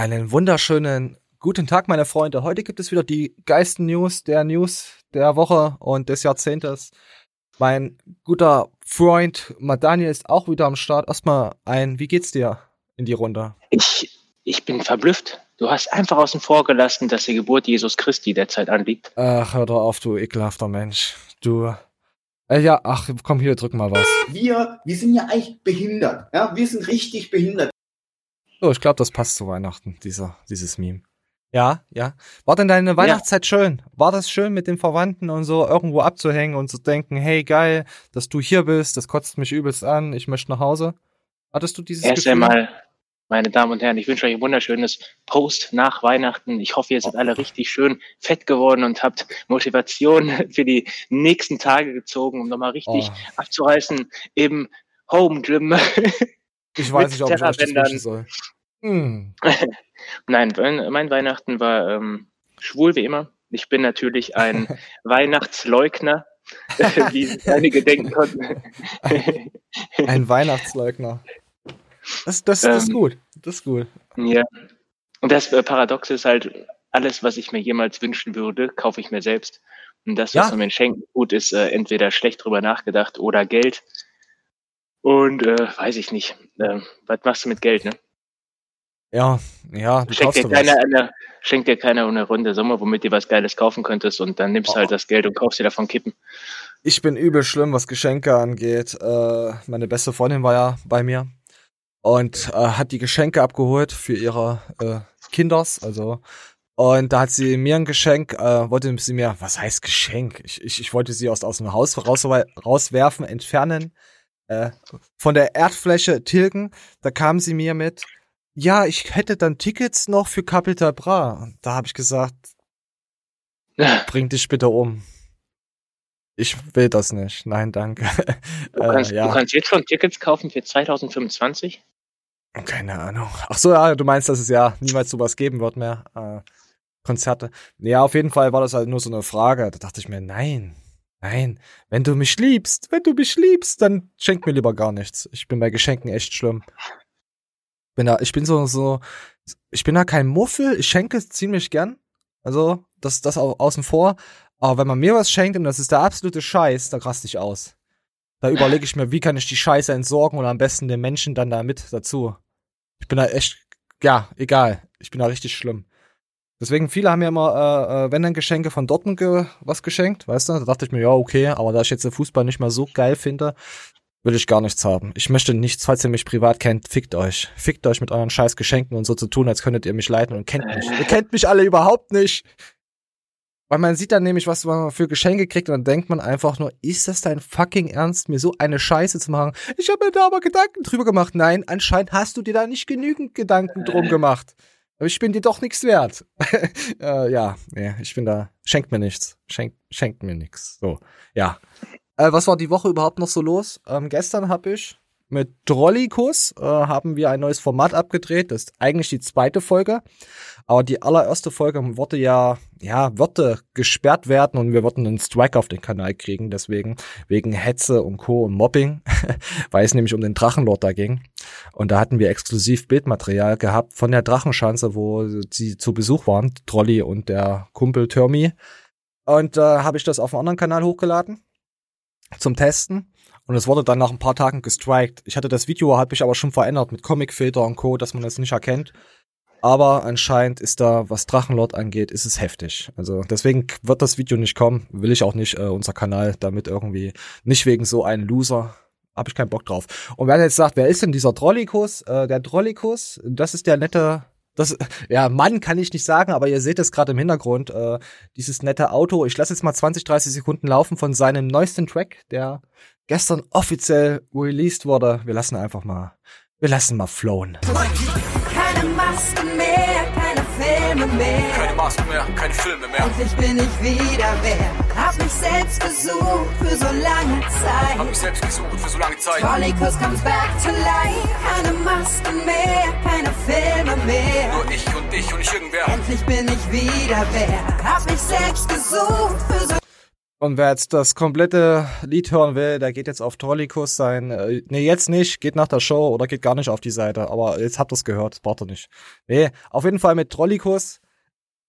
Einen wunderschönen guten Tag, meine Freunde. Heute gibt es wieder die geilsten News der News der Woche und des Jahrzehntes. Mein guter Freund Madani ist auch wieder am Start. Erstmal ein, wie geht's dir in die Runde? Ich, ich bin verblüfft. Du hast einfach außen vor gelassen, dass die Geburt Jesus Christi derzeit anliegt. Ach, hör doch auf, du ekelhafter Mensch. Du. Äh, ja, ach, komm hier, drück mal was. Wir, wir sind ja eigentlich behindert. Ja, wir sind richtig behindert. So, ich glaube, das passt zu Weihnachten, dieser, dieses Meme. Ja, ja. War denn deine Weihnachtszeit ja. schön? War das schön mit den Verwandten und so irgendwo abzuhängen und zu denken, hey geil, dass du hier bist, das kotzt mich übelst an, ich möchte nach Hause? Hattest du dieses Erst Gefühl? einmal, meine Damen und Herren, ich wünsche euch ein wunderschönes Post nach Weihnachten. Ich hoffe, ihr seid alle richtig schön fett geworden und habt Motivation für die nächsten Tage gezogen, um nochmal richtig oh. abzureißen im Home Gym. Ich weiß nicht, ob ich euch das wünschen soll. Hm. Nein, mein Weihnachten war ähm, schwul wie immer. Ich bin natürlich ein Weihnachtsleugner, wie einige denken konnten. ein Weihnachtsleugner. Das, das, das ist ähm, gut. Das ist gut. Ja. Und das äh, Paradox ist halt, alles, was ich mir jemals wünschen würde, kaufe ich mir selbst. Und das, was ja. man mir schenkt, gut ist, äh, entweder schlecht drüber nachgedacht oder Geld. Und äh, weiß ich nicht. Äh, was machst du mit Geld, ne? Ja, ja, du schenkt dir, keiner eine, schenkt dir keiner eine runde Summe, womit du was Geiles kaufen könntest und dann nimmst du oh. halt das Geld und kaufst dir davon Kippen. Ich bin übel schlimm, was Geschenke angeht. Äh, meine beste Freundin war ja bei mir und äh, hat die Geschenke abgeholt für ihre äh, Kinders, also und da hat sie mir ein Geschenk, äh, wollte sie mir, was heißt Geschenk? Ich, ich, ich wollte sie aus, aus dem Haus raus, rauswerfen, entfernen äh, von der Erdfläche tilgen. Da kam sie mir mit, ja, ich hätte dann Tickets noch für Capital Bra. Da habe ich gesagt, bring dich bitte um. Ich will das nicht. Nein, danke. Du kannst, äh, ja. du kannst jetzt schon Tickets kaufen für 2025? Keine Ahnung. Ach so, ja, du meinst, dass es ja niemals sowas geben wird mehr. Äh, Konzerte. Ja, auf jeden Fall war das halt nur so eine Frage. Da dachte ich mir, nein, Nein, wenn du mich liebst, wenn du mich liebst, dann schenk mir lieber gar nichts. Ich bin bei Geschenken echt schlimm. Bin da, ich bin so, so, ich bin da kein Muffel, ich schenke ziemlich gern. Also, das, das auch außen vor. Aber wenn man mir was schenkt und das ist der absolute Scheiß, da raste ich aus. Da überlege ich mir, wie kann ich die Scheiße entsorgen und am besten den Menschen dann da mit dazu. Ich bin da echt, ja, egal. Ich bin da richtig schlimm. Deswegen, viele haben ja immer, äh, äh, wenn dann Geschenke von Dortmund ge was geschenkt, weißt du? Da dachte ich mir, ja, okay, aber da ich jetzt den Fußball nicht mehr so geil finde, will ich gar nichts haben. Ich möchte nichts, falls ihr mich privat kennt, fickt euch. Fickt euch mit euren scheiß Geschenken und so zu tun, als könntet ihr mich leiten und kennt mich. ihr kennt mich alle überhaupt nicht. Weil man sieht dann nämlich, was man für Geschenke kriegt und dann denkt man einfach nur, ist das dein fucking Ernst, mir so eine Scheiße zu machen? Ich habe mir da aber Gedanken drüber gemacht. Nein, anscheinend hast du dir da nicht genügend Gedanken drum gemacht. Aber ich bin dir doch nichts wert. äh, ja, nee, ich bin da, schenkt mir nichts. Schenkt, schenkt mir nichts. So, ja. Äh, was war die Woche überhaupt noch so los? Ähm, gestern habe ich mit Drollikus äh, haben wir ein neues Format abgedreht. Das ist eigentlich die zweite Folge. Aber die allererste Folge wurde ja, ja, würde gesperrt werden und wir würden einen Strike auf den Kanal kriegen. Deswegen, wegen Hetze und Co. und Mobbing, weil es nämlich um den Drachenlord da ging. Und da hatten wir exklusiv Bildmaterial gehabt von der Drachenschanze, wo sie zu Besuch waren, Trolli und der Kumpel Termi. Und äh, habe ich das auf einem anderen Kanal hochgeladen zum Testen. Und es wurde dann nach ein paar Tagen gestrikt. Ich hatte das Video, habe ich aber schon verändert mit Comicfilter und Co., dass man das nicht erkennt. Aber anscheinend ist da, was Drachenlord angeht, ist es heftig. Also deswegen wird das Video nicht kommen. Will ich auch nicht äh, unser Kanal damit irgendwie, nicht wegen so einem Loser, habe ich keinen Bock drauf. Und wer jetzt sagt, wer ist denn dieser Trollikus? Äh, der Trollikus, das ist der nette, das, ja, Mann kann ich nicht sagen, aber ihr seht es gerade im Hintergrund, äh, dieses nette Auto. Ich lasse jetzt mal 20, 30 Sekunden laufen von seinem neuesten Track, der gestern offiziell released wurde. Wir lassen einfach mal, wir lassen mal flowen. Keine Masken mehr, keine Filme mehr. Keine Masken mehr, keine Filme mehr. Endlich bin ich wieder wer. Hab mich selbst gesucht für so lange Zeit. Hab mich selbst gesucht für so lange Zeit. Trollicus comes back to life. Keine Masken mehr, keine Filme mehr. Nur ich und ich und nicht irgendwer. Endlich bin ich wieder wer. Hab mich selbst gesucht für so Und wer jetzt das komplette Lied hören will, der geht jetzt auf Trollikus sein. Äh, nee, jetzt nicht, geht nach der Show oder geht gar nicht auf die Seite. Aber jetzt habt ihr es gehört, braucht ihr nicht. Nee, auf jeden Fall mit Trollikus.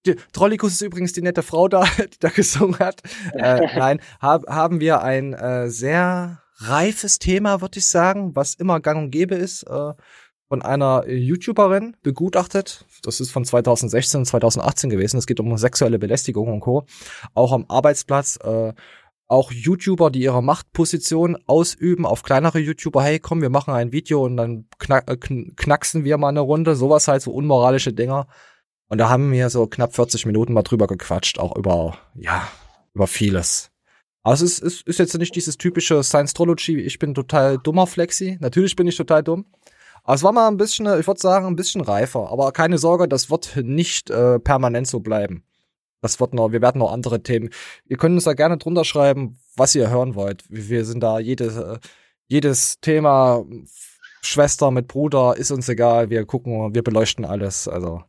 Die, Trollikus ist übrigens die nette Frau da, die da gesungen hat. äh, nein, hab, haben wir ein äh, sehr reifes Thema, würde ich sagen, was immer gang und gäbe ist. Äh, von einer YouTuberin begutachtet. Das ist von 2016, 2018 gewesen. Es geht um sexuelle Belästigung und Co. Auch am Arbeitsplatz. Äh, auch YouTuber, die ihre Machtposition ausüben auf kleinere YouTuber. Hey, komm, wir machen ein Video und dann knack, äh, knacksen wir mal eine Runde. Sowas halt, so unmoralische Dinger. Und da haben wir so knapp 40 Minuten mal drüber gequatscht. Auch über, ja, über vieles. Also es ist, ist, ist jetzt nicht dieses typische Science-Trology, ich bin total dummer Flexi. Natürlich bin ich total dumm. Aber es war mal ein bisschen, ich würde sagen, ein bisschen reifer. Aber keine Sorge, das wird nicht äh, permanent so bleiben. Das wird noch, wir werden noch andere Themen. Ihr könnt uns da gerne drunter schreiben, was ihr hören wollt. Wir sind da jedes, äh, jedes Thema, Schwester mit Bruder, ist uns egal. Wir gucken, wir beleuchten alles. Also,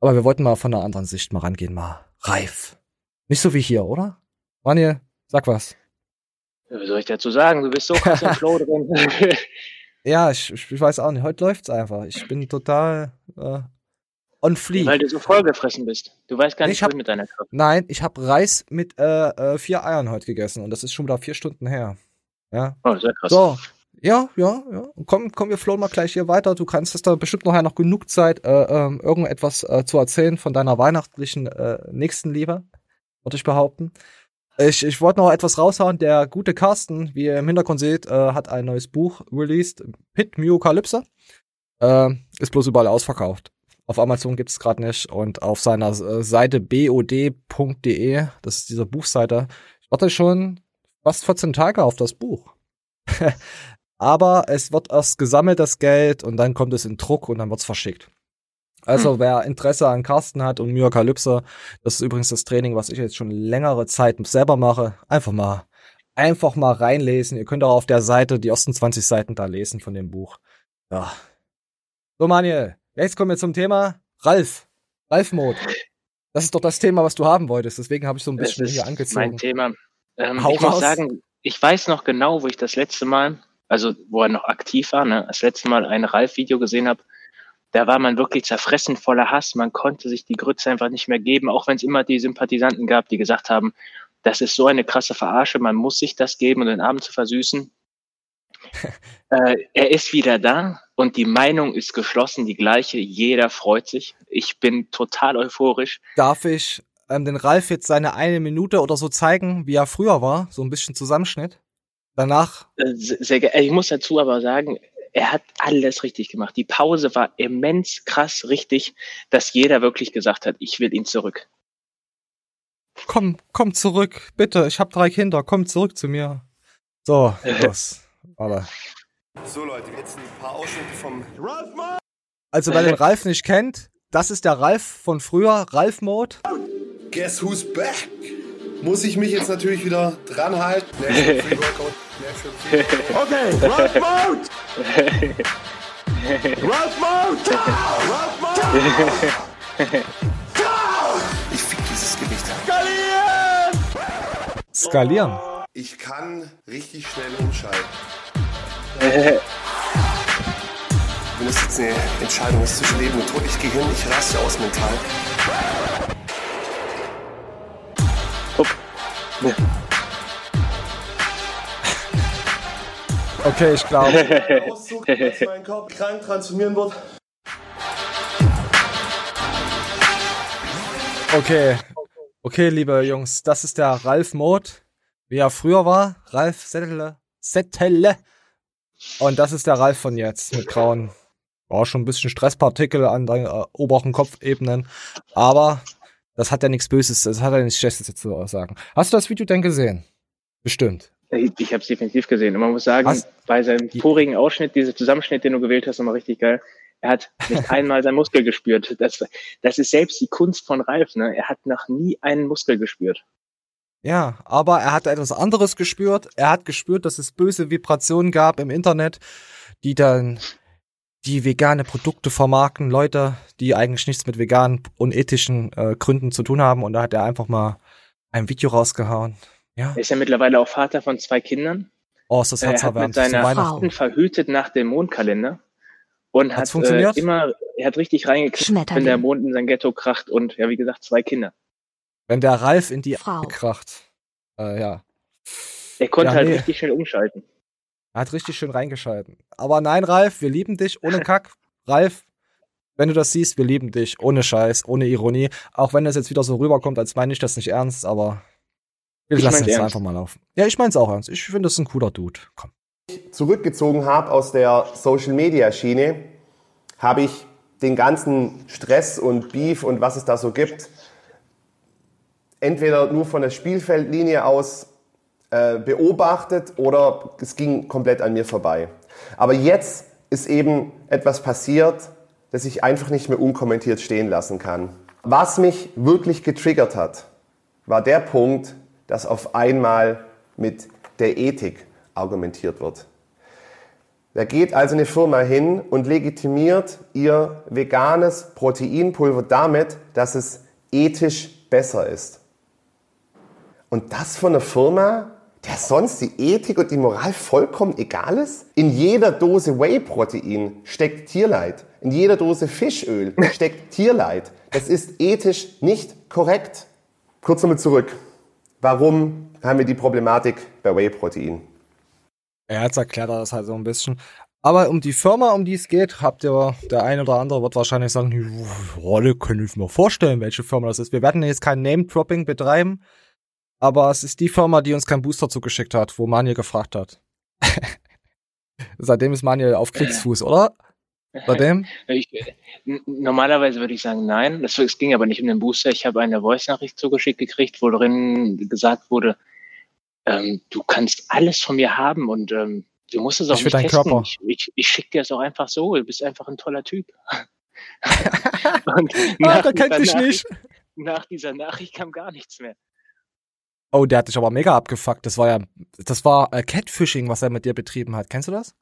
aber wir wollten mal von einer anderen Sicht mal rangehen, mal reif. Nicht so wie hier, oder? Manje, sag was. Ja, was soll ich dazu sagen? Du bist so krass im Flow drin. Ja, ich, ich weiß auch nicht. Heute läuft's einfach. Ich bin total äh, on fleek. Weil du so vollgefressen bist. Du weißt gar nicht, ich hab, mit deiner Kraft. Nein, ich habe Reis mit äh, äh, vier Eiern heute gegessen und das ist schon wieder vier Stunden her. Ja. Oh, sehr krass. So. Ja, ja, ja. Komm, komm, wir flohen mal gleich hier weiter. Du kannst es da bestimmt nachher noch genug Zeit, äh, ähm, irgendetwas äh, zu erzählen von deiner weihnachtlichen äh, Nächstenliebe, würde ich behaupten. Ich, ich wollte noch etwas raushauen. Der gute Carsten, wie ihr im Hintergrund seht, äh, hat ein neues Buch released. Pit Myokalypse. Äh, ist bloß überall ausverkauft. Auf Amazon gibt es gerade nicht. Und auf seiner äh, Seite bod.de, das ist diese Buchseite, ich warte schon fast 14 Tage auf das Buch. Aber es wird erst gesammelt, das Geld, und dann kommt es in Druck und dann wird's verschickt. Also hm. wer Interesse an Carsten hat und Myokalypse, das ist übrigens das Training, was ich jetzt schon längere Zeit selber mache. Einfach mal, einfach mal reinlesen. Ihr könnt auch auf der Seite die ersten 20 Seiten da lesen von dem Buch. Ja. So, Manuel, jetzt kommen wir zum Thema Ralf. Ralf-Mode. Das ist doch das Thema, was du haben wolltest. Deswegen habe ich so ein bisschen hier angezogen. Mein Thema. Ähm, ich muss sagen, ich weiß noch genau, wo ich das letzte Mal, also wo er noch aktiv war, ne, das letzte Mal ein Ralf-Video gesehen habe da war man wirklich zerfressen voller Hass. Man konnte sich die Grütze einfach nicht mehr geben, auch wenn es immer die Sympathisanten gab, die gesagt haben, das ist so eine krasse Verarsche, man muss sich das geben, um den Abend zu versüßen. äh, er ist wieder da und die Meinung ist geschlossen, die gleiche. Jeder freut sich. Ich bin total euphorisch. Darf ich ähm, den Ralf jetzt seine eine Minute oder so zeigen, wie er früher war? So ein bisschen Zusammenschnitt. Danach. Äh, sehr, ich muss dazu aber sagen, er hat alles richtig gemacht. Die Pause war immens krass richtig, dass jeder wirklich gesagt hat, ich will ihn zurück. Komm, komm zurück, bitte. Ich habe drei Kinder. Komm zurück zu mir. So, los. Warte. So Leute, jetzt ein paar Ausschnitte vom Ralf Mode. Also wer den Ralf nicht kennt, das ist der Ralf von früher, Ralf Mode. Guess who's back? Muss ich mich jetzt natürlich wieder dran halten. Okay, Ralph Mode! Ralph Mode! Ralph Mode! Ich fick dieses Gewicht. Skalieren! Skalieren? Ich kann richtig schnell umschalten. Wenn es jetzt eine Entscheidung ist zwischen Leben und Tod, ich gehe hin, ich raste aus mental. Ja. Okay, ich glaube. Auszug, dass mein Körper krank transformieren wird. Okay. Okay, liebe Jungs, das ist der Ralf Mode, wie er früher war. Ralf Settele. Settele. Und das ist der Ralf von jetzt mit grauen, war schon ein bisschen Stresspartikel an den äh, oberen Kopfebenen. Aber das hat ja nichts Böses, das hat ja nichts Schlechtes zu sagen. Hast du das Video denn gesehen? Bestimmt. Ich, ich habe es definitiv gesehen. Und man muss sagen, Was? bei seinem vorigen Ausschnitt, dieser Zusammenschnitt, den du gewählt hast, nochmal richtig geil. Er hat nicht einmal seinen Muskel gespürt. Das, das ist selbst die Kunst von Ralf. Ne? Er hat noch nie einen Muskel gespürt. Ja, aber er hat etwas anderes gespürt. Er hat gespürt, dass es böse Vibrationen gab im Internet, die dann die vegane Produkte vermarkten, Leute, die eigentlich nichts mit veganen, unethischen äh, Gründen zu tun haben. Und da hat er einfach mal ein Video rausgehauen Ja. Er ist ja mittlerweile auch Vater von zwei Kindern. Oh, ist das Er hat mit seiner Weihnachten. Frau verhütet nach dem Mondkalender und Hat's hat funktioniert? äh, immer, er hat richtig reingekriegt, wenn der. Mond in sein Ghetto kracht und ja, wie gesagt, zwei Kinder. Wenn der Ralf in die Frau. Kracht. Äh, ja. Er konnte Ja, halt nee. richtig schnell umschalten. Er hat richtig schön reingeschalten. Aber nein, Ralf, wir lieben dich. Ohne Kack. Ralf, wenn du das siehst, wir lieben dich. Ohne Scheiß, ohne Ironie. Auch wenn es jetzt wieder so rüberkommt, als meine ich das nicht ernst, aber wir Ich lassen es einfach mal laufen. Ja, ich mein's auch ernst. Ich finde, das ist ein cooler Dude. Komm. zurückgezogen habe aus der Social Media Schiene, habe ich den ganzen Stress und Beef und was es da so gibt, entweder nur von der Spielfeldlinie aus äh, beobachtet oder es ging komplett an mir vorbei. Aber jetzt ist eben etwas passiert, das ich einfach nicht mehr unkommentiert stehen lassen kann. Was mich wirklich getriggert hat, war der Punkt, dass auf einmal mit der Ethik argumentiert wird. Da geht also eine Firma hin und legitimiert ihr veganes Proteinpulver damit, dass es ethisch besser ist. Und das von einer Firma, der sonst die Ethik und die Moral vollkommen egal ist? In jeder Dose Whey-Protein steckt Tierleid. In jeder Dose Fischöl steckt Tierleid. Das ist ethisch nicht korrekt. Kurz nochmal zurück. Warum haben wir die Problematik bei Whey-Protein? Er hat's erklärt das halt so ein bisschen. Aber um die Firma, um die es geht, habt ihr, der eine oder andere wird wahrscheinlich sagen, ja, da kann ich mir vorstellen, welche Firma das ist. Wir werden jetzt kein Name-Dropping betreiben, aber es ist die Firma, die uns keinen Booster zugeschickt hat, wo Manuel gefragt hat. Seitdem ist Manuel auf Kriegsfuß, oder? Seitdem? Ich, normalerweise würde ich sagen, nein. Das, es ging aber nicht um den Booster. Ich habe eine Voice-Nachricht zugeschickt gekriegt, wo drin gesagt wurde, ähm, du kannst alles von mir haben und ähm, du musst es auch Ich nicht deinen testen. Körper. Ich, ich, ich schicke dir es auch einfach so. Du bist einfach ein toller Typ. und Ah, nach der kennt dich nicht. Nach dieser Nachricht kam gar nichts mehr. Oh, der hat dich aber mega abgefuckt. Das war ja, das war äh, Catfishing, was er mit dir betrieben hat. Kennst du das?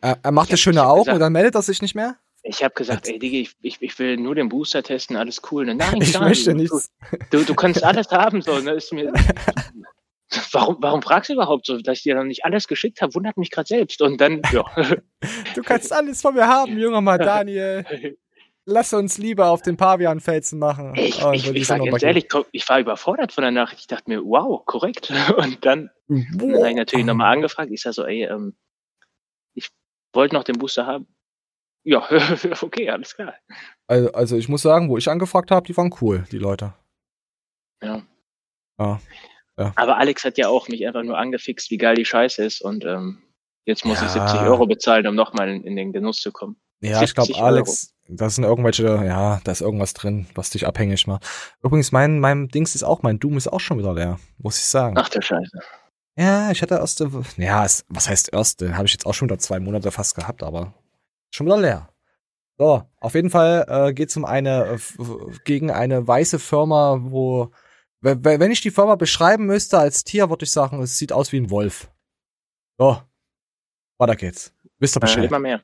Er, er macht hab- schöne Augen gesagt- und dann meldet er sich nicht mehr? Ich habe gesagt, ey Digi, ich, ich, ich will nur den Booster testen, alles cool. Ne? Nein, Ich möchte du, nichts. Du, du kannst alles haben, so, ne? Ist mir. Warum, warum fragst du überhaupt so, dass ich dir noch nicht alles geschickt habe? Wundert mich gerade selbst. Und dann, ja. Du kannst alles von mir haben, junger Mann Daniel. Lass uns lieber auf den Pavianfelsen machen. Ich, Oh, ich, ich war ganz ehrlich, ich war überfordert von der Nachricht. Ich dachte mir, wow, korrekt. Und dann, dann habe ich natürlich nochmal angefragt. Ich sag so, ey, ähm, ich wollte noch den Booster haben. Ja, okay, alles klar. Also, also ich muss sagen, wo ich angefragt habe, die waren cool, die Leute. Ja. Ja. Aber Alex hat ja auch mich einfach nur angefixt, wie geil die Scheiße ist. Und ähm, jetzt muss ich Ja. 70 Euro bezahlen, um nochmal in, in den Genuss zu kommen. Ja, ich glaube, 70 Alex, da sind irgendwelche, ja, da ist irgendwas drin, was dich abhängig macht. Übrigens, mein, mein Dings ist auch, mein Doom ist auch schon wieder leer, muss ich sagen. Ach der Scheiße. Ja, ich hatte erste, ja, was heißt erste? Habe ich jetzt auch schon wieder zwei Monate fast gehabt, aber schon wieder leer. So, auf jeden Fall äh, geht es um eine, äh, gegen eine weiße Firma, wo, we- we- wenn ich die Firma beschreiben müsste als Tier, würde ich sagen, es sieht aus wie ein Wolf. So, weiter geht's. Wisst ihr Äh, Bescheid? immer mehr.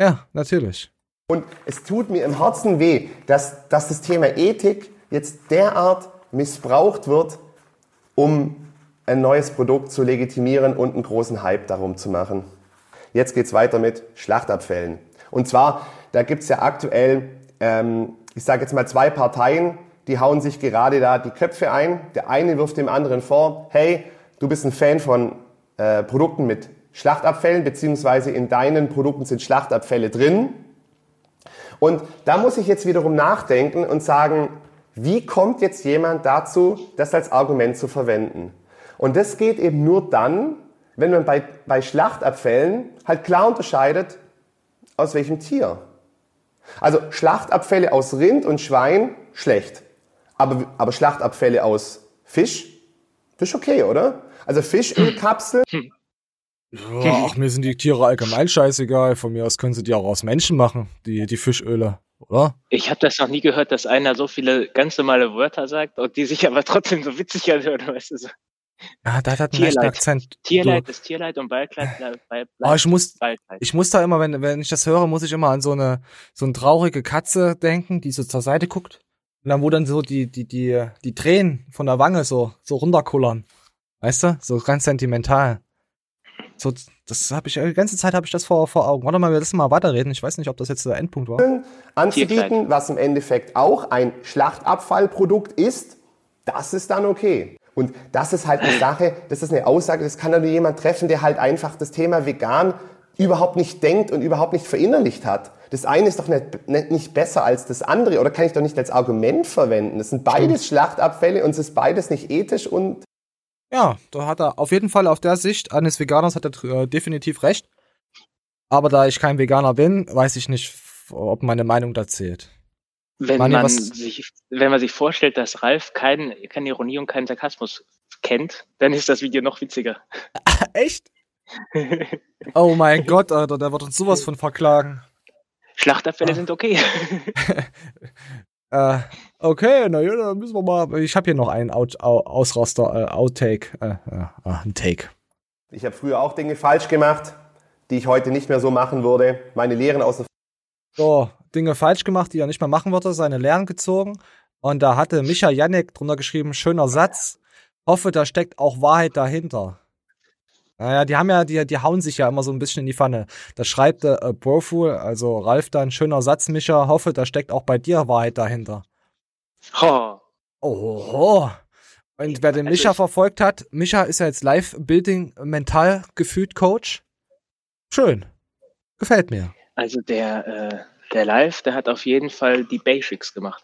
Ja, natürlich. Und es tut mir im Herzen weh, dass, dass das Thema Ethik jetzt derart missbraucht wird, um ein neues Produkt zu legitimieren und einen großen Hype darum zu machen. Jetzt geht's weiter mit Schlachtabfällen. Und zwar, da gibt's ja aktuell, ähm, ich sage jetzt mal zwei Parteien, die hauen sich gerade da die Köpfe ein. Der eine wirft dem anderen vor, hey, du bist ein Fan von äh, Produkten mit Schlachtabfällen, beziehungsweise in deinen Produkten sind Schlachtabfälle drin. Und da muss ich jetzt wiederum nachdenken und sagen, wie kommt jetzt jemand dazu, das als Argument zu verwenden? Und das geht eben nur dann, wenn man bei, bei Schlachtabfällen halt klar unterscheidet, aus welchem Tier. Also Schlachtabfälle aus Rind und Schwein, schlecht. Aber, aber Schlachtabfälle aus Fisch, das ist okay, oder? Also Fischölkapseln, Ja, ach, mir sind die Tiere allgemein scheißegal. Von mir aus können sie die auch aus Menschen machen, die, die Fischöle, oder? Ich habe das noch nie gehört, dass einer so viele ganz normale Wörter sagt und die sich aber trotzdem so witzig anhören, weißt du so. Ja, da hat einen leichten Tierleid. Akzent. Tierleid ist Tierleid und bleibt Wald, oh, ich muss, ich muss da immer, wenn, wenn ich das höre, muss ich immer an so eine, so eine traurige Katze denken, die so zur Seite guckt. Und dann, wo dann so die, die, die, die Tränen von der Wange so, so runterkullern. Weißt du? So ganz sentimental. So, das habe ich, die ganze Zeit habe ich das vor, vor Augen. Warte mal, wir müssen mal weiterreden. Ich weiß nicht, ob das jetzt der Endpunkt war. Anzubieten, was im Endeffekt auch ein Schlachtabfallprodukt ist, das ist dann okay. Und das ist halt eine Sache, das ist eine Aussage, das kann nur jemand treffen, der halt einfach das Thema vegan überhaupt nicht denkt und überhaupt nicht verinnerlicht hat. Das eine ist doch nicht, nicht besser als das andere oder kann ich doch nicht als Argument verwenden. Das sind beides Schlachtabfälle und es ist beides nicht ethisch und ja, da hat er auf jeden Fall auf der Sicht eines Veganers hat er äh, definitiv recht. Aber da ich kein Veganer bin, weiß ich nicht, ob meine Meinung da zählt. Wenn Mani, man sich, wenn man sich vorstellt, dass Ralf kein, keine Ironie und keinen Sarkasmus kennt, dann ist das Video noch witziger. Echt? oh mein Gott, Alter, der wird uns sowas von verklagen. Schlachtabfälle ah. sind okay. äh, okay, na ja, dann müssen wir mal. Ich habe hier noch einen Out, Ausraster, äh, Outtake, äh, äh, ein Take. Ich habe früher auch Dinge falsch gemacht, die ich heute nicht mehr so machen würde. Meine Lehren aus der So, Dinge falsch gemacht, die er nicht mehr machen würde, seine Lehren gezogen. Und da hatte Micha Janek drunter geschrieben, schöner Satz. Hoffe, da steckt auch Wahrheit dahinter. Naja, die haben ja, die, die hauen sich ja immer so ein bisschen in die Pfanne. Da schreibt der äh, Brofool, also Ralf dann, schöner Satz, Micha, hoffe, da steckt auch bei dir Wahrheit dahinter. Oh. Oh. Und wer den Micha verfolgt hat, Micha ist ja jetzt Live-Building mental gefühlt Coach. Schön. Gefällt mir. Also der, äh, der Live, der hat auf jeden Fall die Basics gemacht.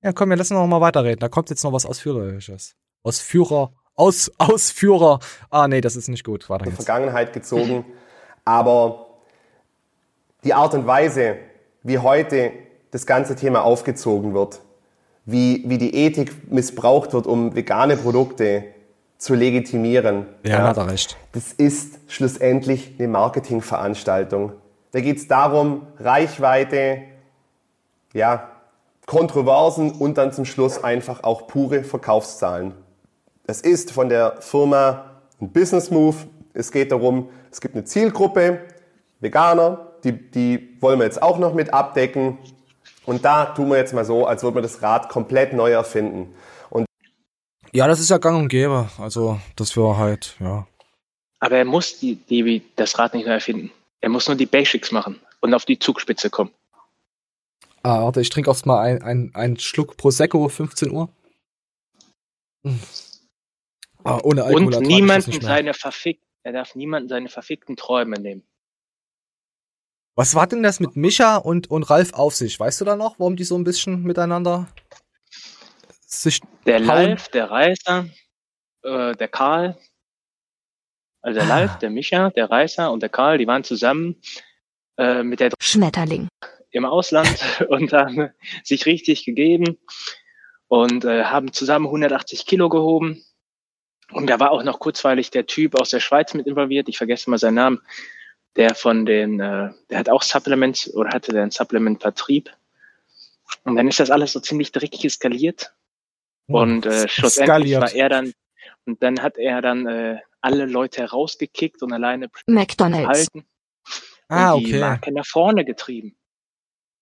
Ja, komm, wir lassen noch mal weiterreden. Da kommt jetzt noch was Ausführliches. Ausführer aus, Ausführer. Ah, nee, das ist nicht gut. Warte jetzt. Vergangenheit gezogen. Aber die Art und Weise, wie heute das ganze Thema aufgezogen wird, wie, wie die Ethik missbraucht wird, um vegane Produkte zu legitimieren. Ja, ja hat er recht. Das ist schlussendlich eine Marketingveranstaltung. Da geht es darum, Reichweite, ja, Kontroversen und dann zum Schluss einfach auch pure Verkaufszahlen. Es ist von der Firma ein Business Move. Es geht darum, es gibt eine Zielgruppe, Veganer, die, die wollen wir jetzt auch noch mit abdecken. Und da tun wir jetzt mal so, als würden wir das Rad komplett neu erfinden. Und ja, das ist ja gang und gäbe. Also, das wir halt, ja. Aber er muss die, die, das Rad nicht neu erfinden. Er muss nur die Basics machen und auf die Zugspitze kommen. Ah, warte, ich trinke erst mal einen ein Schluck Prosecco, 15 Uhr. Hm. Ah, ohne Alkohol Und niemanden seine verfickten, er darf niemanden seine verfickten Träume nehmen. Was war denn das mit Micha und, und Ralf auf sich? Weißt du da noch, warum die so ein bisschen miteinander sich Der hauen? Ralf, der Reißer, äh, der Karl, also der ah. Ralf, der Micha, der Reißer und der Karl, die waren zusammen äh, mit der Schmetterling im Ausland und haben sich richtig gegeben und äh, haben zusammen 180 Kilo gehoben und da war auch noch kurzweilig der Typ aus der Schweiz mit involviert, ich vergesse mal seinen Namen, der von den, äh, der hat auch Supplements oder hatte der einen Supplement-Vertrieb. Und dann ist das alles so ziemlich dreckig eskaliert. Hm, und äh, schlussendlich war er dann, und dann hat er dann äh, alle Leute rausgekickt und alleine McDonalds. Halten ah, okay. die Marke nach vorne getrieben.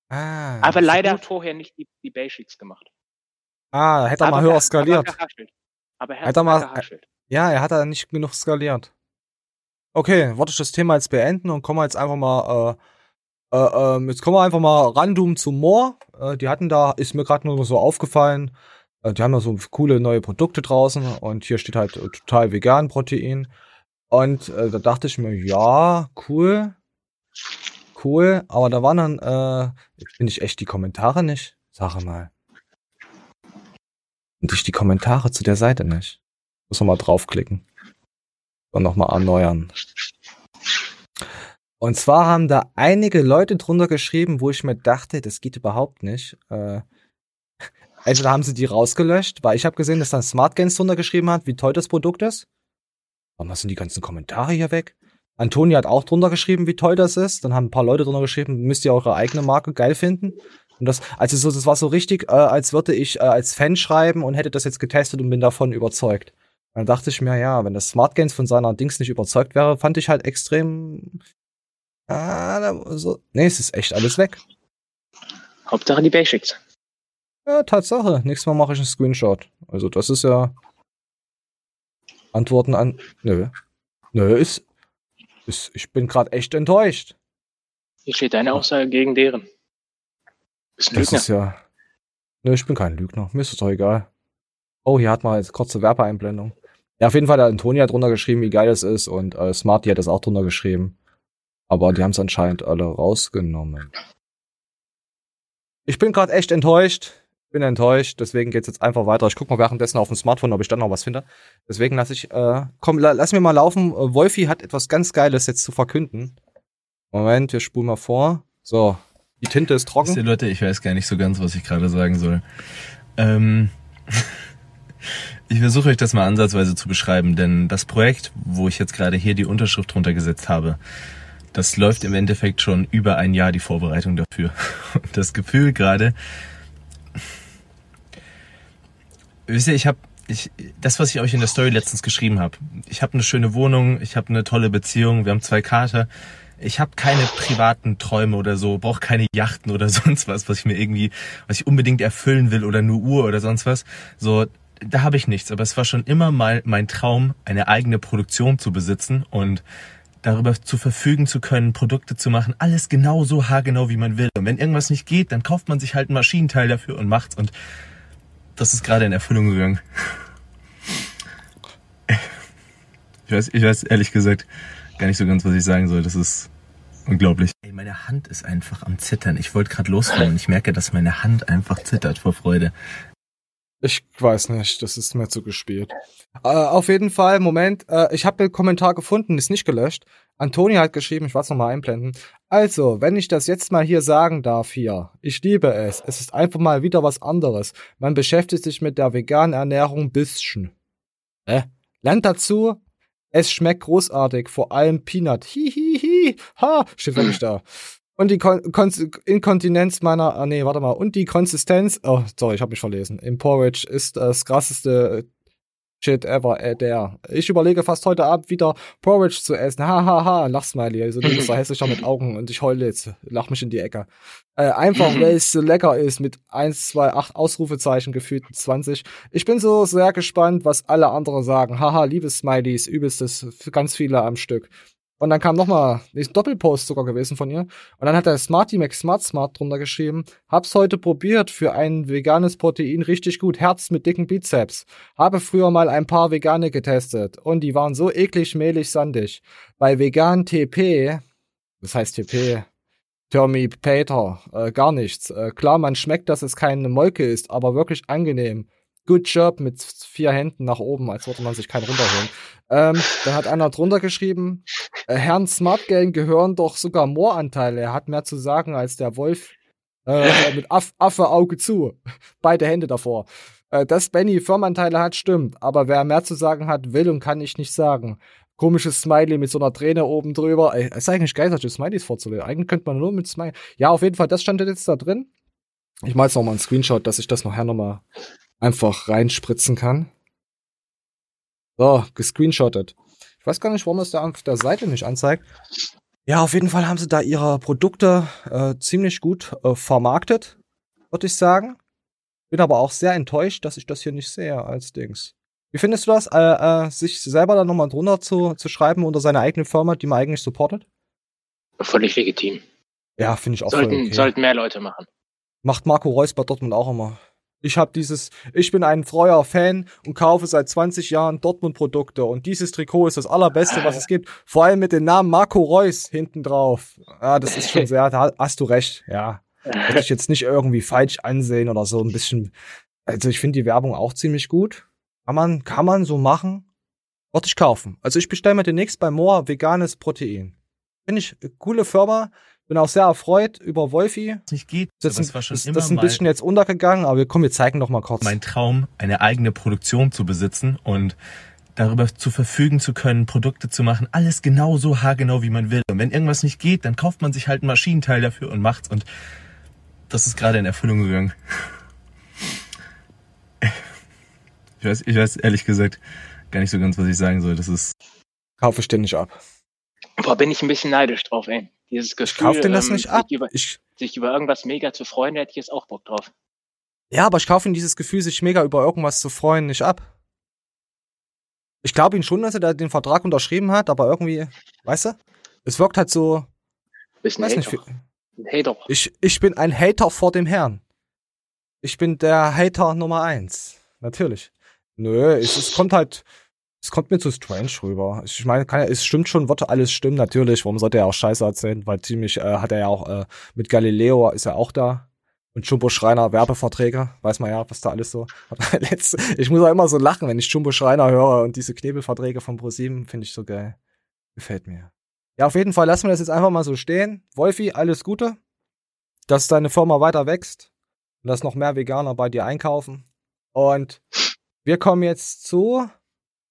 Ah, Aber leider vorher nicht die, die Basics gemacht. Ah, hätte er mal höher skaliert. Aber er hat, hat mal, Ja, er hat da nicht genug skaliert. Okay, wollte ich das Thema jetzt beenden und kommen wir jetzt einfach mal, äh, äh, äh, jetzt kommen wir einfach mal random zu Moore. Äh, die hatten da, ist mir gerade nur so aufgefallen, äh, die haben da so coole neue Produkte draußen und hier steht halt total vegan Protein. Und äh, da dachte ich mir, ja, cool, cool, aber da waren dann, äh, finde ich echt die Kommentare nicht. Sag mal. Und ich die Kommentare zu der Seite nicht. Muss noch mal draufklicken. Und nochmal erneuern. Und zwar haben da einige Leute drunter geschrieben, wo ich mir dachte, das geht überhaupt nicht. Äh, entweder haben sie die rausgelöscht, weil ich habe gesehen, dass da Smart Gains drunter geschrieben hat, wie toll das Produkt ist. Warum sind die ganzen Kommentare hier weg? Antonia hat auch drunter geschrieben, wie toll das ist. Dann haben ein paar Leute drunter geschrieben, müsst ihr eure eigene Marke geil finden. Und das, also so, das war so richtig, äh, als würde ich äh, als Fan schreiben und hätte das jetzt getestet und bin davon überzeugt. dann dachte ich mir, ja, wenn das Smart Gains von seiner Dings nicht überzeugt wäre, fand ich halt extrem. Ah, so, nee, es ist echt alles weg. Hauptsache die Basics. Ja, Tatsache. Nächstes Mal mache ich einen Screenshot. Also das ist ja Antworten an. Nö. Nö, ist. ist ich bin gerade echt enttäuscht. Hier steht deine Aussage gegen deren. Bist ein das Lügner. ist ja. Nö, ich bin kein Lügner. Mir ist es doch egal. Oh, hier hat man jetzt kurze Werbeeinblendung. Ja, auf jeden Fall hat Antonia drunter geschrieben, wie geil es ist und äh, Smarty hat es auch drunter geschrieben. Aber die haben es anscheinend alle rausgenommen. Ich bin gerade echt enttäuscht. Bin enttäuscht, deswegen geht's jetzt einfach weiter. Ich guck mal währenddessen auf dem Smartphone, ob ich dann noch was finde. Deswegen lasse ich, äh, komm, la, lass mir mal laufen. Äh, Wolfi hat etwas ganz Geiles jetzt zu verkünden. Moment, wir spulen mal vor. So, die Tinte ist trocken. Ihr Leute, ich weiß gar nicht so ganz, was ich gerade sagen soll. Ähm, ich versuche euch das mal ansatzweise zu beschreiben, denn das Projekt, wo ich jetzt gerade hier die Unterschrift drunter gesetzt habe, das läuft im Endeffekt schon über ein Jahr die Vorbereitung dafür. Und das Gefühl gerade, wisst ihr, ich habe ich, das, was ich euch in der Story letztens geschrieben habe. Ich habe eine schöne Wohnung, ich habe eine tolle Beziehung, wir haben zwei Kater. Ich habe keine privaten Träume oder so, brauche keine Yachten oder sonst was, was ich mir irgendwie, was ich unbedingt erfüllen will oder nur Uhr oder sonst was. So, da habe ich nichts. Aber es war schon immer mal mein Traum, eine eigene Produktion zu besitzen und darüber zu verfügen zu können, Produkte zu machen, alles genau so haargenau, wie man will. Und wenn irgendwas nicht geht, dann kauft man sich halt ein Maschinenteil dafür und macht's. Und das ist gerade in Erfüllung gegangen. Ich weiß, ich weiß ehrlich gesagt gar nicht so ganz, was ich sagen soll. Das ist unglaublich. Ey, meine Hand ist einfach am Zittern. Ich wollte gerade losfahren und ich merke, dass meine Hand einfach zittert vor Freude. Ich weiß nicht, das ist mir zu gespielt. Äh, auf jeden Fall, Moment, äh, ich habe den Kommentar gefunden, ist nicht gelöscht. Antonia hat geschrieben, ich werde es nochmal einblenden. Also, wenn ich das jetzt mal hier sagen darf hier, ich liebe es. Es ist einfach mal wieder was anderes. Man beschäftigt sich mit der veganen Ernährung ein bisschen. Äh? Lernt dazu, es schmeckt großartig, vor allem Peanut. Hihihi, ha, steht wirklich da. Und die Kon Kon Inkontinenz meiner, ah nee, warte mal, und die Konsistenz, oh, sorry, ich habe mich verlesen. Im Porridge ist das krasseste Shit ever, äh, der. Ich überlege fast heute Abend wieder Porridge zu essen. Hahaha, ha, ha. Lachsmiley. Also du bist so hässlicher mit Augen und ich heule jetzt. Lach mich in die Ecke. Äh, einfach, weil es so lecker ist mit 1, 2, 8 Ausrufezeichen gefühlt 20. Ich bin so sehr gespannt, was alle anderen sagen. Haha, liebe Smileys, übelstes, ganz viele am Stück. Und dann kam nochmal ein Doppelpost sogar gewesen von ihr. Und dann hat der Smarty Mac Smart Smart drunter geschrieben. Hab's heute probiert für ein veganes Protein richtig gut. Herz mit dicken Bizeps. Habe früher mal ein paar vegane getestet. Und die waren so eklig, mehlig, sandig. Bei vegan TP, das heißt TP, Termi Peter, äh, gar nichts. Äh, klar, man schmeckt, dass es keine Molke ist, aber wirklich angenehm. Good Job mit vier Händen nach oben, als würde man sich keinen runterholen. Ähm, dann hat einer drunter geschrieben, äh, Herrn Smartgame gehören doch sogar Mooranteile. Er hat mehr zu sagen als der Wolf äh, mit Aff, Affe Auge zu. Beide Hände davor. Äh, dass Benny Firmenanteile hat, stimmt. Aber wer mehr zu sagen hat, will und kann ich nicht sagen. Komisches Smiley mit so einer Träne oben drüber. Ey, ist eigentlich geil, solche Smileys vorzulegen. Eigentlich könnte man nur mit Smiley. Ja, auf jeden Fall, das stand jetzt da drin. Ich mache jetzt noch mal einen Screenshot, dass ich das nachher noch mal einfach reinspritzen kann. So, gescreenshottet. Ich weiß gar nicht, warum es da auf der Seite nicht anzeigt. Ja, auf jeden Fall haben sie da ihre Produkte äh, ziemlich gut äh, vermarktet, würde ich sagen. Bin aber auch sehr enttäuscht, dass ich das hier nicht sehe als Dings. Wie findest du das, äh, äh, sich selber da nochmal drunter zu, zu schreiben unter seine eigene Firma, die man eigentlich supportet? Völlig legitim. Ja, finde ich auch sollten, okay. sollten mehr Leute machen. Macht Marco Reus bei Dortmund auch immer. Ich habe dieses, ich bin ein treuer Fan und kaufe seit 20 Jahren Dortmund-Produkte und dieses Trikot ist das allerbeste, was es gibt. Vor allem mit dem Namen Marco Reus hinten drauf. Ja, das ist schon sehr, da hast du recht, ja. Würde ich jetzt nicht irgendwie falsch ansehen oder so ein bisschen. Also ich finde die Werbung auch ziemlich gut. Kann man, kann man so machen. Würde ich kaufen. Also ich bestelle mir demnächst bei Moore veganes Protein. Finde ich coole Firma. Bin auch sehr erfreut über Wolfi. Nicht geht. Das, ist, das, das ist ein bisschen jetzt untergegangen, aber komm, wir zeigen noch mal kurz. Mein Traum, eine eigene Produktion zu besitzen und darüber zu verfügen zu können, Produkte zu machen, alles genau so haargenau, wie man will. Und wenn irgendwas nicht geht, dann kauft man sich halt ein Maschinenteil dafür und macht's. Und das ist gerade in Erfüllung gegangen. Ich weiß, ich weiß ehrlich gesagt gar nicht so ganz, was ich sagen soll. Das ist. Kaufe ständig ab. Boah, bin ich ein bisschen neidisch drauf, ey. Dieses Gefühl, ich kauf denn das ähm, nicht ab. Sich über, ich, sich über irgendwas mega zu freuen, hätte ich jetzt auch Bock drauf. Ja, aber ich kaufe ihm dieses Gefühl, sich mega über irgendwas zu freuen, nicht ab. Ich glaube ihm schon, dass er da den Vertrag unterschrieben hat, aber irgendwie, weißt du, es wirkt halt so, Bist ein weiß Hater. nicht, Hater. ich, ich bin ein Hater vor dem Herrn. Ich bin der Hater Nummer eins. Natürlich. Nö, es, es kommt halt, es kommt mir zu strange rüber. Ich meine, kann, es stimmt schon, wird alles stimmen, natürlich. Warum sollte er auch Scheiße erzählen? Weil ziemlich äh, hat er ja auch, äh, mit Galileo ist er auch da. Und Jumbo Schreiner Werbeverträge, weiß man ja, was da alles so. Letzte, ich muss auch immer so lachen, wenn ich Jumbo Schreiner höre und diese Knebelverträge von ProSieben, finde ich so geil. Gefällt mir. Ja, auf jeden Fall lassen wir das jetzt einfach mal so stehen. Wolfi, alles Gute. Dass deine Firma weiter wächst und dass noch mehr Veganer bei dir einkaufen. Und wir kommen jetzt zu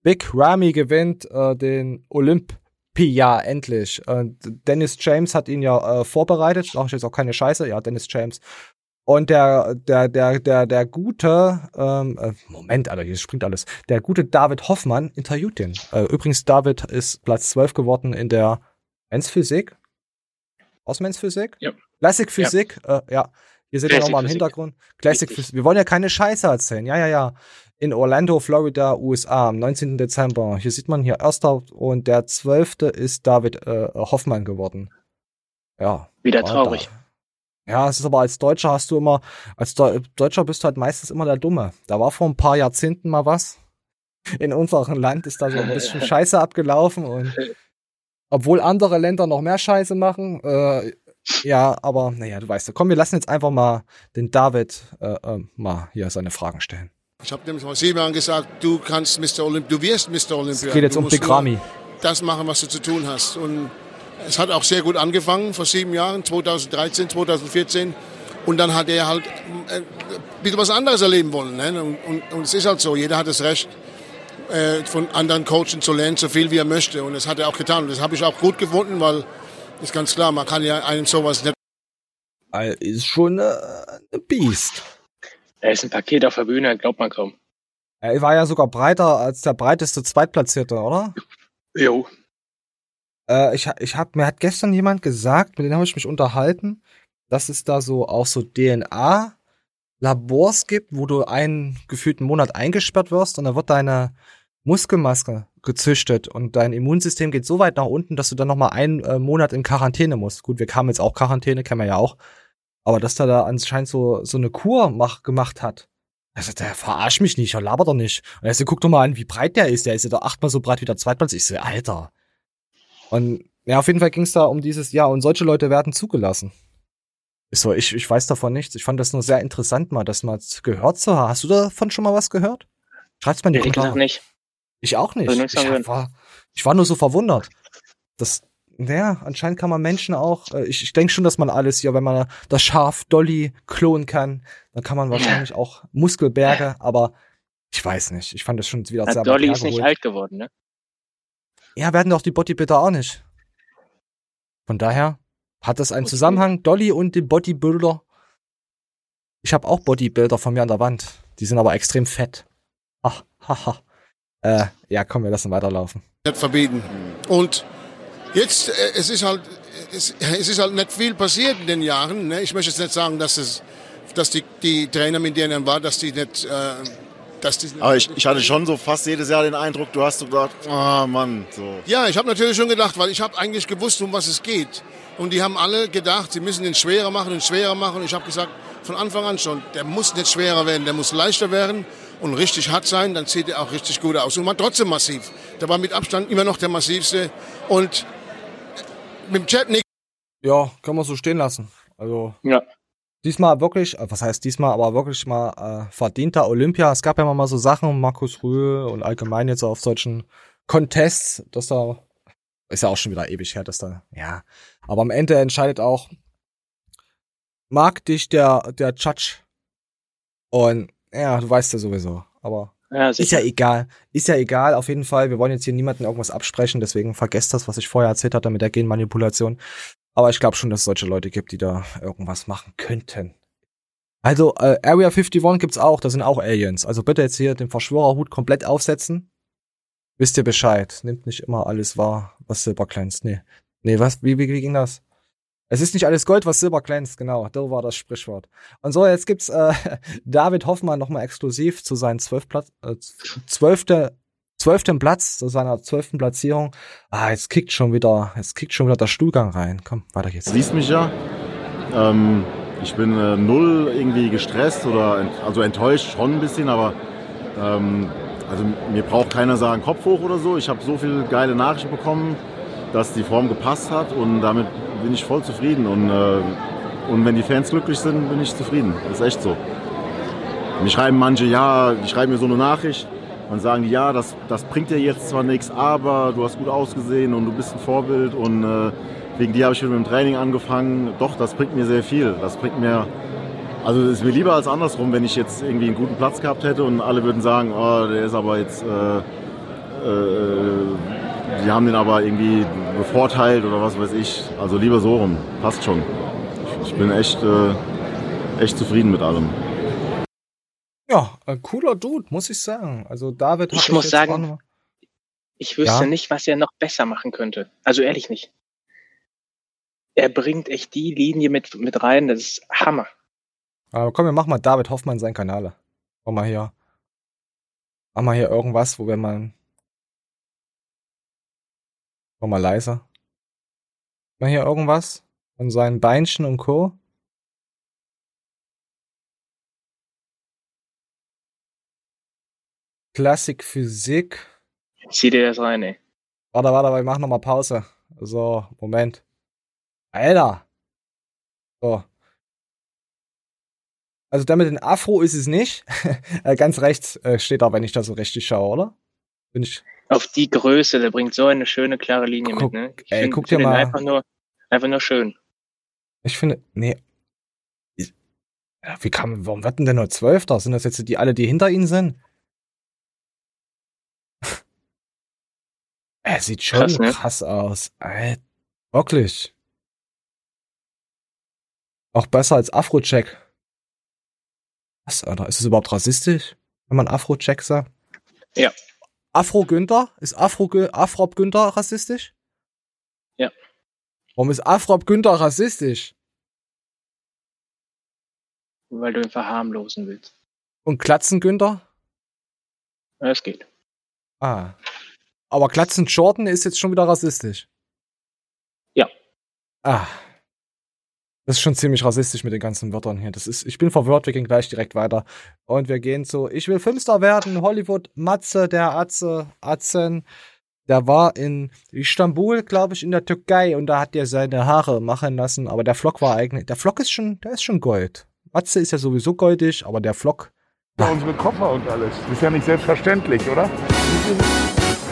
Big Ramy gewinnt äh, den Olympia endlich. Äh, Dennis James hat ihn ja äh, vorbereitet. Sag ich jetzt auch keine Scheiße. Ja, Dennis James. Und der, der, der, der, der gute, ähm, äh, Moment, Alter, hier springt alles. Der gute David Hoffmann interviewt den. Äh, übrigens, David ist Platz 12 geworden in der Men's-Physik. Aus Men's-Physik? Ja. Classic Physik, ja. Äh, ja. Hier seht ihr Classic nochmal im Physik. Hintergrund. Classic. Physik. Wir wollen ja keine Scheiße erzählen. Ja, ja, ja. In Orlando, Florida, USA, am 19. Dezember. Hier sieht man hier erster und der 12. ist David äh, Hoffmann geworden. Ja. Wieder traurig. da. Ja, es ist aber als Deutscher hast du immer, als Deu Deutscher bist du halt meistens immer der Dumme. Da war vor ein paar Jahrzehnten mal was. In unserem Land ist da so ein bisschen Scheiße abgelaufen und obwohl andere Länder noch mehr Scheiße machen, äh, ja, aber naja, du weißt ja. Komm, wir lassen jetzt einfach mal den David äh, äh, mal hier seine Fragen stellen. Ich habe dem vor sieben Jahren gesagt, du kannst Mr. Olymp, du wirst Mr. Olympia. Es geht jetzt du um Big nur Ramy. Das machen, was du zu tun hast. Und es hat auch sehr gut angefangen vor sieben Jahren, 2013, 2014. Und dann hat er halt äh, ein bisschen was anderes erleben wollen. Ne? Und, und, und es ist halt so, jeder hat das Recht, äh, von anderen Coachen zu lernen, so viel wie er möchte. Und das hat er auch getan. Und das habe ich auch gut gefunden, weil ist ganz klar, man kann ja einen sowas nicht Äh, Ist schon äh, ein Biest. Er ist ein Paket auf der Bühne, glaubt man kaum. Er war ja sogar breiter als der breiteste Zweitplatzierte, oder? Jo. Äh, ich, ich hab, mir hat gestern jemand gesagt, mit dem habe ich mich unterhalten, dass es da so auch so DNA-Labors gibt, wo du einen gefühlten Monat eingesperrt wirst und dann wird deine Muskelmaske gezüchtet und dein Immunsystem geht so weit nach unten, dass du dann nochmal einen äh, Monat in Quarantäne musst. Gut, wir kamen jetzt auch Quarantäne, kennen wir ja auch. Aber dass der da anscheinend so, so eine Kur mach, gemacht hat. Also, der verarscht mich nicht, er labert doch nicht. Und er so, guck doch mal an, wie breit der ist. Der ist ja doch achtmal so breit wie der Zweitplatz. Ich so, Alter. Und ja, auf jeden Fall ging es da um dieses, ja, und solche Leute werden zugelassen. Ich so, ich, ich weiß davon nichts. Ich fand das nur sehr interessant, mal das mal gehört zu haben. Hast du davon schon mal was gehört? Schreib's mal in die gesagt Kommentare. nicht. Ich auch nicht. Also Ich, war, ich war nur so verwundert. Das, naja, anscheinend kann man Menschen auch, äh, ich, ich denke schon, dass man alles hier, wenn man das Schaf Dolly klonen kann, dann kann man wahrscheinlich auch Muskelberge, aber ich weiß nicht. Ich fand das schon wieder Na, sehr Dolly ist nicht alt geworden, ne? Ja, werden doch die Bodybuilder auch nicht. Von daher hat das einen Okay. Zusammenhang, Dolly und die Bodybuilder. Ich habe auch Bodybuilder von mir an der Wand. Die sind aber extrem fett. Ach, haha. Äh, ja, komm, wir lassen weiterlaufen. nicht verbieten. Und jetzt, äh, es ist halt, es, es ist halt nicht viel passiert in den Jahren. Ne? Ich möchte jetzt nicht sagen, dass es, dass die, die Trainer, mit denen er war, dass die nicht, äh, dass die Aber ich, ich hatte schon so fast jedes Jahr den Eindruck, du hast so gedacht, ah Mann, so. Ja, ich habe natürlich schon gedacht, weil ich habe eigentlich gewusst, um was es geht. Und die haben alle gedacht, sie müssen ihn schwerer machen und schwerer machen. Und ich habe gesagt, von Anfang an schon, der muss nicht schwerer werden, der muss leichter werden und richtig hart sein, dann sieht er auch richtig gut aus. Und war trotzdem massiv. Der war mit Abstand immer noch der massivste. Und mit dem Chatnik Ja, kann man so stehen lassen. Also Ja. diesmal wirklich, äh, was heißt diesmal, aber wirklich mal äh, verdienter Olympia. Es gab ja immer mal so Sachen, Markus Rühl und allgemein jetzt auf solchen Contests, dass da ist ja auch schon wieder ewig her, dass da, ja. Aber am Ende entscheidet auch, mag dich der, der Judge. Und ja, du weißt ja sowieso. Aber Ja, ist ja egal. Ist ja egal, auf jeden Fall. Wir wollen jetzt hier niemanden irgendwas absprechen, deswegen vergesst das, was ich vorher erzählt hatte mit der Genmanipulation. Aber ich glaube schon, dass es solche Leute gibt, die da irgendwas machen könnten. Also, äh, Area 51 gibt's auch, da sind auch Aliens. Also bitte jetzt hier den Verschwörerhut komplett aufsetzen. Wisst ihr Bescheid. Nimmt nicht immer alles wahr, was Silber glänzt. Nee. Nee, was? Wie, wie, wie ging das? Es ist nicht alles Gold, was Silber glänzt, genau. Da war das Sprichwort. Und so, jetzt gibt's äh, David Hoffmann nochmal exklusiv zu seinem äh, zwölfte, zwölften Platz, zu seiner zwölften Platzierung. Ah, jetzt kickt schon wieder, jetzt kickt schon wieder der Stuhlgang rein. Komm, weiter geht's. Siehst mich ja. Ähm, ich bin äh, null irgendwie gestresst oder ent also enttäuscht schon ein bisschen, aber ähm, also mir braucht keiner sagen Kopf hoch oder so. Ich habe so viele geile Nachrichten bekommen, dass die Form gepasst hat und damit bin ich voll zufrieden. Und, äh, und wenn die Fans glücklich sind, bin ich zufrieden. Das ist echt so. Mir schreiben manche, ja, die schreiben mir so eine Nachricht und sagen, ja, das, das bringt dir jetzt zwar nichts, aber du hast gut ausgesehen und du bist ein Vorbild und äh, wegen dir habe ich mit dem Training angefangen. Doch, das bringt mir sehr viel. Das bringt mir, also es ist mir lieber als andersrum, wenn ich jetzt irgendwie einen guten Platz gehabt hätte und alle würden sagen, oh, der ist aber jetzt, äh, äh, die haben den aber irgendwie bevorteilt oder was weiß ich. Also lieber so rum, passt schon. Ich, ich bin echt, äh, echt zufrieden mit allem. Ja, ein cooler Dude, muss ich sagen. Also David Ich muss sagen, Ich wüsste Ja. nicht, was er noch besser machen könnte. Also ehrlich nicht. Er bringt echt die Linie mit, mit rein, das ist Hammer. Aber komm, wir machen mal David Hoffmann seinen Kanal. Mach mal hier. Mach mal hier irgendwas, wo wir mal. Mach mal leiser. Mal hier irgendwas von seinen Beinchen und Co. Klassik Physik. Zieh dir das rein, ey. Warte, warte, wir machen noch mal Pause. So, Moment. Alter. So. Also der mit den Afro ist es nicht. Äh, Ganz rechts äh, steht da, wenn ich da so richtig schaue, oder? Bin ich. Auf die Größe, der bringt so eine schöne, klare Linie Guck, mit, ne? Ich ey, find- guck dir mal- Einfach nur, einfach nur schön. Ich finde. Nee. Ja, wie kann, warum wird denn nur Zwölfter? Sind das jetzt die alle, die hinter ihnen sind? er sieht schon Krass, ne? krass aus. Ey, wirklich. Auch besser als Afro-Check. Was, Alter? Ist es überhaupt rassistisch, wenn man Afro-Check sagt? Ja. Afro-Günther? Ist Afro Afrop Günther rassistisch? Ja. Warum ist Afrop Günther rassistisch? Weil du ihn verharmlosen willst. Und Glatzen Günther? Ja, Das geht. Ah. Aber Glatzen Jordan ist jetzt schon wieder rassistisch. Ja. Ah. Das ist schon ziemlich rassistisch mit den ganzen Wörtern hier. Das ist, ich bin verwirrt, wir gehen gleich direkt weiter. Und wir gehen zu, ich will Filmstar werden, Hollywood, Matze, der Atze, Atzen. Der war in Istanbul, glaube ich, in der Türkei und da hat er seine Haare machen lassen. Aber der Flock war eigentlich, der Flock ist schon, der ist schon Gold. Matze ist ja sowieso goldig, aber der Flock, Unsere Koffer und alles. Das ist ja nicht selbstverständlich, oder?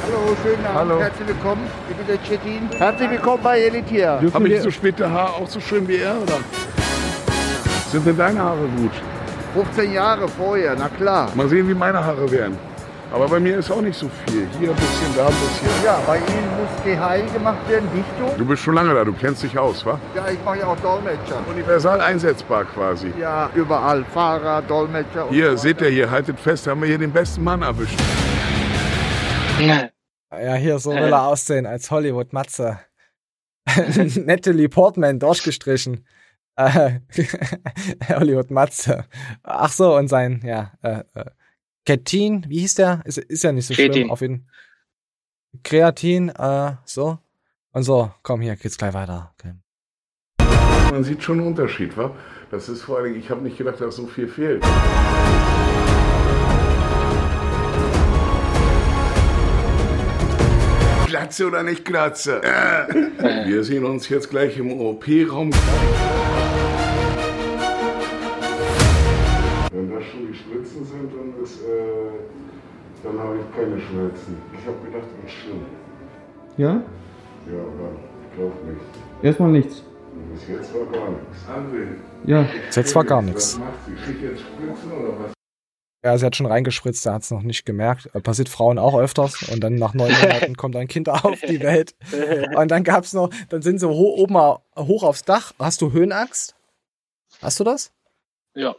Hallo, schönen Abend. Hallo. Herzlich willkommen. Ich bin der Chetin. Herzlich willkommen bei Elitier. Habe ich so späte Haar auch so schön wie er, oder? Sind denn deine Haare gut? 15 Jahre vorher, na klar. Mal sehen, wie meine Haare werden. Aber bei mir ist auch nicht so viel. Hier ein bisschen, da ein bisschen. Ja, bei Ihnen muss GHI gemacht werden, Dichtung. Du bist schon lange da, du kennst dich aus, wa? Ja, ich mache ja auch Dolmetscher. Universal einsetzbar quasi. Ja, überall. Fahrer, Dolmetscher. und Hier, so seht ihr hier, haltet fest, haben wir hier den besten Mann erwischt. Ja, hier so will er aussehen als Hollywood Matze. Natalie Portman durchgestrichen. Äh, Hollywood Matze. Ach so, und sein, ja, äh, äh, Ketin, wie hieß der? Ist, ist ja nicht so schlimm. Kreatin. Auf jeden Kreatin, äh, so. Und so, komm, hier geht's gleich weiter. Okay. Man sieht schon einen Unterschied, wa? Das ist vor allem, ich habe nicht gedacht, dass so viel fehlt. Glatze oder nicht Glatze? Äh. Wir sehen uns jetzt gleich im OP-Raum. Wenn das schon die Spritzen sind, dann, ist, äh, dann habe ich keine Schmerzen. Ich habe gedacht, das ist schlimm. Ja? Ja, aber ich glaube nicht. Erstmal nichts. Bis jetzt war gar nichts. André, Ja. Jetzt war gar nichts. was macht sie? Schickt jetzt Spritzen oder was? Ja, sie hat schon reingespritzt, er hat's noch nicht gemerkt. Äh, Passiert Frauen auch öfters. Und dann nach neun Monaten kommt ein Kind auf die Welt. Und dann gab's noch, dann sind sie ho oben hoch aufs Dach. Hast du Höhenangst? Hast du das? Ja.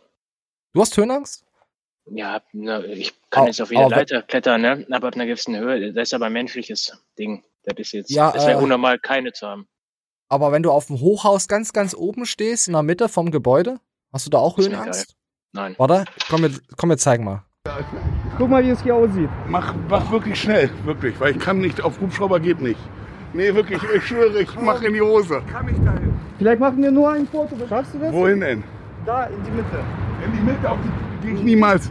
Du hast Höhenangst? Ja, na, ich kann Au- jetzt auf jede aber- Leiter klettern, ne? Aber ab einer gewissen Höhe, das ist aber ein menschliches Ding. Das ist jetzt, Ja, es wäre äh, unnormal, keine zu haben. Aber wenn du auf dem Hochhaus ganz, ganz oben stehst, in der Mitte vom Gebäude, hast du da auch Das Höhenangst? Nein. Warte, komm, wir, komm, wir zeigen mal. Guck mal, wie es hier aussieht. Mach, mach wirklich schnell, wirklich, weil ich kann nicht, auf Hubschrauber geht nicht. Nee, wirklich, ich schwöre, ich mach in die Hose. Kann ich da hin? Vielleicht machen wir nur ein Foto. Schaffst du das? Wohin denn? Da, in die Mitte. In die Mitte, auf die gehe ich niemals.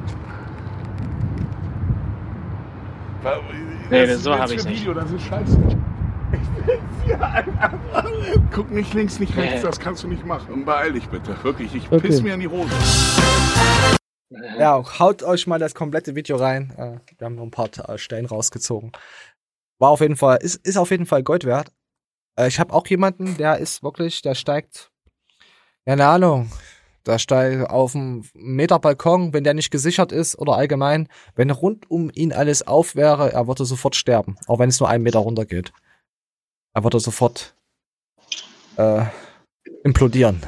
Nee, Das ist so jetzt hab ich's für nicht. Video, das ist scheiße. Ich will's hier einfach. Guck nicht links, nicht rechts, Nee. das kannst du nicht machen. Beeil dich bitte, wirklich, ich Okay. piss mir in die Hose. Ja, haut euch mal das komplette Video rein. Äh, Wir haben nur ein paar äh, Stellen rausgezogen. War auf jeden Fall, ist, ist auf jeden Fall Gold wert. Äh, Ich habe auch jemanden, der ist wirklich, der steigt, keine Ahnung, da steigt auf einem Meter Balkon, wenn der nicht gesichert ist oder allgemein, wenn rund um ihn alles auf wäre, er würde sofort sterben, auch wenn es nur einen Meter runter geht. Er würde sofort äh, implodieren.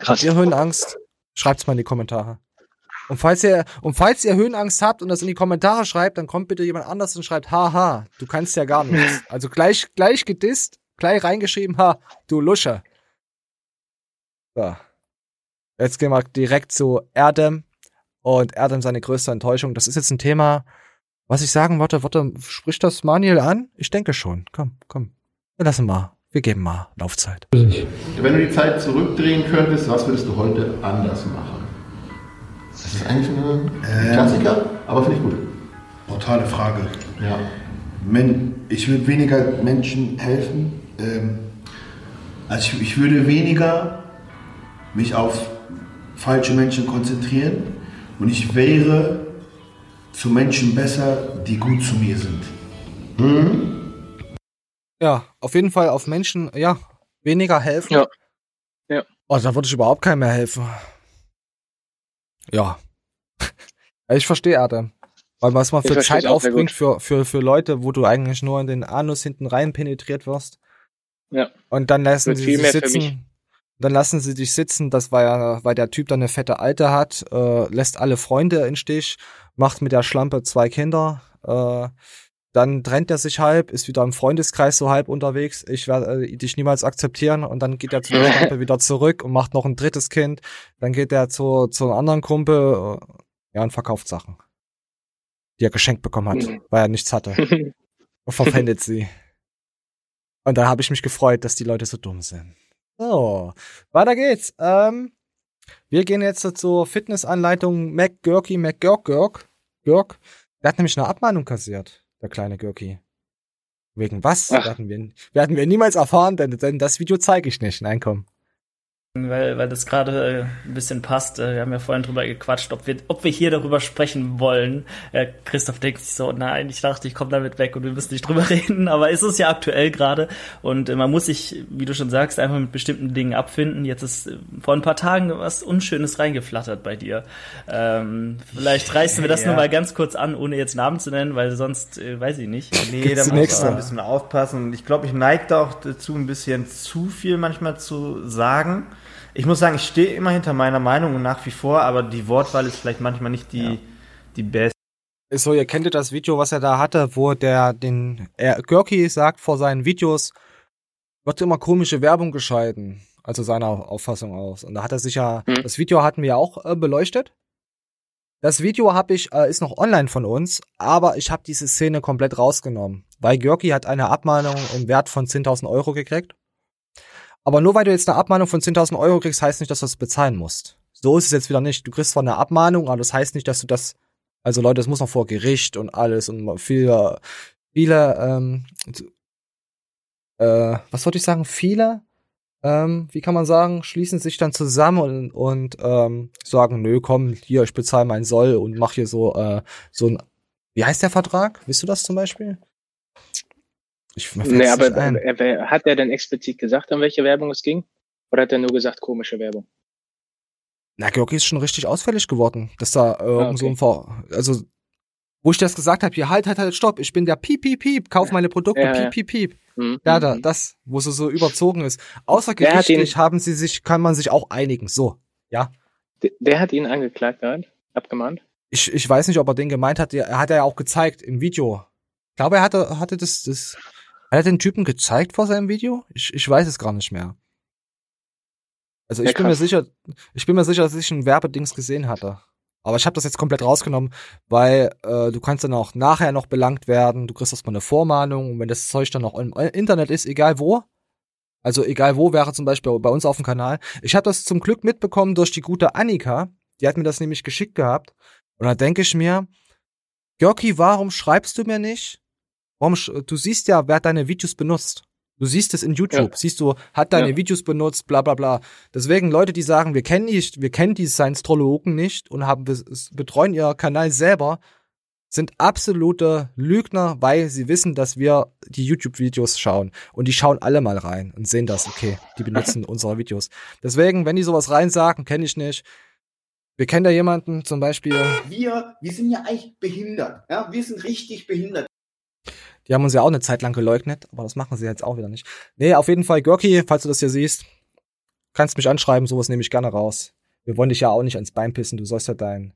Krass. Habt ihr Höhenangst? Schreibt's mal in die Kommentare. Und falls ihr, und falls ihr Höhenangst habt und das in die Kommentare schreibt, dann kommt bitte jemand anders und schreibt, haha, du kannst ja gar nichts. Also gleich, gleich gedisst, gleich reingeschrieben, ha, du Lusche. So. Jetzt gehen wir direkt zu Erdem und Erdem seine größte Enttäuschung. Das ist jetzt ein Thema, was ich sagen wollte, warte, spricht das Manuel an? Ich denke schon. Komm, komm. Wir lassen mal. Wir geben mal Laufzeit. Wenn du die Zeit zurückdrehen könntest, was würdest du heute anders machen? Das ist eigentlich ein Ähm. Klassiker, aber finde ich gut. Brutale Frage. Ja. Ich würde weniger Menschen helfen. Ähm, also ich, ich würde weniger mich auf falsche Menschen konzentrieren und ich wäre zu Menschen besser, die gut zu mir sind. Ja, auf jeden Fall auf Menschen, ja, weniger helfen. Ja. Ja. Oh, da würde ich überhaupt keinem mehr helfen. Ja. ich verstehe Adam. Weil was man für Zeit aufbringt für, für, für Leute, wo du eigentlich nur in den Anus hinten rein penetriert wirst. Ja. Und dann lassen sie mich. sitzen. Dann lassen sie dich sitzen, das war ja, weil der Typ dann eine fette Alte hat, äh, lässt alle Freunde in Stich, macht mit der Schlampe zwei Kinder, äh, dann trennt er sich halb, ist wieder im Freundeskreis so halb unterwegs, ich werde äh, dich niemals akzeptieren und dann geht er zu der Schlampe wieder zurück und macht noch ein drittes Kind, dann geht er zu, zu einem anderen Kumpel, äh, ja, und verkauft Sachen, die er geschenkt bekommen hat, Mhm. weil er nichts hatte und verpfändet sie. Und dann habe ich mich gefreut, dass die Leute so dumm sind. So, weiter geht's. Ähm, wir gehen jetzt zur Fitnessanleitung McGurky McGurk Gurk. Gurk. Der hat nämlich eine Abmahnung kassiert, der kleine Gurky. Wegen was? Ach. Werden wir, werden wir niemals erfahren, denn, denn das Video zeige ich nicht. Nein, komm. Weil, weil das gerade äh, ein bisschen passt. Äh, wir haben ja vorhin drüber gequatscht, ob wir, ob wir hier darüber sprechen wollen. Äh, Christoph denkt sich so, nein, ich dachte, ich komme damit weg und wir müssen nicht drüber reden, aber es ist ja aktuell gerade und man muss sich, wie du schon sagst, einfach mit bestimmten Dingen abfinden. Jetzt ist vor ein paar Tagen was Unschönes reingeflattert bei dir. Ähm, vielleicht reißen wir das Ja. nur mal ganz kurz an, ohne jetzt Namen zu nennen, weil sonst äh, weiß ich nicht. Nee, da muss man ein bisschen aufpassen. Und ich glaube, ich neige da auch dazu, ein bisschen zu viel manchmal zu sagen. Ich muss sagen, ich stehe immer hinter meiner Meinung und nach wie vor, aber die Wortwahl ist vielleicht manchmal nicht die, die beste. Ist so, ihr kennt ja das Video, was er da hatte, wo der den er, Görki sagt vor seinen Videos, wird immer komische Werbung gescheiden. Also seiner Auffassung aus. Und da hat er sich ja, das Video hatten wir ja auch äh, beleuchtet. Das Video habe ich, äh, ist noch online von uns, aber ich habe diese Szene komplett rausgenommen. Weil Görki hat eine Abmahnung im Wert von 10.000 Euro gekriegt. Aber nur weil du jetzt eine Abmahnung von 10.000 Euro kriegst, heißt nicht, dass du das bezahlen musst. So ist es jetzt wieder nicht. Du kriegst zwar eine Abmahnung, aber das heißt nicht, dass du das, also Leute, das muss noch vor Gericht und alles und viele, viele, ähm, äh, was wollte ich sagen? Viele, ähm, wie kann man sagen, schließen sich dann zusammen und, und ähm, sagen, nö, komm, hier, ich bezahle mein Soll und mach hier so, äh, so ein, wie heißt der Vertrag? Wisst du das zum Beispiel? Ich, Nee, aber er, hat er denn explizit gesagt, um welche Werbung es ging? Oder hat er nur gesagt, komische Werbung? Na, Georgi ist schon richtig ausfällig geworden, dass da äh, Ah, irgend so ein Ver also wo ich das gesagt habe, hier halt halt halt stopp, ich bin der piep piep piep, kauf meine Produkte Ja, ja. piep piep piep. Mhm. Ja, da das, wo sie so überzogen ist. Außergerichtlich haben sie sich kann man sich auch einigen. So, ja. Der, der hat ihn angeklagt, gerade? Abgemahnt? Ich, ich weiß nicht, ob er den gemeint hat, er hat er ja auch gezeigt im Video. Ich glaube, er hatte hatte das das Hat er den Typen gezeigt vor seinem Video? Ich, ich weiß es gar nicht mehr. Also ich Ja, bin mir sicher, ich bin mir sicher, dass ich ein Werbedings gesehen hatte. Aber ich habe das jetzt komplett rausgenommen, weil äh, du kannst dann auch nachher noch belangt werden. Du kriegst erstmal eine Vormahnung und wenn das Zeug dann auch im Internet ist, egal wo, also egal wo wäre zum Beispiel bei uns auf dem Kanal. Ich habe das zum Glück mitbekommen durch die gute Annika. Die hat mir das nämlich geschickt gehabt. Und da denke ich mir, Görki, warum schreibst du mir nicht? Warum, sch- du siehst ja, wer hat deine Videos benutzt. Du siehst es in YouTube, Ja. siehst du, hat deine Ja. Videos benutzt, bla bla bla. Deswegen Leute, die sagen, wir kennen nicht, wir kennen die Science-Trologen nicht und haben betreuen ihr Kanal selber, sind absolute Lügner, weil sie wissen, dass wir die YouTube-Videos schauen. Und die schauen alle mal rein und sehen das, okay, die benutzen unsere Videos. Deswegen, wenn die sowas rein sagen, kenne ich nicht. Wir kennen da jemanden, zum Beispiel, Wir, wir sind ja eigentlich behindert. Ja? Wir sind richtig behindert. Die haben uns ja auch eine Zeit lang geleugnet, aber das machen sie jetzt auch wieder nicht. Nee, auf jeden Fall, Görki, falls du das hier siehst, kannst mich anschreiben, sowas nehme ich gerne raus. Wir wollen dich ja auch nicht ans Bein pissen, du sollst ja dein,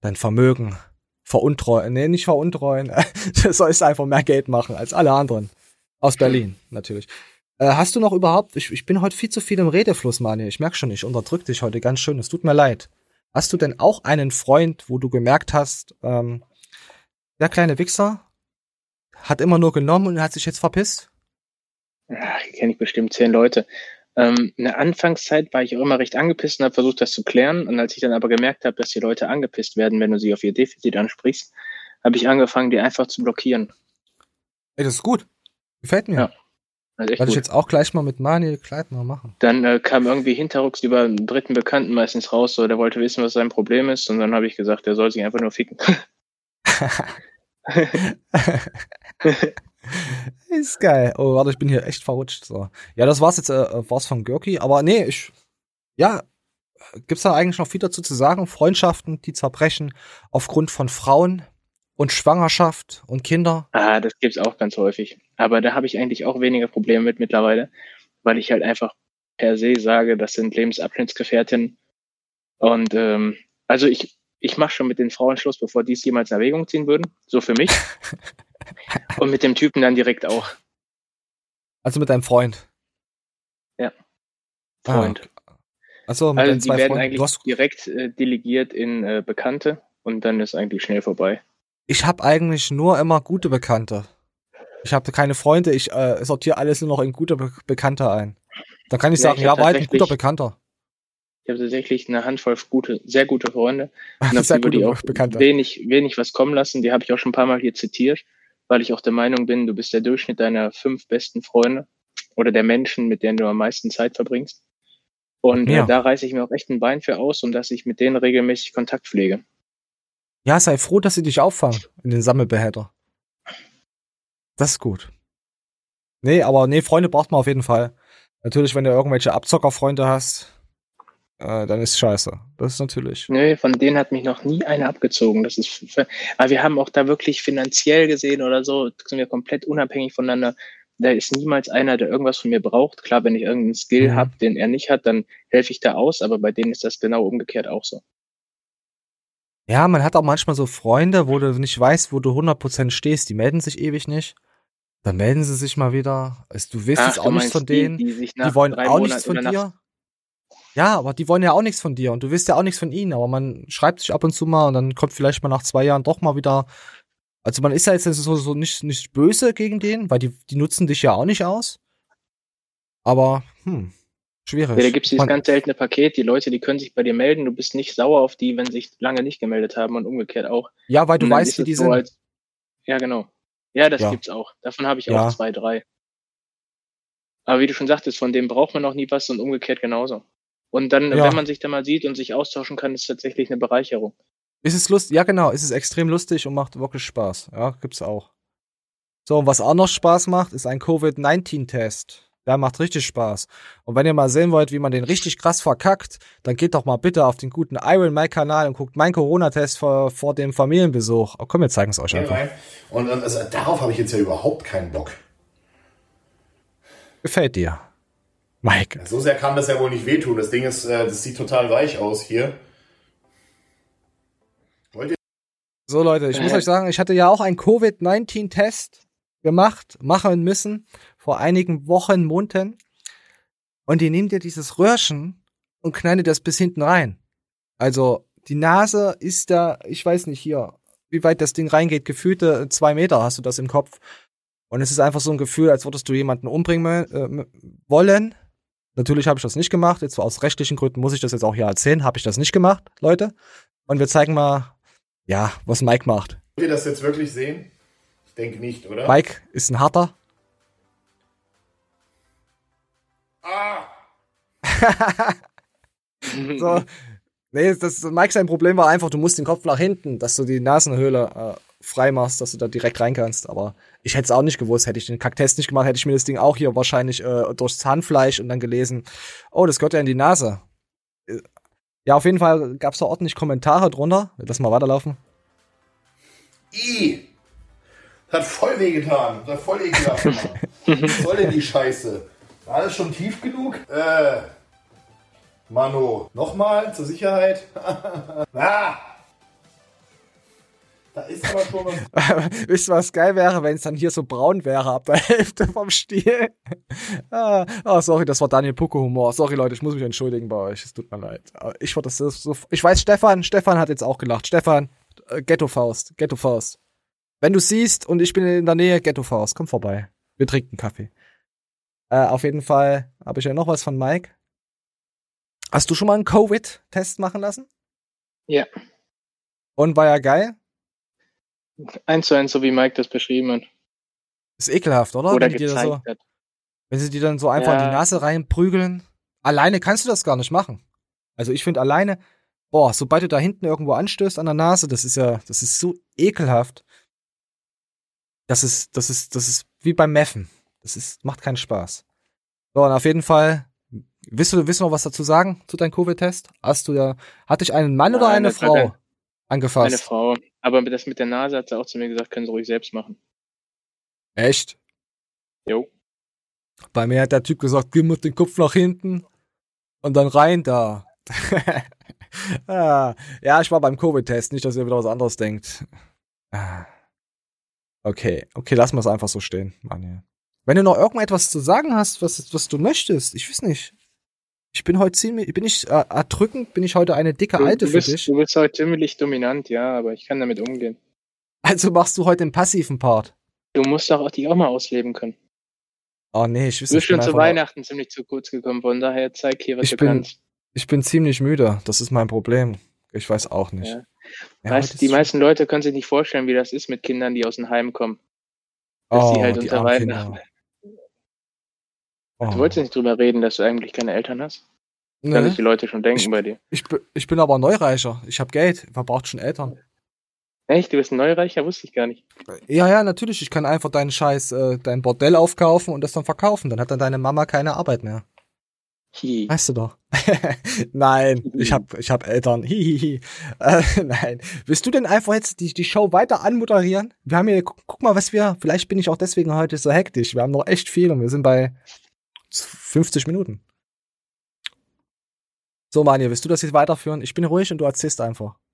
dein Vermögen veruntreuen, nee, nicht veruntreuen, du sollst einfach mehr Geld machen als alle anderen. Aus Berlin, natürlich. Äh, hast du noch überhaupt, ich, ich bin heute viel zu viel im Redefluss, Mani, ich merk schon, ich unterdrück dich heute ganz schön, es tut mir leid. Hast du denn auch einen Freund, wo du gemerkt hast, ähm, der kleine Wichser hat immer nur genommen und hat sich jetzt verpisst? Ja, hier kenne ich bestimmt zehn Leute. Ähm, in der Anfangszeit war ich auch immer recht angepisst und habe versucht, das zu klären. Und als ich dann aber gemerkt habe, dass die Leute angepisst werden, wenn du sie auf ihr Defizit ansprichst, habe ich angefangen, die einfach zu blockieren. Ey, das ist gut. Gefällt mir. Ja. Also Werde ich jetzt auch gleich mal mit Manuel Kleidner machen. Dann äh, kam irgendwie hinterrücks über einen dritten Bekannten meistens raus, so der wollte wissen, was sein Problem ist. Und dann habe ich gesagt, der soll sich einfach nur ficken. ist geil. Oh, warte, ich bin hier echt verrutscht. So. Ja, das war's jetzt, äh, war's von Görki. Aber nee, ich, ja, gibt's da eigentlich noch viel dazu zu sagen? Freundschaften, die zerbrechen aufgrund von Frauen und Schwangerschaft und Kinder. Ah, das gibt's auch ganz häufig. Aber da habe ich eigentlich auch weniger Probleme mit mittlerweile, weil ich halt einfach per se sage, das sind Lebensabschnittsgefährtinnen. Und ähm, also ich, ich mache schon mit den Frauen Schluss, bevor die es jemals in Erwägung ziehen würden. So für mich. Und mit dem Typen dann direkt auch. Also mit deinem Freund. Ja. Ah, Freund. okay. Also mit also die werden Freunden. eigentlich hast, direkt äh, delegiert in äh, Bekannte und dann ist eigentlich schnell vorbei. ich habe eigentlich nur immer gute Bekannte. Ich habe keine Freunde, ich äh, sortiere alles nur noch in gute Be Bekannte ein. Dann kann ich Ja, sagen, ich ja, war halt ein guter Bekannter. Habe tatsächlich eine Handvoll gute, sehr gute Freunde. Und Sehr die auch Bekannte. wenig, wenig was kommen lassen. Die habe ich auch schon ein paar Mal hier zitiert, weil ich auch der Meinung bin, du bist der Durchschnitt deiner fünf besten Freunde oder der Menschen, mit denen du am meisten Zeit verbringst. Und Ja. äh, da reiße ich mir auch echt ein Bein für aus und dass ich mit denen regelmäßig Kontakt pflege. Ja, sei froh, dass sie dich auffangen in den Sammelbehälter. Das ist gut. Nee, aber nee, Freunde braucht man auf jeden Fall. Natürlich, wenn du irgendwelche Abzockerfreunde hast, äh, dann ist scheiße. Das ist natürlich. Nö, von denen hat mich noch nie einer abgezogen. Das ist, aber wir haben auch da wirklich finanziell gesehen oder so, sind wir komplett unabhängig voneinander. Da ist niemals einer, der irgendwas von mir braucht. Klar, wenn ich irgendeinen Skill Mhm. habe, den er nicht hat, dann helfe ich da aus, aber bei denen ist das genau umgekehrt auch so. Ja, man hat auch manchmal so Freunde, wo du nicht weißt, wo du 100% stehst. Die melden sich ewig nicht. Dann melden sie sich mal wieder. Also, du weißt Ach, jetzt du auch nichts von die, denen. die Die, nach wollen auch nichts Monaten von oder nach- dir. Ja, aber die wollen ja auch nichts von dir und du willst ja auch nichts von ihnen, aber man schreibt sich ab und zu mal und dann kommt vielleicht mal nach zwei Jahren doch mal wieder. Also man ist ja jetzt so, so nicht, nicht böse gegen den, weil die, die nutzen dich ja auch nicht aus. Aber, hm, schwierig. Ja, da gibt es dieses Man- ganz seltene Paket, die Leute, die können sich bei dir melden, du bist nicht sauer auf die, wenn sie sich lange nicht gemeldet haben und umgekehrt auch. Ja, weil du weißt, wie die so, sind. Als, ja, genau. Ja, das Ja. gibt's auch. Davon habe ich Ja. auch zwei, drei. Aber wie du schon sagtest, von dem braucht man noch nie was und umgekehrt genauso. Und dann, Ja. wenn man sich da mal sieht und sich austauschen kann, ist tatsächlich eine Bereicherung. Ist es lustig? Ja, genau. Ist es extrem lustig und macht wirklich Spaß. Ja, gibt's auch. So, und was auch noch Spaß macht, ist ein Covid-19-Test. Der macht richtig Spaß. Und wenn ihr mal sehen wollt, wie man den richtig krass verkackt, dann geht doch mal bitte auf den guten Iron Mike Kanal und guckt meinen Corona-Test vor, vor dem Familienbesuch. Oh, komm, wir zeigen es euch einfach. Und dann, also, darauf habe ich jetzt ja überhaupt keinen Bock. Gefällt dir. Mike. So sehr kann das ja wohl nicht wehtun. Das Ding ist, äh, das sieht total weich aus hier. Wollt ihr? So, Leute, ich muss euch sagen, ich hatte ja auch einen Covid-19-Test. gemacht, machen müssen, vor einigen Wochen, Monaten. Und die nehmen dir dieses Röhrchen und knallen dir das bis hinten rein. Also die Nase ist da, ich weiß nicht hier, wie weit das Ding reingeht, gefühlte zwei Meter hast du das im Kopf. Und es ist einfach so ein Gefühl, als würdest du jemanden umbringen äh, wollen. Natürlich habe ich das nicht gemacht. Jetzt aus rechtlichen Gründen muss ich das jetzt auch hier erzählen. Habe ich das nicht gemacht, Leute. Und wir zeigen mal, ja, was Mike macht. Wollt ihr das jetzt wirklich sehen? Ich denke nicht, oder? Mike ist ein harter. Ah! so. Nee, das, Mike sein Problem war einfach, du musst den Kopf nach hinten, dass du die Nasenhöhle äh, frei machst, dass du da direkt rein kannst. Aber ich hätte es auch nicht gewusst. Hätte ich den Kacktest nicht gemacht, hätte ich mir das Ding auch hier wahrscheinlich äh, durchs Zahnfleisch und dann gelesen, oh, das gehört ja in die Nase. Äh, Ja, auf jeden Fall gab es da ordentlich Kommentare drunter. Lass mal weiterlaufen. I! Das hat voll wehgetan. Das hat voll ekelhaft. Was soll denn die Scheiße? War alles schon tief genug? Äh. Mano. Nochmal zur Sicherheit. ah! Da ist aber schon was. Wisst ihr, was geil wäre, wenn es dann hier so braun wäre ab der Hälfte vom Stiel? ah, oh, sorry, das war Daniel Pucke Humor. Sorry, Leute, ich muss mich entschuldigen bei euch. Es tut mir leid. Aber ich wollte das so. Ich weiß, Stefan, Stefan hat jetzt auch gelacht. Stefan, äh, Ghetto Faust, Ghetto Faust. Wenn du siehst und ich bin in der Nähe, Ghetto Faust, komm vorbei. Wir trinken Kaffee. Äh, auf jeden Fall habe ich ja noch was von Mike. Hast du schon mal einen Covid-Test machen lassen? Ja. Und war ja geil? Eins zu eins, so wie Mike das beschrieben hat. Ist ekelhaft, oder? Oder wenn, die so, wenn sie dir dann so einfach in Ja. die Nase reinprügeln. Alleine kannst du das gar nicht machen. Also ich finde alleine, boah, sobald du da hinten irgendwo anstößt an der Nase, das ist ja, das ist so ekelhaft. Das ist, das ist, das ist wie beim Meffen. Das ist, macht keinen Spaß. So, und auf jeden Fall, willst du, willst du noch was dazu sagen zu deinem Covid-Test? Hast du ja, hatte ich einen Mann oder Nein, eine das war Frau angefasst? Eine Frau. Aber das mit der Nase hat sie auch zu mir gesagt, können sie ruhig selbst machen. Echt? Jo. Bei mir hat der Typ gesagt, gib mir den Kopf nach hinten und dann rein da. ah, ja, ich war beim Covid-Test, nicht, dass ihr wieder was anderes denkt. Ah. Okay, okay, lassen wir es einfach so stehen, Manuel. Wenn du noch irgendetwas zu sagen hast, was, was du möchtest, ich weiß nicht. Ich bin heute ziemlich, bin ich äh, erdrückend, bin ich heute eine dicke Du, Alte du, für bist, dich. du bist heute ziemlich dominant, ja, aber ich kann damit umgehen. Also machst du heute den passiven Part. Du musst doch auch die auch mal ausleben können. Oh nee, ich Du wüsste bist schon zu Weihnachten ziemlich zu kurz gekommen, von daher zeig hier, was ich du bin, kannst. ich bin ziemlich müde. Das ist mein Problem. Ich weiß auch nicht. Ja. Ja, weißt du, die ist- meisten Leute können sich nicht vorstellen, wie das ist mit Kindern, die aus dem Heim kommen. Dass Oh, die halt die unter armen Weihnachten. Kinder. Du Oh. wolltest nicht drüber reden, dass du eigentlich keine Eltern hast? Nee. sich die Leute schon denken Ich- bei dir. Ich, bin- ich bin aber Neureicher. Ich habe Geld. Wer braucht schon Eltern? Echt? Du bist ein Neureicher? Wusste ich gar nicht. Ja, ja, natürlich. Ich kann einfach deinen Scheiß, äh, dein Bordell aufkaufen und das dann verkaufen. Dann hat dann deine Mama keine Arbeit mehr. Hi. Weißt du doch. nein, ich hab, ich hab Eltern. Hihihi. Äh, nein. Willst du denn einfach jetzt die, die Show weiter anmoderieren? Wir haben hier, guck, guck mal, was wir, vielleicht bin ich auch deswegen heute so hektisch. Wir haben noch echt viel und wir sind bei 50 Minuten. So, Manja, willst du das jetzt weiterführen? Ich bin ruhig und du erzählst einfach.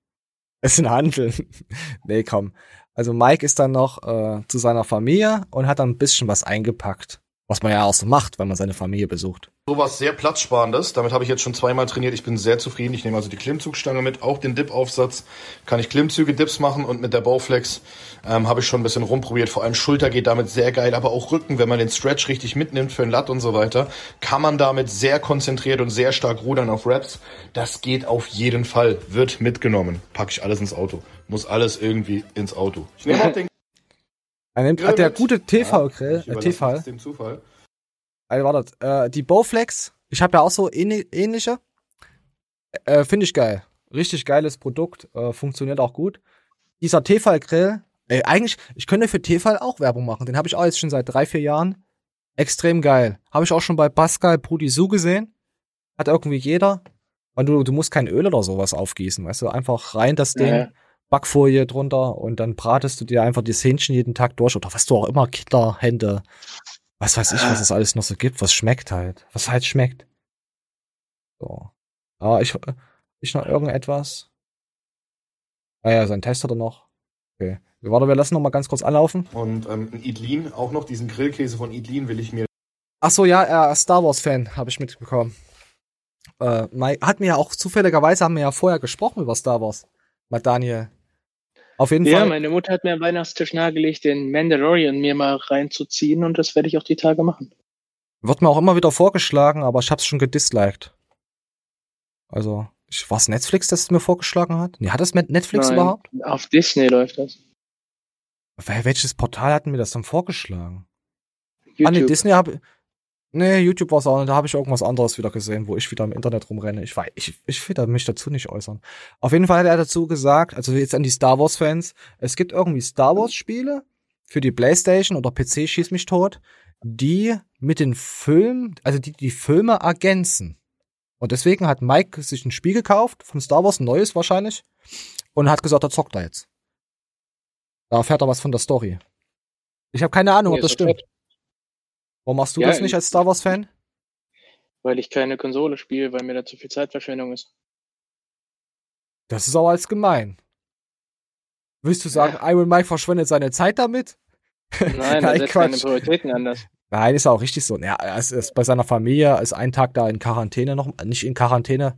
Es ist ein Handel. nee, komm. Also Mike ist dann noch äh, zu seiner Familie und hat dann ein bisschen was eingepackt. Was man ja auch so macht, wenn man seine Familie besucht. Sowas sehr platzsparendes. Damit habe ich jetzt schon zweimal trainiert. Ich bin sehr zufrieden. Ich nehme also die Klimmzugstange mit, auch den Dip-Aufsatz. Kann ich Klimmzüge, Dips machen und mit der Bowflex ähm, habe ich schon ein bisschen rumprobiert. Vor allem Schulter geht damit sehr geil, aber auch Rücken, wenn man den Stretch richtig mitnimmt für den Lat und so weiter, kann man damit sehr konzentriert und sehr stark rudern auf Raps. Das geht auf jeden Fall. Wird mitgenommen. Packe ich alles ins Auto. Muss alles irgendwie ins Auto. Ich nehme auch den Er nimmt, Grill hat der mit. gute TV-Grill, ich äh, TV. dem Zufall. Also, wartet, äh, die Bowflex, ich habe ja auch so ähnliche. Äh, Finde ich geil. Richtig geiles Produkt, äh, funktioniert auch gut. Dieser Tefal-Grill, ey, eigentlich, ich könnte für Tefal auch Werbung machen. Den habe ich auch jetzt schon seit drei, vier Jahren. Extrem geil. Habe ich auch schon bei Pascal Prudisu gesehen. Hat irgendwie jeder. Und du, du musst kein Öl oder sowas aufgießen, weißt du, einfach rein das Ding, Ja. Backfolie drunter und dann bratest du dir einfach das Hähnchen jeden Tag durch oder was du auch immer, Kinderhände, was weiß ich, was es alles noch so gibt, was schmeckt halt, was halt schmeckt. So. Aber ich, ich noch irgendetwas. Ah ja, sein Test hat er noch. Okay. Warte, wir lassen noch mal ganz kurz anlaufen. Und ähm, Idlin, auch noch diesen Grillkäse von Idlin will ich mir. Ach so, ja, er ist Star Wars Fan, habe ich mitbekommen. Äh, hat mir ja auch zufälligerweise haben wir ja vorher gesprochen über Star Wars. Mit Daniel. Auf jeden Ja, Fall. meine Mutter hat mir am Weihnachtstisch nahegelegt, den Mandalorian mir mal reinzuziehen und das werde ich auch die Tage machen. Wird mir auch immer wieder vorgeschlagen, aber ich hab's schon gedisliked. Also, ich, war's Netflix, das es mir vorgeschlagen hat? Nee, hat das mit Netflix Nein, überhaupt? Auf Disney läuft das. Wel- Welches Portal hat mir das dann vorgeschlagen? Ah, nee, YouTube. Disney habe Nee, YouTube war's auch nicht. Da habe ich irgendwas anderes wieder gesehen, wo ich wieder im Internet rumrenne. Ich weiß, ich, ich will da mich dazu nicht äußern. Auf jeden Fall hat er dazu gesagt, also jetzt an die Star Wars Fans, es gibt irgendwie Star Wars Spiele für die Playstation oder PC schieß mich tot, die mit den Filmen, also die die Filme ergänzen. Und deswegen hat Mike sich ein Spiel gekauft, von Star Wars, ein neues wahrscheinlich, und hat gesagt, er zockt da jetzt. Da erfährt er was von der Story. Ich habe keine Ahnung, Ja, ob das stimmt. fett. Warum machst du Ja, das nicht als Star Wars Fan? Weil ich keine Konsole spiele, weil mir da zu viel Zeitverschwendung ist. Das ist aber als gemein. Willst du sagen, Iron Mike verschwendet seine Zeit damit? Nein, da setzt deine Prioritäten anders. Nein, ist auch richtig so. Ja, er ist, ist bei seiner Familie, ist einen Tag da in Quarantäne noch, nicht in Quarantäne,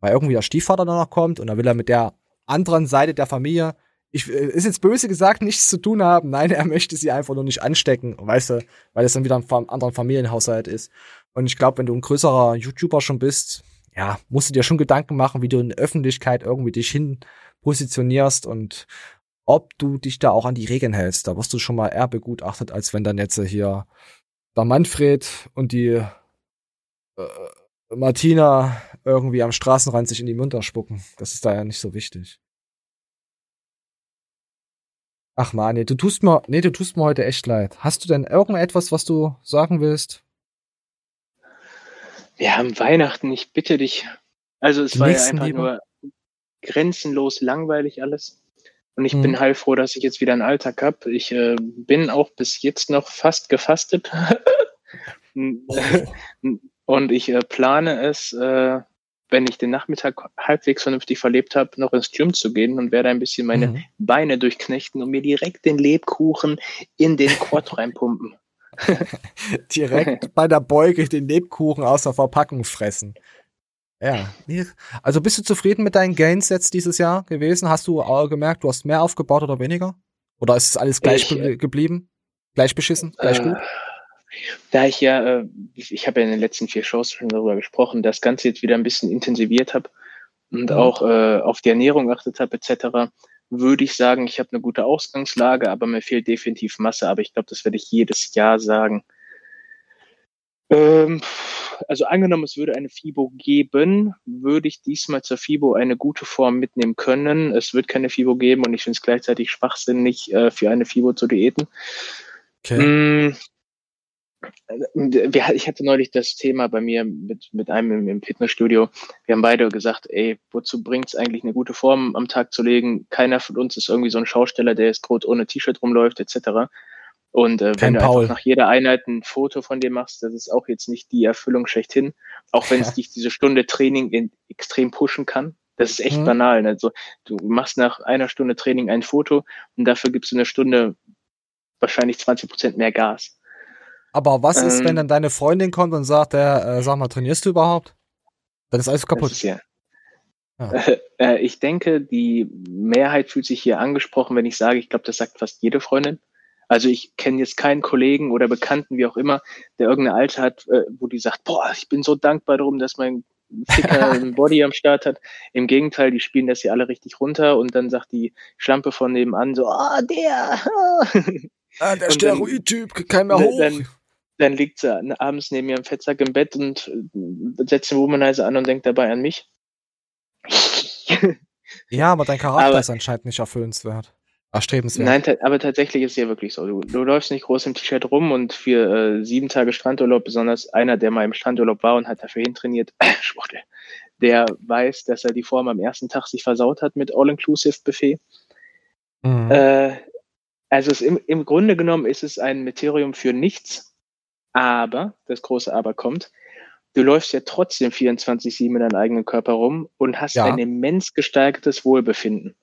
weil irgendwie der Stiefvater dann noch kommt und dann will er mit der anderen Seite der Familie, ich, äh, ist jetzt böse gesagt, nichts zu tun haben. Nein, er möchte sie einfach nur nicht anstecken, weißt du, weil es dann wieder ein anderen Familienhaushalt ist. Und ich glaube, wenn du ein größerer YouTuber schon bist, ja, musst du dir schon Gedanken machen, wie du in der Öffentlichkeit irgendwie dich hin positionierst und ob du dich da auch an die Regeln hältst. Da wirst du schon mal eher begutachtet, als wenn dann jetzt hier der Manfred und die äh, Martina irgendwie am Straßenrand sich in die Munter spucken. Das ist da ja nicht so wichtig. Ach man, nee, du tust mir, nee, du tust mir heute echt leid. Hast du denn irgendetwas, was du sagen willst? Wir haben Weihnachten, ich bitte dich. Also es Die war ja einfach Liebe? nur grenzenlos langweilig alles. Und ich Mhm. bin heilfroh, dass ich jetzt wieder einen Alltag habe. Ich äh, bin auch bis jetzt noch fast gefastet. Und ich äh, plane es, äh, wenn ich den Nachmittag halbwegs vernünftig verlebt habe, noch ins Gym zu gehen und werde ein bisschen meine Mhm. Beine durchknechten und mir direkt den Lebkuchen in den Quad reinpumpen. Direkt bei der Beuge den Lebkuchen aus der Verpackung fressen. Ja. Also bist du zufrieden mit deinen Gains jetzt dieses Jahr gewesen? Hast du äh, gemerkt, du hast mehr aufgebaut oder weniger? Oder ist es alles gleich Ich, ge- geblieben? Gleich beschissen? Gleich Äh, gut? Da ich ja, äh, ich, habe ja in den letzten vier Shows schon darüber gesprochen, das Ganze jetzt wieder ein bisschen intensiviert habe und Mhm. auch äh, auf die Ernährung geachtet habe etc., würde ich sagen, ich habe eine gute Ausgangslage, aber mir fehlt definitiv Masse. Aber ich glaube, das werde ich jedes Jahr sagen. Ähm, also angenommen, es würde eine FIBO geben, würde ich diesmal zur FIBO eine gute Form mitnehmen können. Es wird keine FIBO geben und ich finde es gleichzeitig schwachsinnig, äh, für eine FIBO zu diäten. Okay. Ich hatte neulich das Thema bei mir mit, mit einem im, Fitnessstudio. Wir haben beide gesagt, ey, wozu bringt's eigentlich eine gute Form am Tag zu legen? Keiner von uns ist irgendwie so ein Schausteller, der jetzt groß ohne T-Shirt rumläuft, etc. Und äh, wenn du Paul. einfach nach jeder Einheit ein Foto von dir machst, das ist auch jetzt nicht die Erfüllung schlechthin. Auch wenn es dich diese Stunde Training in, extrem pushen kann. Das ist echt Mhm. banal. Also du machst nach einer Stunde Training ein Foto und dafür gibst du eine Stunde wahrscheinlich 20 Prozent mehr Gas. Aber was ist, ähm, wenn dann deine Freundin kommt und sagt, äh, äh, sag mal, trainierst du überhaupt? Dann ist alles kaputt. Ist ja. Ja. Äh, ich denke, die Mehrheit fühlt sich hier angesprochen, wenn ich sage, ich glaube, das sagt fast jede Freundin. Also ich kenne jetzt keinen Kollegen oder Bekannten, wie auch immer, der irgendeine Alte hat, äh, wo die sagt, boah, ich bin so dankbar darum, dass mein Ficker ein Body am Start hat. Im Gegenteil, die spielen das hier alle richtig runter und dann sagt die Schlampe von nebenan so, ah, der. Ah, der Steroid-Typ, kein mehr dann, hoch. Dann, dann liegt sie abends neben ihrem Fettsack im Bett und äh, setzt den Womanizer an und denkt dabei an mich. Ja, aber dein Charakter Aber- ist anscheinend nicht erfüllenswert. Erstrebenswert. Nein, ta- aber tatsächlich ist es ja wirklich so. Du, du läufst nicht groß im T-Shirt rum und für äh, sieben Tage Strandurlaub, besonders einer, der mal im Strandurlaub war und hat dafür hintrainiert, Schwuchtel, der weiß, dass er die Form am ersten Tag sich versaut hat mit All-Inclusive-Buffet. Mhm. Äh, also es, im, im Grunde genommen ist es ein Materium für nichts, aber, das große Aber kommt, du läufst ja trotzdem 24-7 in deinem eigenen Körper rum und hast Ja. ein immens gesteigertes Wohlbefinden.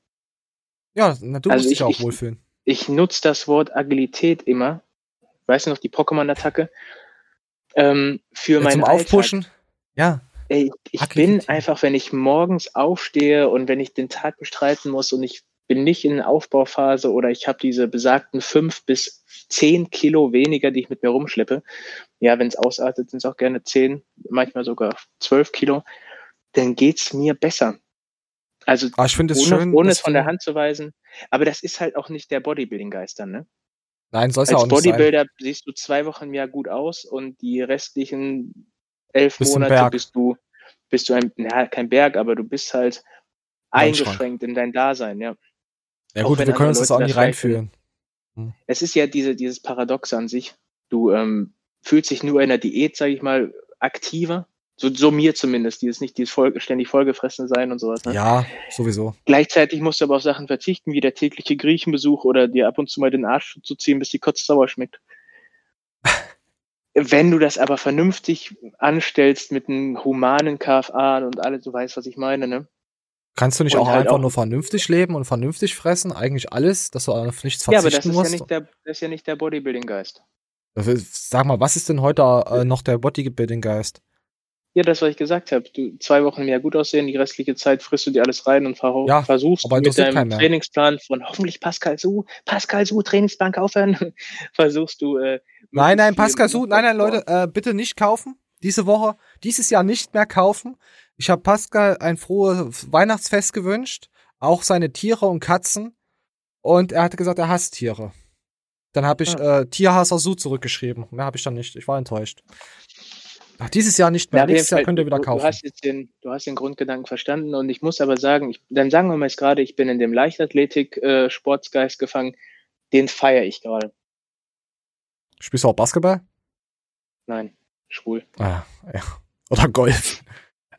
Ja, na, du Also musst dich ich- ja auch ich- wohlfühlen. Ich nutze das Wort Agilität immer. Weißt du noch, die Pokémon-Attacke? Ähm, für Ja, meinen zum Alltag. Aufpushen. Ja. Ey, ich bin einfach, wenn ich morgens aufstehe und wenn ich den Tag bestreiten muss und ich bin nicht in Aufbauphase oder ich habe diese besagten fünf bis zehn Kilo weniger, die ich mit mir rumschleppe. Ja, wenn es ausartet, sind es auch gerne zehn, manchmal sogar zwölf Kilo. Dann geht's mir besser. Also Ah, ich finde es ohne, schön, ohne es von der Hand zu weisen. Aber das ist halt auch nicht der Bodybuilding-Geist dann, ne? Nein, soll es ja Als auch nicht sein. Bodybuilder siehst du zwei Wochen im Jahr gut aus und die restlichen elf Bist Monate bist du, bist du ein, na, kein Berg, aber du bist halt eingeschränkt in dein Dasein, ja. Ja gut, wir können uns das auch nicht reinfühlen. Es ist ja diese, dieses Paradox an sich. Du ähm, fühlst dich nur in der Diät, sage ich mal, aktiver. So, so mir zumindest, dieses nicht dieses voll, ständig vollgefressen sein und sowas. Ne? Ja, sowieso. Gleichzeitig musst du aber auf Sachen verzichten, wie der tägliche Griechenbesuch oder dir ab und zu mal den Arsch zu ziehen, bis die Kotze sauer schmeckt. Wenn du das aber vernünftig anstellst mit einem humanen KFA und alles, du weißt, was ich meine, ne? Kannst du nicht Und auch halt einfach auch- nur vernünftig leben und vernünftig fressen? Eigentlich alles, dass du auf nichts Ja, aber das verzichten ist ja musst? nicht der, das ist ja nicht der Bodybuilding-Geist. Sag mal, was ist denn heute äh, noch der Bodybuilding-Geist? Ja, das, was ich gesagt habe. Du zwei Wochen im Jahr gut aussehen, die restliche Zeit frisst du dir alles rein und ver Ja, versuchst aber mit deinem mehr. Trainingsplan von hoffentlich Pascal Su, Pascal Su, Trainingsplan kaufen, versuchst du äh, Nein, nein, Pascal Su, nein, nein, Leute, äh, bitte nicht kaufen. Diese Woche, dieses Jahr nicht mehr kaufen. Ich habe Pascal ein frohes Weihnachtsfest gewünscht, auch seine Tiere und Katzen. Und er hatte gesagt, er hasst Tiere. Dann habe ich äh, Tierhasser Su zurückgeschrieben. Mehr habe ich dann nicht. Ich war enttäuscht. Ach, dieses Jahr nicht mehr. Ja, Nächstes Jahr könnt ihr wieder kaufen. Du hast, jetzt den, du hast den Grundgedanken verstanden und ich muss aber sagen, ich, dann sagen wir mal jetzt gerade, ich bin in dem Leichtathletik-Sportsgeist gefangen, den feiere ich gerade. Spielst du auch Basketball? Nein, schwul. Ah, ja. Oder Golf.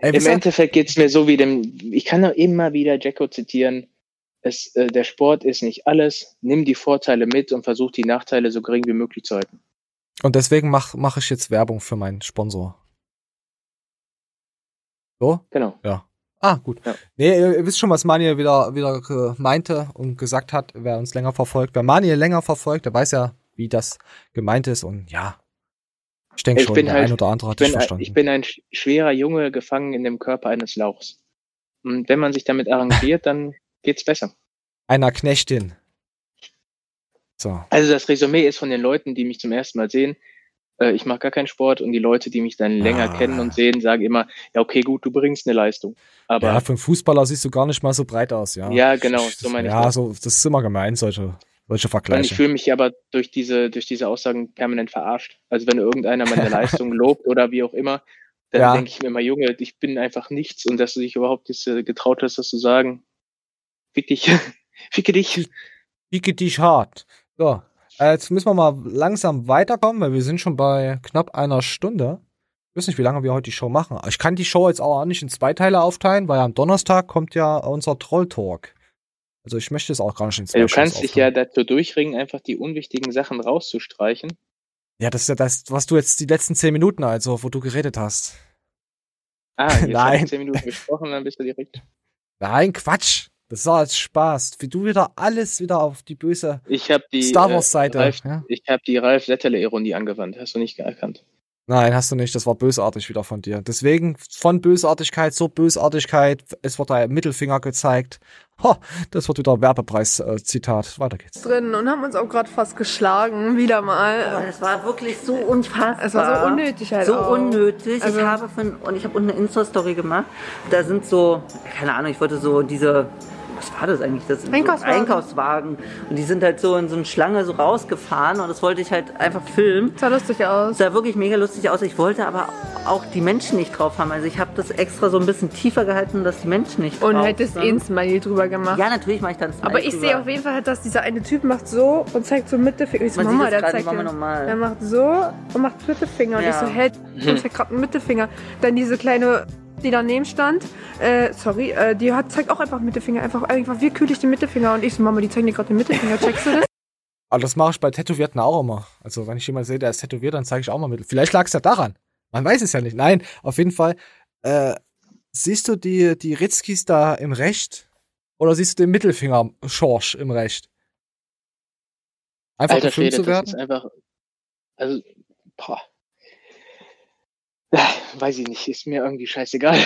Ey, Im Endeffekt geht's mir so wie dem, ich kann doch immer wieder Jacko zitieren, es, äh, der Sport ist nicht alles, nimm die Vorteile mit und versuch die Nachteile so gering wie möglich zu halten. Und deswegen mache mach ich jetzt Werbung für meinen Sponsor. So? Genau. Ja. Ah, gut. Nee, ihr, ihr wisst schon, was Maniel wieder, wieder meinte und gesagt hat, wer uns länger verfolgt. Wer Maniel länger verfolgt, der weiß ja, wie das gemeint ist. Und ja, ich denke Ich schon, bin der halt- ein oder andere ich hat dich bin, verstanden. ich bin ein sch- schwerer Junge gefangen in dem Körper eines Lauchs. Und wenn man sich damit arrangiert, dann geht's besser. Einer Knechtin. So. Also das Resümee ist von den Leuten, die mich zum ersten Mal sehen, äh, ich mache gar keinen Sport und die Leute, die mich dann länger Ah. kennen und sehen, sagen immer, ja okay, gut, du bringst eine Leistung. Aber ja, für einen Fußballer siehst du gar nicht mal so breit aus, ja. Ja, genau, so meine ich Ja, das. so, das ist immer gemein, solche, solche Und ich Vergleiche. fühle mich aber durch diese, durch diese Aussagen permanent verarscht. Also wenn irgendeiner meine Leistung lobt oder wie auch immer, dann Ja. denke ich mir immer, Junge, ich bin einfach nichts und dass du dich überhaupt jetzt, äh, getraut hast, das zu sagen. Fick dich. Ficke dich. Ficke dich hart. So, jetzt müssen wir mal langsam weiterkommen, weil wir sind schon bei knapp einer Stunde. Ich weiß nicht, wie lange wir heute die Show machen. Ich kann die Show jetzt auch nicht in zwei Teile aufteilen, weil am Donnerstag kommt ja unser Troll-Talk. Also ich möchte es auch gar nicht in zwei Du kannst dich ja dazu durchringen, einfach die unwichtigen Sachen rauszustreichen. Ja, das ist ja das, was du jetzt die letzten zehn Minuten, also, wo du geredet hast. Ah, jetzt Nein. zehn Minuten gesprochen, dann bist du direkt. Nein, Quatsch. Das war als Spaß. Wie du wieder alles wieder auf die böse Ich habe die Star Wars-Seite. Äh, Ralf, ja? Ich habe die Ralf Settele-Ironie angewandt. Hast du nicht erkannt? Nein, hast du nicht. Das war bösartig wieder von dir. Deswegen von Bösartigkeit zur Bösartigkeit. Es wird der Mittelfinger gezeigt. Ho, das wird wieder Werbepreis-Zitat. Weiter geht's. drin und haben uns auch gerade fast geschlagen, wieder mal. Es war wirklich so unfassbar. Es war so unnötig halt So auch. unnötig. Also- ich habe von, und ich habe unten eine Insta-Story gemacht. Da sind so, keine Ahnung, ich wollte so diese, was war das eigentlich? Das sind Einkaufswagen. So Einkaufswagen. Und die sind halt so in so eine Schlange so rausgefahren und das wollte ich halt einfach filmen. Sah lustig aus. Sah wirklich mega lustig aus. Ich wollte aber auch die Menschen nicht drauf haben. Also ich habe das extra so ein bisschen tiefer gehalten, dass die Menschen nicht drauf Und hättest eh ein Smiley drüber gemacht. Ja, natürlich mache ich dann ein Aber Smiley ich sehe auf jeden Fall, halt, dass dieser eine Typ macht so und zeigt so Mittelfinger. Ich so, Man sieht Mama, das der zeigt Mama normal. Der macht so und macht Mittelfinger. Und Ja. ich so, hey, und zeigt gerade einen Mittelfinger. Dann diese kleine, die daneben stand, äh, sorry, äh, die hat, zeigt auch einfach Mittelfinger. Einfach, einfach willkürlich den Mittelfinger. Und ich so, Mama, die zeigen dir gerade den Mittelfinger. Checkst du das? Aber das mache ich bei Tätowierten auch immer. Also wenn ich jemanden sehe, der ist tätowiert, dann zeige ich auch mal mit. Vielleicht lag es ja daran. Man weiß es ja nicht. Nein, auf jeden Fall. Äh, siehst du die, die Ritzkis da im Recht? Oder siehst du den Mittelfinger Schorsch im Recht? Einfach Alter Schwede, zu werden? das ist einfach, also, boah. Weiß ich nicht, ist mir irgendwie scheißegal.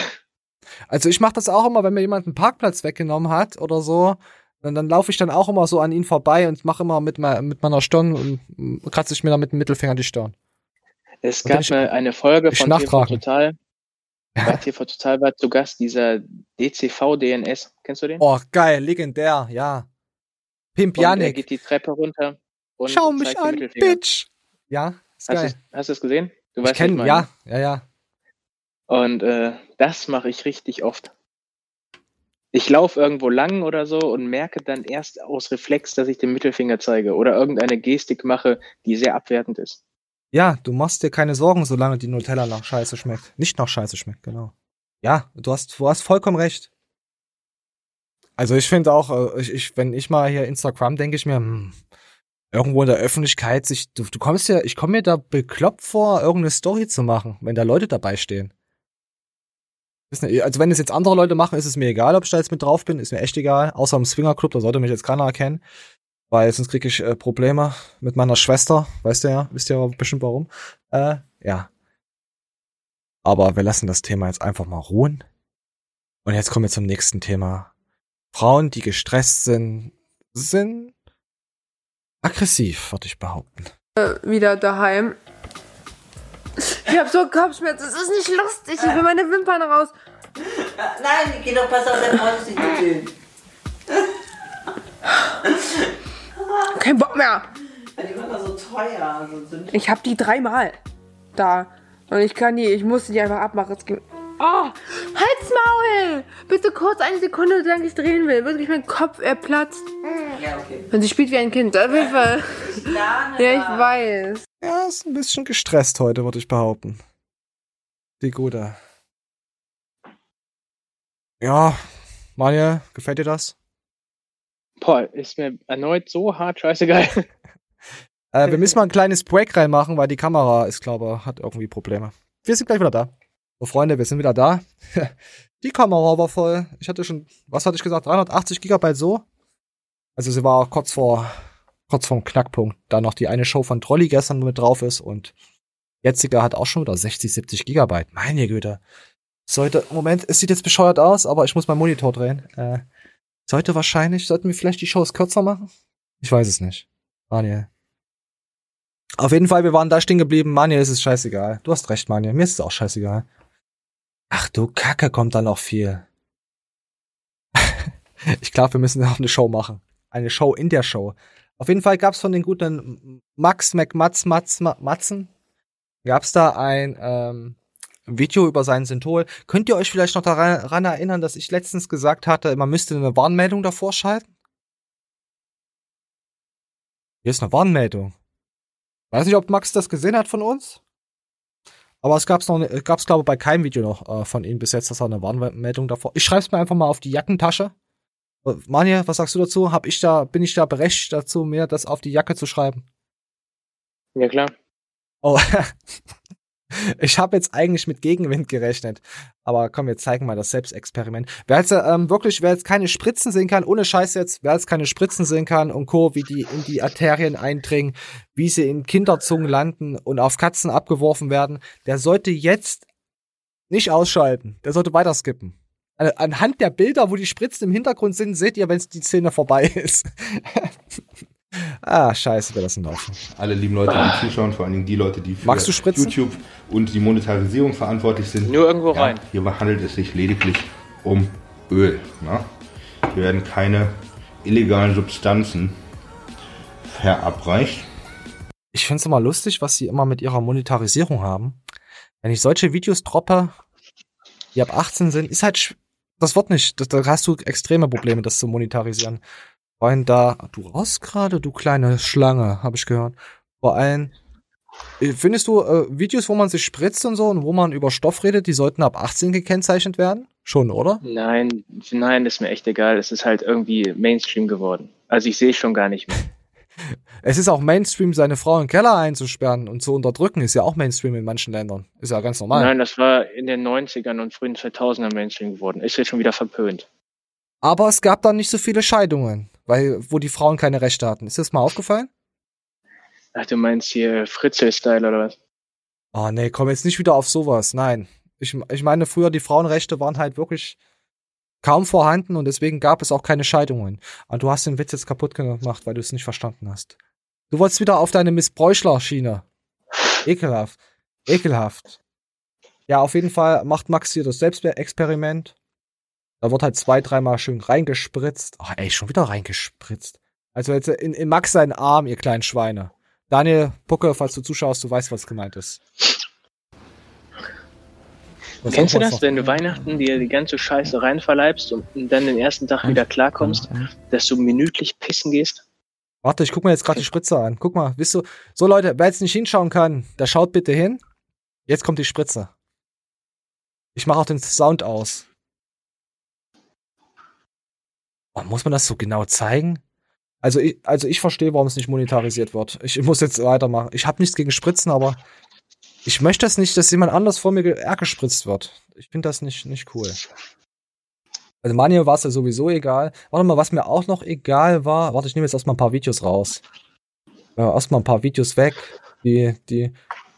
Also ich mache das auch immer, wenn mir jemand einen Parkplatz weggenommen hat oder so, dann, dann laufe ich dann auch immer so an ihn vorbei und mache immer mit, me mit meiner Stirn und kratze ich mir dann mit dem Mittelfinger die Stirn. Es gab ich- mal eine Folge von TV. Total. Bei TV Total war zu Gast dieser DCV DNS. Kennst du den? Oh, geil, legendär, ja. Pimp Und er Janik. geht die Treppe runter und Schau mich an. Bitch. Ja, ist Hast geil. du's- hast du es gesehen? Du Ich weißt, was kenn, meine. ja, ja, ja. Und äh, das mache ich richtig oft. Ich laufe irgendwo lang oder so und merke dann erst aus Reflex, dass ich den Mittelfinger zeige oder irgendeine Gestik mache, die sehr abwertend ist. Ja, du machst dir keine Sorgen, solange die Nutella nach Scheiße schmeckt. Nicht nach Scheiße schmeckt, genau. Ja, du hast, du hast vollkommen recht. Also ich finde auch, äh, ich, ich, wenn ich mal hier Instagram, denke ich mir, hm, irgendwo in der Öffentlichkeit sich, du, du kommst ja, ich komme mir da bekloppt vor, irgendeine Story zu machen, wenn da Leute dabei stehen. Ne- Also wenn es jetzt andere Leute machen, ist es mir egal, ob ich da jetzt mit drauf bin, ist mir echt egal. Außer im Swingerclub, da sollte mich jetzt keiner erkennen. Weil sonst kriege ich äh, Probleme mit meiner Schwester. Weißt du ja, wisst ihr ja bestimmt warum. Äh, ja. Aber wir lassen das Thema jetzt einfach mal ruhen. Und jetzt kommen wir zum nächsten Thema. Frauen, die gestresst sind, sind aggressiv, würde ich behaupten. Äh, wieder daheim. Ich habe so Kopfschmerzen. Es ist nicht lustig. Ich will meine Wimpern raus. Nein, geh doch besser auf dein Auto nicht mit Kein Bock mehr. Die waren so teuer. Sind Ich habe die dreimal da. Und ich kann die, ich musste die einfach abmachen. Es ging. Oh, halt's Maul! Bitte kurz eine Sekunde, solange ich drehen will. Wirklich, mein Kopf, er platzt. Ja, okay. Und sie spielt wie ein Kind, auf jeden Fall. lerne Ja, ich weiß. Ja, ist ein bisschen gestresst heute, würde ich behaupten. Die gute. Ja, Manuel, gefällt dir das? Boah, ist mir erneut so hart scheißegal. Äh, wir müssen mal ein kleines Break reinmachen, weil die Kamera ist, glaube hat irgendwie Probleme. Wir sind gleich wieder da. So, Freunde, wir sind wieder da. die Kamera war voll. Ich hatte schon, was hatte ich gesagt, 380 Gigabyte so. Also sie war kurz vor, kurz vorm Knackpunkt. Da noch die eine Show von Trolli gestern mit drauf ist und jetziger hat auch schon wieder 60, 70 Gigabyte. Meine Güte. Sollte, Moment, es sieht jetzt bescheuert aus, aber ich muss meinen Monitor drehen. Äh, sollte wahrscheinlich, sollten wir vielleicht die Shows kürzer machen? Ich weiß es nicht. Daniel. Auf jeden Fall, wir waren da stehen geblieben. Manuel, ist es scheißegal. Du hast recht, Manuel. Mir ist es auch scheißegal. Ach du Kacke, kommt da noch viel. ich glaube, wir müssen auch eine Show machen. Eine Show in der Show. Auf jeden Fall gab's von den guten Max McMatz Matz, Ma- Matzen, gab's da ein ähm, Video über sein Synthol. Könnt ihr euch vielleicht noch daran erinnern, dass ich letztens gesagt hatte, man müsste eine Warnmeldung davor schalten? Hier ist eine Warnmeldung. Weiß nicht, ob Max das gesehen hat von uns. Aber es gab's noch, ne- gab's glaube ich bei keinem Video noch äh, von ihm bis jetzt, dass er eine Warnmeldung davor. Ich schreib's mir einfach mal auf die Jackentasche. Äh, Manja, was sagst du dazu? Hab ich da, bin ich da berechtigt dazu, mir das auf die Jacke zu schreiben? Ja, klar. Oh, ich habe jetzt eigentlich mit Gegenwind gerechnet. Aber komm, wir zeigen mal das Selbstexperiment. Wer jetzt ähm, wirklich, wer jetzt keine Spritzen sehen kann, ohne Scheiß jetzt, wer jetzt keine Spritzen sehen kann und Co., wie die in die Arterien eindringen, wie sie in Kinderzungen landen und auf Katzen abgeworfen werden, der sollte jetzt nicht ausschalten. Der sollte weiter skippen. An- Anhand der Bilder, wo die Spritzen im Hintergrund sind, seht ihr, wenn die Szene vorbei ist. Ah, scheiße, wir lassen laufen. alle lieben Leute, die zuschauen, vor allen Dingen die Leute, die für? YouTube und die Monetarisierung verantwortlich sind. Nur irgendwo rein. Hier handelt es sich lediglich um Öl. Na? Hier werden keine illegalen Substanzen verabreicht. Ich find's immer lustig, was sie immer mit ihrer Monetarisierung haben. Wenn ich solche Videos droppe, die ab 18 sind, ist halt, das wird nicht, da hast du extreme Probleme, das zu monetarisieren. Vor allem da, du raus gerade, du kleine Schlange, habe ich gehört. Vor allem, äh, findest du äh, Videos, wo man sich spritzt und so und wo man über Stoff redet, die sollten ab 18 gekennzeichnet werden? Schon, oder? Nein, nein, ist mir echt egal. Es ist halt irgendwie Mainstream geworden. Also ich sehe es schon gar nicht mehr. Es ist auch Mainstream, seine Frau im Keller einzusperren und zu unterdrücken, ist ja auch Mainstream in manchen Ländern. Ist ja ganz normal. Nein, das war in den 90ern und frühen 2000ern Mainstream geworden. Ist jetzt schon wieder verpönt. Aber es gab dann nicht so viele Scheidungen, weil, wo die Frauen keine Rechte hatten. Ist das mal aufgefallen? Ach, du meinst hier Fritzel-Style oder was? Oh nee, komm jetzt nicht wieder auf sowas. Nein. Ich, ich meine, früher die Frauenrechte waren halt wirklich kaum vorhanden und deswegen gab es auch keine Scheidungen. Aber du hast den Witz jetzt kaputt gemacht, weil du es nicht verstanden hast. Du wolltest wieder auf deine Miss Bräuchler-Schiene. Ekelhaft. Ekelhaft. Ja, auf jeden Fall macht Max hier das Selbstexperiment. Da wird halt zwei, dreimal schön reingespritzt. Oh, ey, schon wieder reingespritzt. Also jetzt in, in Max seinen Arm, ihr kleinen Schweine. Daniel Pucke, falls du zuschaust, du weißt, was gemeint ist. Was Kennst du das, wenn du Weihnachten dir die ganze Scheiße reinverleibst und dann den ersten Tag wieder klarkommst, dass du minütlich pissen gehst? Warte, ich guck mir jetzt gerade die Spritze an. Guck mal, wisst du, so Leute, wer jetzt nicht hinschauen kann, der schaut bitte hin. Jetzt kommt die Spritze. Ich mache auch den Sound aus. Oh, muss man das so genau zeigen? Also ich, also ich verstehe, warum es nicht monetarisiert wird. Ich muss jetzt weitermachen. Ich habe nichts gegen Spritzen, aber ich möchte das nicht, dass jemand anders vor mir ge- äh, gespritzt wird. Ich finde das nicht, nicht cool. Also Manuel war es ja sowieso egal. Warte mal, was mir auch noch egal war. Warte, ich nehme jetzt erstmal ein paar Videos raus. Äh, erstmal ein paar Videos weg, die, die,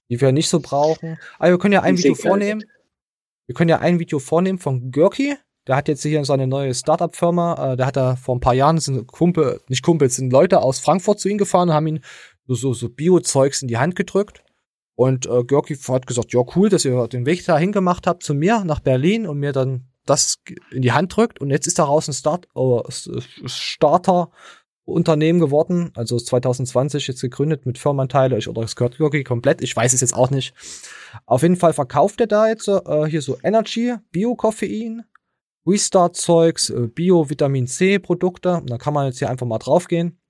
die wir nicht so brauchen. Aber wir können ja ein Video vornehmen. Wir können ja ein Video vornehmen von Görki. Der hat jetzt hier seine neue Startup-Firma. Äh, der hat da vor ein paar Jahren sind Kumpel, nicht Kumpels, sind Leute aus Frankfurt zu ihm gefahren und haben ihn so, so, so Bio-Zeugs in die Hand gedrückt. Und äh, Görki hat gesagt, ja cool, dass ihr den Weg dahin gemacht habt zu mir nach Berlin und mir dann das in die Hand drückt. Und jetzt ist daraus ein Start, äh, Starter-Unternehmen geworden. Also ist 2020 jetzt gegründet mit Firmenanteile. Ich, oder es gehört Görki komplett. Ich weiß es jetzt auch nicht. Auf jeden Fall verkauft er da jetzt äh, hier so Energy, Bio-Koffein, Restart-Zeugs, äh, Bio-Vitamin-C-Produkte. Und Da kann man jetzt hier einfach mal draufgehen.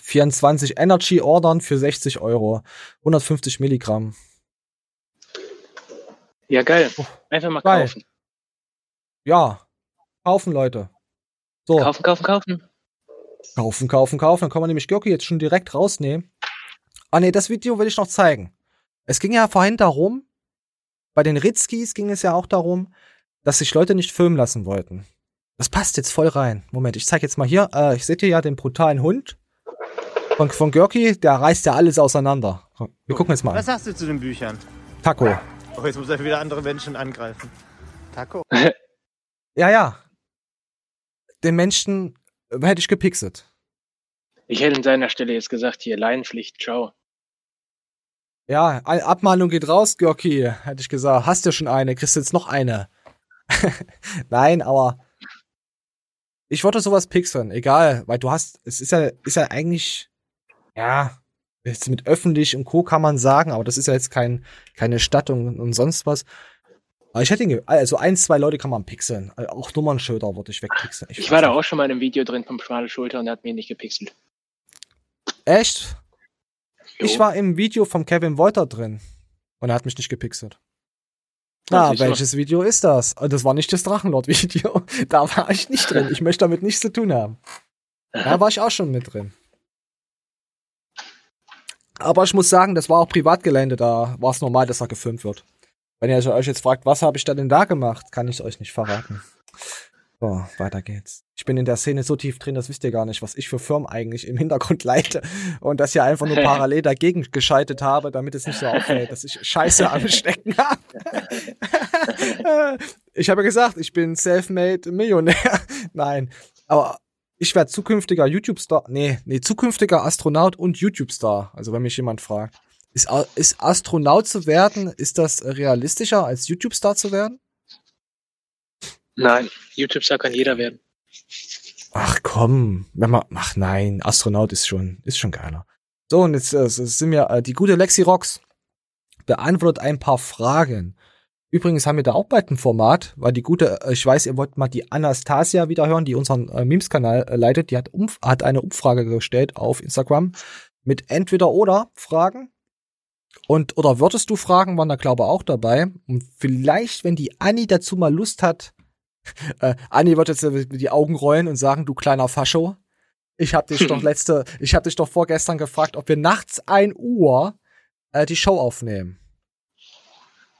24 Energy ordern für 60 Euro. 150 Milligramm. Ja, geil. Einfach mal geil. kaufen. Ja. Kaufen, Leute. So. Kaufen, kaufen, kaufen. Kaufen, kaufen, kaufen. Dann kann man nämlich Görki jetzt schon direkt rausnehmen. Ah nee, das Video will ich noch zeigen. Es ging ja vorhin darum, bei den Ritzkis ging es ja auch darum, dass sich Leute nicht filmen lassen wollten. Das passt jetzt voll rein. Moment, ich zeig jetzt mal hier. Äh, ich seht hier ja den brutalen Hund von, von Görki. Der reißt ja alles auseinander. Wir gucken jetzt mal Was sagst du zu den Büchern? Taco. Oh, jetzt muss er wieder andere Menschen angreifen. Taco? Ja, ja. Den Menschen äh, hätte ich gepixelt. Ich hätte an seiner Stelle jetzt gesagt, hier, Leinenpflicht, ciao. Ja, Abmahnung geht raus, Görki, hätte ich gesagt. Hast du schon eine, kriegst du jetzt noch eine. Nein, aber ich wollte sowas pixeln, egal, weil du hast, es ist ja, ist ja eigentlich, ja, jetzt mit öffentlich und Co. kann man sagen, aber das ist ja jetzt kein, keine Stadt und, sonst was. Aber ich hätte ihn, also ein, zwei Leute kann man pixeln. Äh, Auch Nummernschilder würde ich wegpixeln. Ich war da auch schon mal in einem Video drin vom Schmale Schulter und er hat mir nicht gepixelt. Echt? Ich war im Video vom Kevin Wolter drin und er hat mich nicht gepixelt. Na, du. welches Video ist das? Und Das war nicht das Drachenlord-Video. Da war ich nicht drin. Ich möchte damit nichts zu tun haben. Da war ich auch schon mit drin. Aber ich muss sagen, das war auch Privatgelände, da war es normal, dass da gefilmt wird. Wenn ihr euch jetzt fragt, was habe ich da denn da gemacht, kann ich euch nicht verraten. So, weiter geht's. Ich bin in der Szene so tief drin, das wisst ihr gar nicht, was ich für Firmen eigentlich im Hintergrund leite und das hier einfach nur parallel dagegen geschaltet habe, damit es nicht so auffällt, dass ich Scheiße am Stecken habe. ich habe gesagt, ich bin self-made Millionär. Nein, aber ich werde zukünftiger YouTube-Star, nee, nee, zukünftiger Astronaut und YouTube-Star. Also wenn mich jemand fragt, ist, ist Astronaut zu werden, ist das realistischer als YouTube-Star zu werden? Nein, YouTube-Star kann jeder werden. Ach komm, wenn man, ach nein, Astronaut ist schon, ist schon geiler. So, und jetzt äh, sind wir, äh, die gute Lexi Rocks beantwortet ein paar Fragen. Übrigens haben wir da auch bald ein Format, weil die gute, äh, ich weiß, ihr wollt mal die Anastasia wieder hören, die unseren äh, Memes-Kanal äh, leitet, die hat, umf hat eine Umfrage gestellt auf Instagram mit entweder oder Fragen. Und, oder würdest du Fragen, waren da glaube ich auch dabei. Und vielleicht, wenn die Anni dazu mal Lust hat, äh, Anni wird jetzt die Augen rollen und sagen, du kleiner Fascho. Ich hab dich doch letzte, ich hab dich doch vorgestern gefragt, ob wir nachts ein Uhr äh, die Show aufnehmen.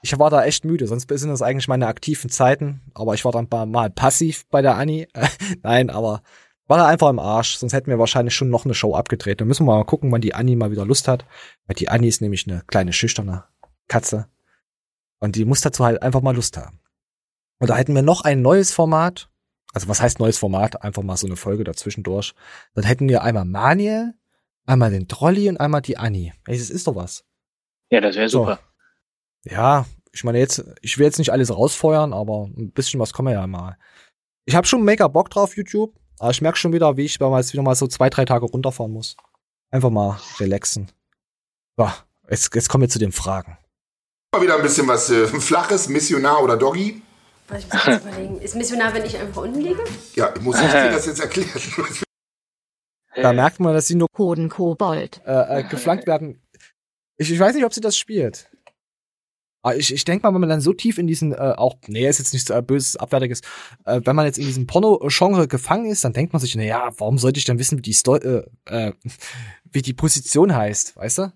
ich war da echt müde, sonst sind das eigentlich meine aktiven Zeiten, aber ich war dann mal, mal passiv bei der Annie. Nein, aber war da einfach im Arsch, sonst hätten wir wahrscheinlich schon noch eine Show abgedreht. Dann müssen wir mal gucken, wann die Annie mal wieder Lust hat. Weil die Annie ist nämlich eine kleine schüchterne Katze. Und die muss dazu halt einfach mal Lust haben. Und da hätten wir noch ein neues Format. Also was heißt neues Format? Einfach mal so eine Folge dazwischendurch. Dann hätten wir einmal Maniel, einmal den Trolli und einmal die Annie. Ey, das ist doch was. Ja, das wäre super. So. Ja, ich meine jetzt, ich will jetzt nicht alles rausfeuern, aber ein bisschen was kommen wir ja mal. Ich habe schon mega Bock drauf, YouTube. Aber ich merke schon wieder, wie ich jetzt wieder mal so zwei, drei Tage runterfahren muss. Einfach mal relaxen. So, jetzt, jetzt kommen wir zu den Fragen. Mal wieder ein bisschen was äh, Flaches, Missionar oder Doggy. Warte, ich muss kurz überlegen. Ist Missionar, wenn ich einfach unten liege? Ja, ich muss ich dir das jetzt erklären. Da merkt man, dass sie nur Hodenkobold. äh, äh, geflankt werden. Ich, ich weiß nicht, ob sie das spielt. Aber ich, ich denke mal, wenn man dann so tief in diesen, äh, auch, nee, ist jetzt nichts äh, böses, abwertiges, äh, wenn man jetzt in diesem Porno-Genre gefangen ist, dann denkt man sich, na ja, warum sollte ich denn wissen, wie die Sto äh, äh, wie die Position heißt, weißt du?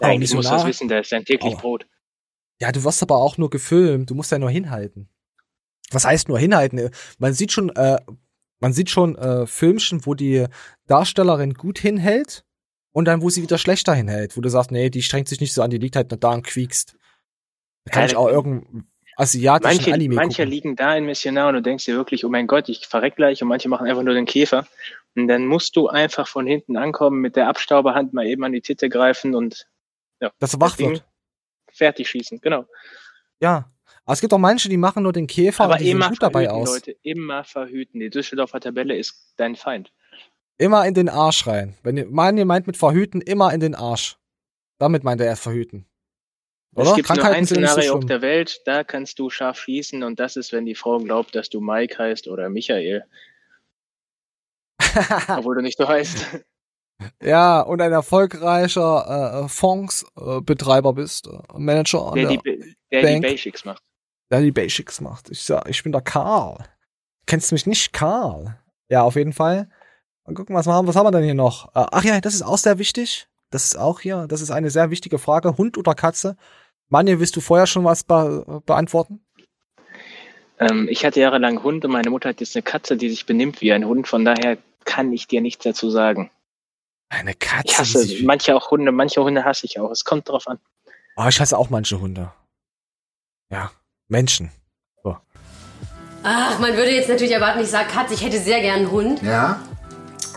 Eigentlich muss das wissen, das ist sein täglich Oh. Brot. Ja, du wirst aber auch nur gefilmt, du musst ja nur hinhalten. Was heißt nur hinhalten? Man sieht schon, äh, man sieht schon äh, Filmchen, wo die Darstellerin gut hinhält und dann, wo sie wieder schlechter hinhält, wo du sagst, nee, die strengt sich nicht so an, die liegt halt nur da und quiekst. Da kann Ja, ich auch irgendeinen asiatischen Manche, Anime manche gucken. liegen da in Missionar und du denkst dir wirklich, oh mein Gott, ich verreck gleich und manche machen einfach nur den Käfer. Und dann musst du einfach von hinten ankommen, mit der Abstauberhand mal eben an die Titte greifen und ja, Dass er wach wird. Fertig schießen, genau. Ja. Aber es gibt auch manche, die machen nur den Käfer Aber und die immer gut dabei verhüten, aus. Leute, immer verhüten. Die Düsseldorfer Tabelle ist dein Feind. Immer in den Arsch rein. Wenn ihr, man ihr meint mit verhüten, immer in den Arsch. Damit meint er erst verhüten. Oder? Es gibt nur ein so Szenario auf der Welt, da kannst du scharf schießen und das ist, wenn die Frau glaubt, dass du Mike heißt oder Michael. Obwohl du nicht so heißt. Ja, und ein erfolgreicher äh, Fondsbetreiber bist, äh, Manager an Der, der, die, der die Bank. Basics macht. der die Basics macht. Ich sag, ich bin der Karl. Kennst du mich nicht, Karl? Ja, auf jeden Fall. Mal gucken, was wir haben. Was haben wir denn hier noch? Äh, ach ja, das ist auch sehr wichtig. Das ist auch hier, das ist eine sehr wichtige Frage. Hund oder Katze? Manje, willst du vorher schon was be beantworten? Ähm, ich hatte jahrelang Hund und meine Mutter hat jetzt eine Katze, die sich benimmt wie ein Hund. Von daher kann ich dir nichts dazu sagen. Eine Katze. Ich hasse manche auch Hunde, manche Hunde hasse ich auch. Es kommt drauf an. Oh, ich hasse auch manche Hunde. Ja, Menschen. So. Ach, man würde jetzt natürlich erwarten, ich sage Katze, ich hätte sehr gern einen Hund, Ja?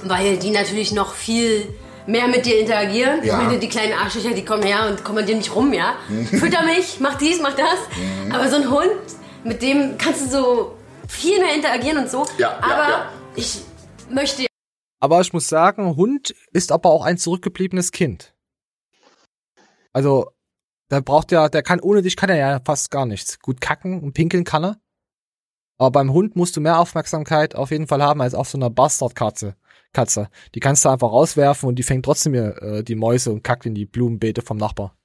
weil die natürlich noch viel mehr mit dir interagieren. Ja. Ich meine, die kleinen Arschlöcher, die kommen her und kommandieren mich rum, ja. Fütter mich, mach dies, mach das. Mhm. Aber so ein Hund, mit dem kannst du so viel mehr interagieren und so. Ja, ja, aber ja. ich möchte Aber ich muss sagen, Hund ist aber auch ein zurückgebliebenes Kind. Also, der braucht ja, der kann, ohne dich kann er ja fast gar nichts. Gut kacken und pinkeln kann er. Aber beim Hund musst du mehr Aufmerksamkeit auf jeden Fall haben als auf so einer Bastardkatze. Katze. Die kannst du einfach rauswerfen und die fängt trotzdem äh, die Mäuse und kackt in die Blumenbeete vom Nachbar.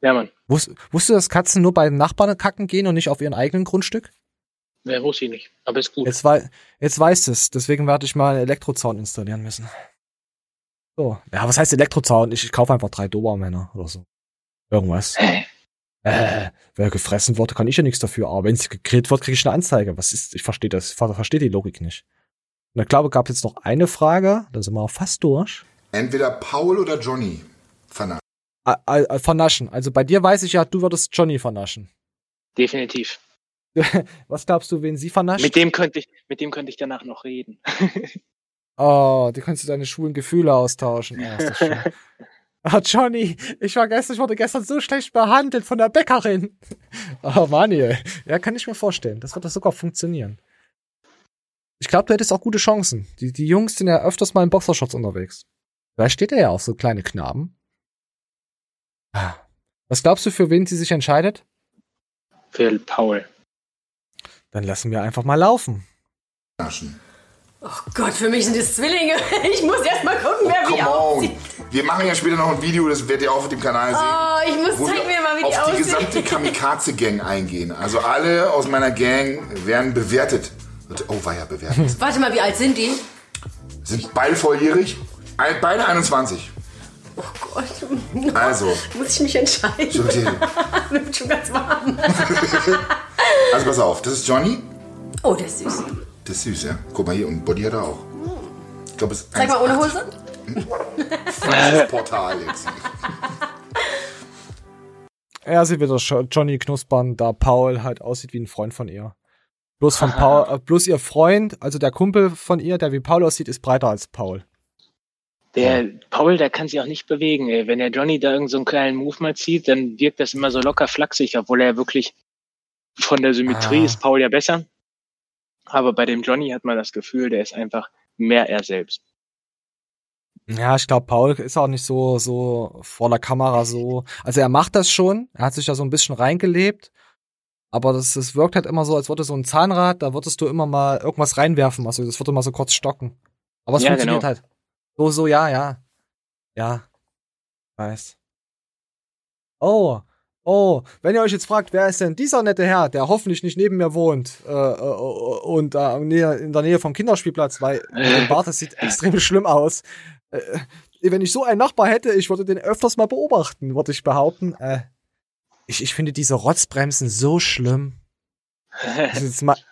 Ja, Mann. Wusst, wusstest du, dass Katzen nur bei den Nachbarn kacken gehen und nicht auf ihrem eigenen Grundstück? Wer wusste ich nicht. Aber ist gut. Jetzt, wei jetzt weißt es. Deswegen werde ich mal einen Elektrozaun installieren müssen. So. Ja, was heißt Elektrozaun? Ich, ich kaufe einfach drei Dobermänner oder so. Irgendwas. Äh, wer gefressen wurde, kann ich ja nichts dafür. Aber wenn es gegrillt wird, kriege ich eine Anzeige. Was ist, ich verstehe das, ich verstehe die Logik nicht. Und ich glaube, gab jetzt noch eine Frage, da sind wir auch fast durch. Entweder Paul oder Johnny. Vernaschen. Ah, ah, vernaschen. Also bei dir weiß ich ja, du würdest Johnny vernaschen. Definitiv. Was glaubst du, wen sie vernascht? Mit dem könnte ich, mit dem könnte ich danach noch reden. Oh, du kannst du deine schwulen Gefühle austauschen. Oh, ist das schön. Oh, Johnny, ich war gestern, ich wurde gestern so schlecht behandelt von der Bäckerin. Oh, Manuel. Ja, kann ich mir vorstellen. Das wird das sogar funktionieren. Ich glaube, du hättest auch gute Chancen. Die, die Jungs sind ja öfters mal in Boxershorts unterwegs. Vielleicht steht er ja auf so kleine Knaben. Ah. Was glaubst du, für wen sie sich entscheidet? Für Paul. Dann lassen wir einfach mal laufen. Oh Gott, für mich sind es Zwillinge. Ich muss erst mal gucken, wer wie Come aussieht. Wir machen ja später noch ein Video, das werdet ihr auch auf dem Kanal sehen. Oh, ich muss wo zeig wir mir mal, wie die auf die aussehen. gesamte Kamikaze-Gang eingehen. Also alle aus meiner Gang werden bewertet. Oh, war ja bewertet. Warte mal, wie alt sind die? Sind beide volljährig. Beide 21. Oh Gott. Also, Muss ich mich entscheiden? Okay. Wird schon ganz warm. also pass auf, das ist Johnny. Oh, der ist süß. Das ist süß, ja? Guck mal hier, und Body hat er auch. Ich glaube, es ist Zeig mal ohne 1,80. Hose. Falsches Portal jetzt. Er sieht wieder Jo- Johnny Knuspern, da Paul halt aussieht wie ein Freund von ihr. Bloß von Paul, äh, bloß ihr Freund, also der Kumpel von ihr, der wie Paul aussieht, ist breiter als Paul. Der Paul, der kann sich auch nicht bewegen. Ey. Wenn der Johnny da irgendeinen so einen kleinen Move mal zieht, dann wirkt das immer so locker flachsig, obwohl er wirklich von der Symmetrie Ah. ist Paul ja besser. Aber bei dem Johnny hat man das Gefühl, der ist einfach mehr er selbst. Ja, ich glaube, Paul ist auch nicht so, so vor der Kamera so. Also er macht das schon, er hat sich da so ein bisschen reingelebt, aber das, das wirkt halt immer so, als würde so ein Zahnrad, da würdest du immer mal irgendwas reinwerfen, also das würde mal so kurz stocken. Aber es Ja, funktioniert genau. halt. So, so, ja, ja. Ja. Weiß. Oh, oh, wenn ihr euch jetzt fragt, wer ist denn dieser nette Herr, der hoffentlich nicht neben mir wohnt äh, äh, und äh, in der Nähe vom Kinderspielplatz, weil der Bart, das sieht extrem schlimm aus. Äh, wenn ich so einen Nachbar hätte, ich würde den öfters mal beobachten, würde ich behaupten. Äh, ich, ich finde diese Rotzbremsen so schlimm. Das ist jetzt mal,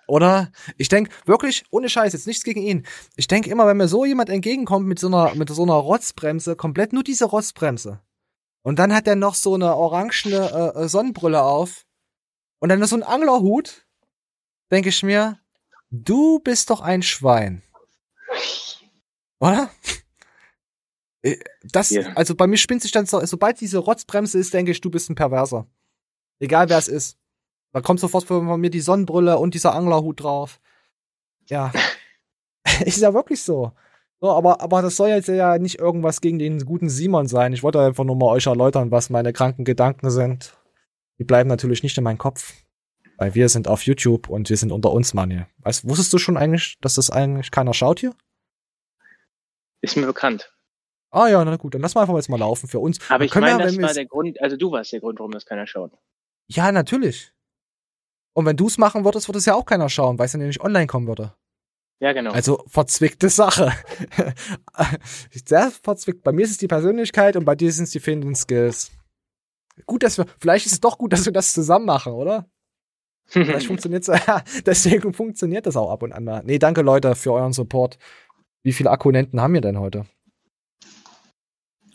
oder? Ich denke wirklich, ohne Scheiß, jetzt nichts gegen ihn. Ich denke immer, wenn mir so jemand entgegenkommt mit so einer, mit so einer Rotzbremse, komplett nur diese Rotzbremse. Und dann hat er noch so eine orangene äh, äh, Sonnenbrille auf. Und dann so ein Anglerhut. Denke ich mir, du bist doch ein Schwein. Oder? Äh, Das, also bei mir spinnt sich dann so, sobald diese Rotzbremse ist, denke ich, du bist ein Perverser. Egal wer es ist. Da kommt sofort von mir die Sonnenbrille und dieser Anglerhut drauf. Ja. ist ja wirklich so. So, aber, aber das soll jetzt ja nicht irgendwas gegen den guten Simon sein. Ich wollte einfach nur mal euch erläutern, was meine kranken Gedanken sind. Die bleiben natürlich nicht in meinem Kopf. Weil wir sind auf YouTube und wir sind unter uns, Mann. Weißt, wusstest du schon eigentlich, dass das eigentlich keiner schaut hier? Ist mir bekannt. Ah ja, na gut, dann lassen wir einfach jetzt mal laufen für uns. Aber ich meine, das wenn wir war der Grund, also du warst der Grund, warum das keiner schaut. Ja, natürlich. Und wenn du es machen würdest, würde es ja auch keiner schauen, weil es dann ja nicht online kommen würde. Ja, genau. Also verzwickte Sache. Sehr verzwickt. Bei mir ist es die Persönlichkeit und bei dir sind es die fehlenden Skills. Gut, dass wir, vielleicht ist es doch gut, dass wir das zusammen machen, oder? Vielleicht funktioniert es, deswegen funktioniert das auch ab und an mal. Nee, danke Leute für euren Support. Wie viele Akkunenten haben wir denn heute?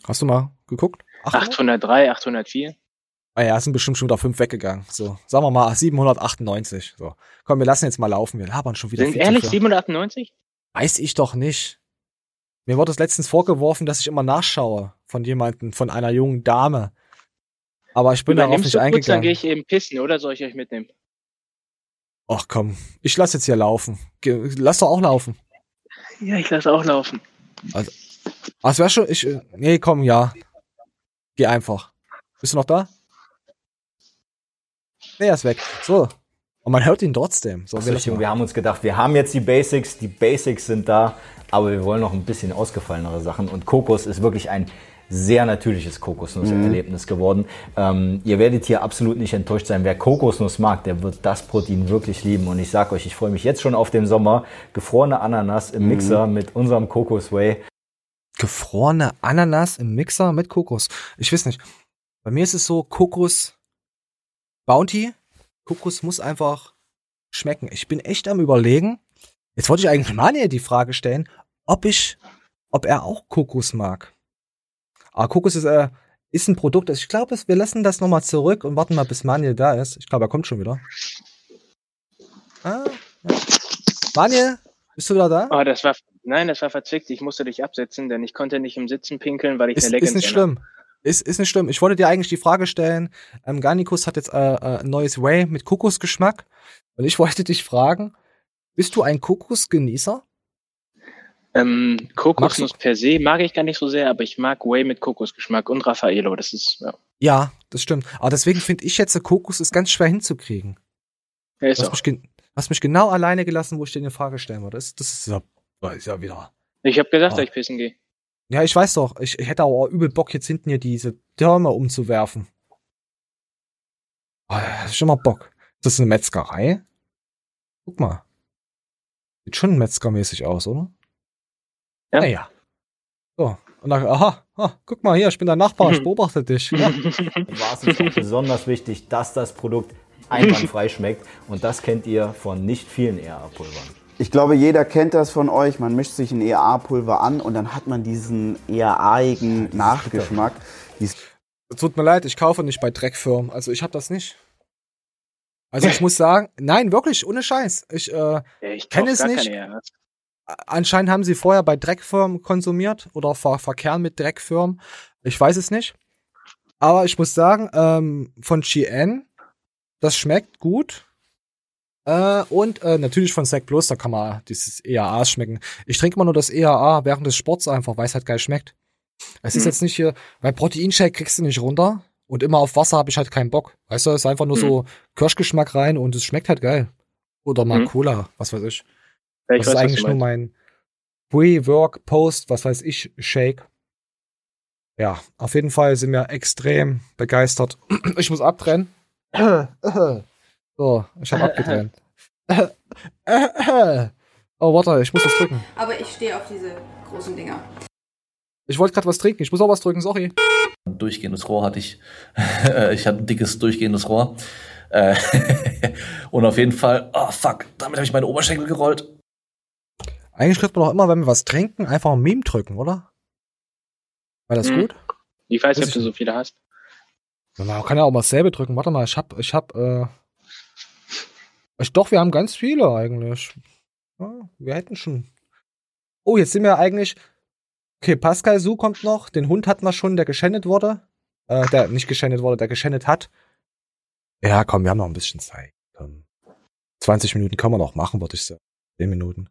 Hast du mal geguckt? 803, 804. Ah ja, es sind bestimmt schon wieder fünf weggegangen. So, sagen wir mal 798. So, komm, wir lassen jetzt mal laufen. Wir labern schon wieder Sind ehrlich viel. 798? Weiß ich doch nicht. Mir wurde es letztens vorgeworfen, dass ich immer nachschaue von jemandem, von einer jungen Dame. Aber ich bin darauf Übernimmst nicht du kurz, dann gehe eingegangen. ich eben pissen, oder soll ich euch mitnehmen? Ach komm, ich lass jetzt hier laufen. Lass doch auch laufen. Ja, ich lasse auch laufen. Also, ah, es wäre schon, ich, äh, nee, komm, ja. Geh einfach. Bist du noch da? Nee, er ist weg. So. Und man hört ihn trotzdem. So, wir Richtung, mal. wir haben uns gedacht, wir haben jetzt die Basics, die Basics sind da, aber wir wollen noch ein bisschen ausgefallenere Sachen. Und Kokos ist wirklich ein sehr natürliches Kokosnusserlebnis geworden. Ähm, ihr werdet hier absolut nicht enttäuscht sein. Wer Kokosnuss mag, der wird das Protein wirklich lieben. Und ich sag euch, ich freue mich jetzt schon auf den Sommer. Gefrorene Ananas im Mixer mit unserem Kokos Whey. Gefrorene Ananas im Mixer mit Kokos. Ich weiß nicht. Bei mir ist es so Kokos Bounty. Kokos muss einfach schmecken. Ich bin echt am überlegen. Jetzt wollte ich eigentlich Manje die Frage stellen, ob ich, ob er auch Kokos mag. Aber Kokos ist, äh, ist ein Produkt, also ich glaube, wir lassen das nochmal zurück und warten mal, bis Manje da ist. Ich glaube, er kommt schon wieder. Ah, ja. Manje, bist du wieder da? Oh, das war, nein, das war verzwickt. Ich musste dich absetzen, denn ich konnte nicht im Sitzen pinkeln, weil ich Ist, eine ist Leggings nicht schlimm. Ist, ist nicht schlimm. Ich wollte dir eigentlich die Frage stellen, ähm, Garnikus hat jetzt äh, äh, ein neues Whey mit Kokosgeschmack. Und ich wollte dich fragen, bist du ein Kokosgenießer? Ähm, Kokosnuss per se mag ich gar nicht so sehr, aber ich mag Whey mit Kokosgeschmack und Raffaello. Das ist, ja. Ja, das stimmt. Aber deswegen finde ich jetzt, Kokos ist ganz schwer hinzukriegen. Ja, ist du hast mich, hast mich genau alleine gelassen, wo ich dir eine Frage stellen wollte. Das, das ist ja, ist ja wieder. Ich habe gesagt, Ah. dass ich pissen gehe. Ja, ich weiß doch. Ich, ich hätte auch übel Bock, jetzt hinten hier diese Türme umzuwerfen. Oh, das ist schon mal Bock. Ist das eine Metzgerei? Guck mal. Sieht schon metzgermäßig aus, oder? Ja. Naja. So. Und dann, aha. Ha, guck mal hier, ich bin dein Nachbar, ich beobachte dich. Ja. War es auch besonders wichtig, dass das Produkt einwandfrei schmeckt. Und das kennt ihr von nicht vielen ERA-Pulvern. Ich glaube, jeder kennt das von euch. Man mischt sich ein ERA-Pulver an und dann hat man diesen eher aigen Nachgeschmack. Dies- Tut mir leid, ich kaufe nicht bei Dreckfirmen. Also ich habe das nicht. Also ich muss sagen, nein, wirklich, ohne Scheiß. Ich, äh, ich kenne es nicht. Anscheinend haben sie vorher bei Dreckfirmen konsumiert oder ver verkehren mit Dreckfirmen. Ich weiß es nicht. Aber ich muss sagen, ähm, von GN, das schmeckt gut. Äh, und äh, natürlich von Sec Plus, da kann man dieses EAAs schmecken. Ich trinke immer nur das EAA während des Sports einfach, weil es halt geil schmeckt. Es ist Mhm. jetzt nicht hier, weil Proteinshake kriegst du nicht runter und immer auf Wasser habe ich halt keinen Bock. Weißt du, es ist einfach nur so Kirschgeschmack rein und es schmeckt halt geil. Oder mal Mhm. Cola, was weiß ich. Ja, ich das weiß, ist eigentlich nur mein Pre-Work, Post, was weiß ich, Shake. Ja, auf jeden Fall sind wir extrem begeistert. Ich muss abtrennen. So, ich habe abgetrennt. Oh, warte, ich muss was drücken. Aber ich stehe auf diese großen Dinger. Ich wollte gerade was trinken. Ich muss auch was drücken, sorry. durchgehendes Rohr hatte ich. ich hatte ein dickes durchgehendes Rohr. Äh, Und auf jeden Fall, oh fuck, damit habe ich meine Oberschenkel gerollt. Eigentlich könnte man doch immer, wenn wir was trinken, einfach ein Meme drücken, oder? War das Mhm. gut? Ich weiß nicht, ob du so viele hast. Man kann ja auch mal dasselbe drücken. Warte mal, ich hab, ich hab, äh. Ich, doch, wir haben ganz viele eigentlich. Ja, wir hätten schon. Oh, jetzt sind wir eigentlich. Okay, Pascal Su kommt noch. Den Hund hatten wir schon, der geschändet wurde. Äh, der nicht geschändet wurde, der geschändet hat. Ja, komm, wir haben noch ein bisschen Zeit. Komm. 20 Minuten können wir noch machen, würde ich sagen. 10 Minuten.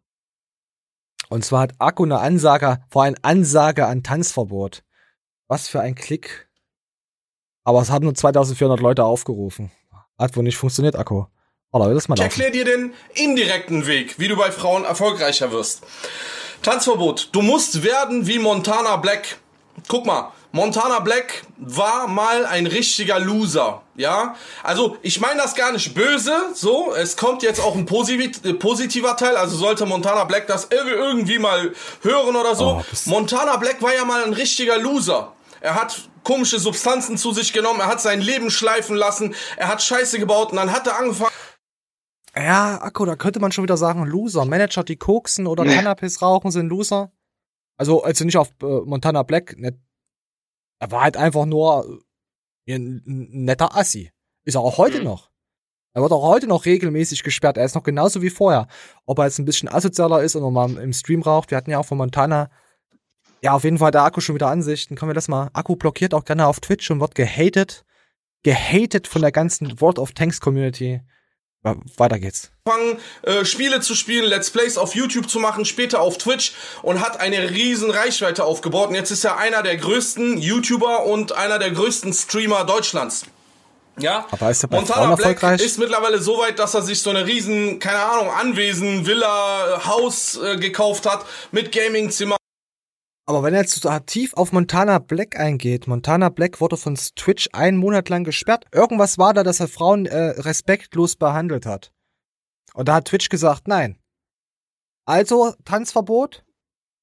Und zwar hat Akku eine Ansage, vor allem Ansage an Tanzverbot. Was für ein Klick. Aber es haben nur 2400 Leute aufgerufen. Hat wohl nicht funktioniert, Akku. Will das mal Ich erkläre dir den indirekten Weg, wie du bei Frauen erfolgreicher wirst. Tanzverbot. Du musst werden wie Montana Black. Guck mal, Montana Black war mal ein richtiger Loser, ja? Also, ich meine das gar nicht böse, so, es kommt jetzt auch ein posit äh, positiver Teil, also sollte Montana Black das ir- irgendwie mal hören oder so. Montana Black war ja mal ein richtiger Loser. Er hat komische Substanzen zu sich genommen, er hat sein Leben schleifen lassen, er hat Scheiße gebaut und dann hat er angefangen Ja, Akku, da könnte man schon wieder sagen, Loser. Manager, die koksen oder Cannabis rauchen, sind Loser. Also, also nicht auf äh, Montana Black. Nicht. Er war halt einfach nur äh, ein, ein netter Assi. Ist er auch heute noch. Er wird auch heute noch regelmäßig gesperrt. Er ist noch genauso wie vorher. Ob er jetzt ein bisschen asozialer ist oder mal im Stream raucht. Wir hatten ja auch von Montana. Ja, auf jeden Fall der Akku schon wieder Ansichten. Können wir das mal? Akku blockiert auch gerne auf Twitch und wird gehatet. Gehatet von der ganzen World of Tanks Community. Weiter geht's. angefangen, äh, Spiele zu spielen, Let's Plays auf YouTube zu machen, später auf Twitch und hat eine riesen Reichweite aufgebaut. Und jetzt ist er einer der größten YouTuber und einer der größten Streamer Deutschlands. Ja, Aber ist er bei Montana Frauen Black erfolgreich? ist mittlerweile so weit, dass er sich so eine riesen, keine Ahnung, Anwesen, Villa, Haus äh, gekauft hat mit Gamingzimmer. Aber wenn er jetzt so tief auf Montana Black eingeht, Montana Black wurde von Twitch einen Monat lang gesperrt. Irgendwas war da, dass er Frauen äh, respektlos behandelt hat. Und da hat Twitch gesagt, nein. Also, Tanzverbot,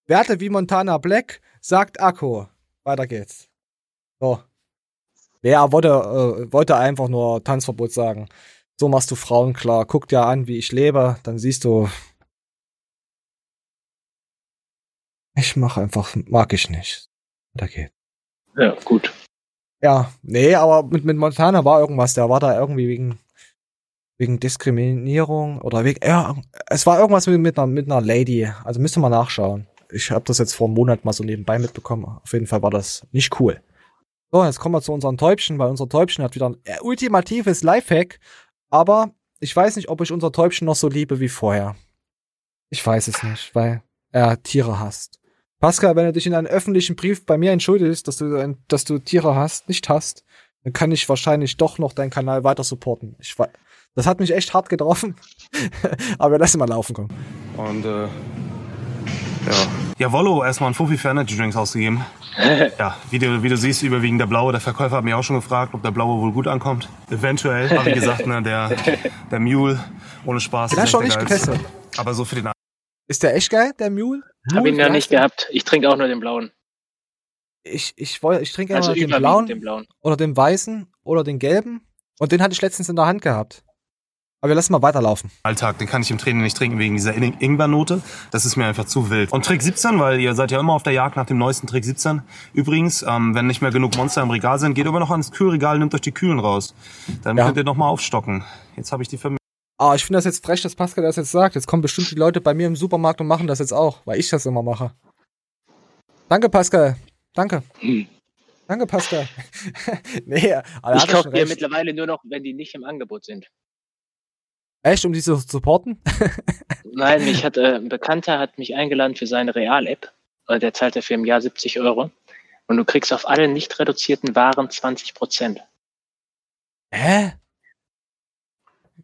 Werte wie Montana Black, sagt Akku. Weiter geht's. So. Ja, wollte, äh, wollte einfach nur Tanzverbot sagen. So machst du Frauen klar. Guck dir an, wie ich lebe, dann siehst du, ich mache einfach, mag ich nicht. Weiter geht's. Ja, gut. Ja, nee, aber mit, mit Montana war irgendwas. Der war da irgendwie wegen, wegen Diskriminierung oder wegen, ja, es war irgendwas mit, mit, einer, mit einer Lady. Also müsste man nachschauen. Ich habe das jetzt vor einem Monat mal so nebenbei mitbekommen. Auf jeden Fall war das nicht cool. So, jetzt kommen wir zu unserem Täubchen, weil unser Täubchen hat wieder ein äh, ultimatives Lifehack. Aber ich weiß nicht, ob ich unser Täubchen noch so liebe wie vorher. Ich weiß es nicht, weil er Tiere hasst. Pascal, wenn du dich in einem öffentlichen Brief bei mir entschuldigst, dass du, ein- dass du Tiere hast, nicht hast, dann kann ich wahrscheinlich doch noch deinen Kanal weiter supporten. Ich, das hat mich echt hart getroffen. Aber wir lassen mal laufen kommen. Und äh, ja. Ja, Wollo erstmal ein Fuffi für Energy Drinks ausgegeben. ja, wie du, wie du siehst, überwiegend der blaue. Der Verkäufer hat mich auch schon gefragt, ob der blaue wohl gut ankommt. Eventuell. Aber wie gesagt, ne, der, der Mule, ohne Spaß. Den ist echt nicht getestet. Aber so für den Ist der echt geil, der Mule? Hab ihn Mule, wie nicht gehabt. Ich trinke auch nur den blauen. ich, ich, wollte, ich trinke Also immer den blauen, den blauen. oder den weißen oder den gelben. Und den hatte ich letztens in der Hand gehabt. Aber wir lassen mal weiterlaufen. Alltag, den kann ich im Training nicht trinken wegen dieser In- Ingwernote. Das ist mir einfach zu wild. Und Trick 17, weil ihr seid ja immer auf der Jagd nach dem neuesten Trick 17. Übrigens, ähm, wenn nicht mehr genug Monster im Regal sind, geht immer noch ans Kühlregal, nimmt euch die Kühlen raus. Dann Ja. könnt ihr noch mal aufstocken. Jetzt habe ich die vermisst. Ah, ich finde das jetzt frech, dass Pascal das jetzt sagt. Jetzt kommen bestimmt die Leute bei mir im Supermarkt und machen das jetzt auch, weil ich das immer mache. Danke, Pascal. Danke. Danke, Pascal. nee, aber er ich kaufe mir mittlerweile nur noch, wenn die nicht im Angebot sind. Echt, um die zu supporten? Nein, mich hat, äh, ein Bekannter hat mich eingeladen für seine Real-App. Der zahlt dafür im Jahr 70 Euro. Und du kriegst auf alle nicht reduzierten Waren 20 Prozent. Hä?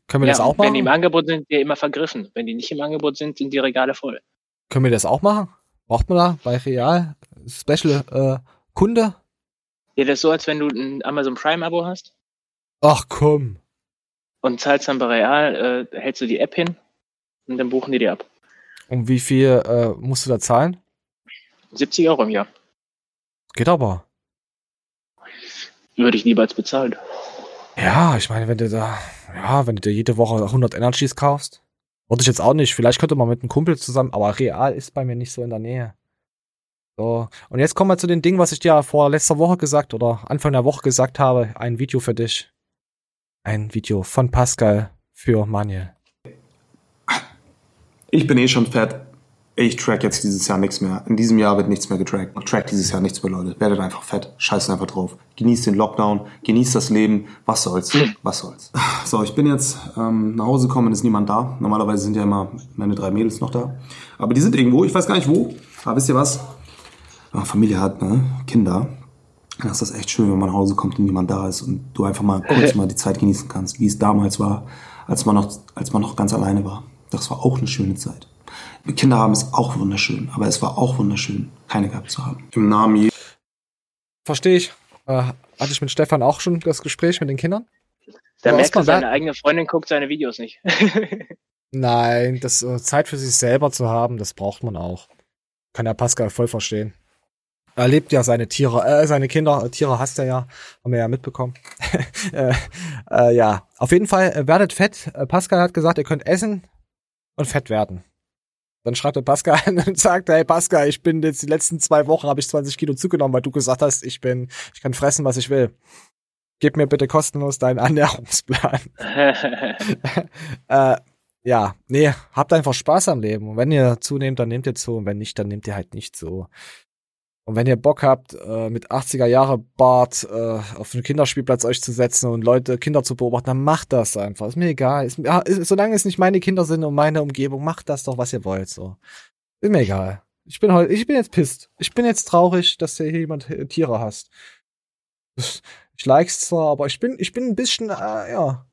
Können wir ja, das auch Wenn die machen? im Angebot sind, die immer vergriffen. Wenn die nicht im Angebot sind, sind die Regale voll. Können wir das auch machen? Braucht man da bei Real Special äh, Kunde? Ja, das ist so, als wenn du ein Amazon Prime-Abo hast Ach komm. und zahlst dann bei Real, äh, hältst du die App hin und dann buchen die dir ab. Und wie viel äh, musst du da zahlen? 70 Euro im Jahr. Geht aber. Würde ich lieber als bezahlt. Ja, ich meine, wenn du da, ja, wenn du dir jede Woche 100 Energies kaufst, würde ich jetzt auch nicht. Vielleicht könnte man mit einem Kumpel zusammen, aber Real ist bei mir nicht so in der Nähe. So. Und jetzt kommen wir zu den Dingen, was ich dir vor letzter Woche gesagt oder Anfang der Woche gesagt habe. Ein Video für dich. Ein Video von Pascal für Manuel. Ich bin eh schon fett. Ich track jetzt dieses Jahr nichts mehr. In diesem Jahr wird nichts mehr getrackt. Ich track dieses Jahr nichts mehr, Leute. Werdet einfach fett. Scheißt einfach drauf. Genießt den Lockdown. Genießt das Leben. Was soll's? Was soll's? So, ich bin jetzt ähm, nach Hause gekommen, ist niemand da. Normalerweise sind ja immer meine drei Mädels noch da. Aber die sind irgendwo. Ich weiß gar nicht wo. Aber wisst ihr was? Wenn man Familie hat, ne? Kinder. Dann ist das echt schön, wenn man nach Hause kommt und niemand da ist und du einfach mal kurz mal die Zeit genießen kannst, wie es damals war, als man noch, als man noch ganz alleine war. Das war auch eine schöne Zeit. Kinder haben ist auch wunderschön, aber es war auch wunderschön, keine gehabt zu haben. Im Namen Je Verstehe ich. Äh, hatte ich mit Stefan auch schon das Gespräch mit den Kindern? Da erst mal seine eigene Freundin guckt seine Videos nicht. Nein, das äh, Zeit für sich selber zu haben, das braucht man auch. Kann der Pascal voll verstehen. Er liebt ja seine Tiere, äh, seine Kinder, äh, Tiere hasst er ja, haben wir ja mitbekommen. äh, äh, ja, auf jeden Fall äh, werdet fett. Pascal hat gesagt, ihr könnt essen und fett werden. Dann schreibt der Pascal an und sagt, hey Pascal, ich bin jetzt die letzten zwei Wochen habe ich 20 Kilo zugenommen, weil du gesagt hast, ich bin, ich kann fressen, was ich will. Gib mir bitte kostenlos deinen Ernährungsplan. äh, ja, nee, habt einfach Spaß am Leben. Und wenn ihr zunehmt, dann nehmt ihr zu. Und wenn nicht, dann nehmt ihr halt nicht zu. Und wenn ihr Bock habt, äh, mit 80er Jahre Bart äh, auf einen Kinderspielplatz euch zu setzen und Leute, Kinder zu beobachten, dann macht das einfach. Ist mir egal. Ist, ist, solange es nicht meine Kinder sind und meine Umgebung, macht das doch, was ihr wollt. So. Ist mir egal. Ich bin ich bin jetzt pisst. Ich bin jetzt traurig, dass hier jemand äh, Tiere hasst. Ich likes zwar, aber ich bin, ich bin ein bisschen, äh, ja.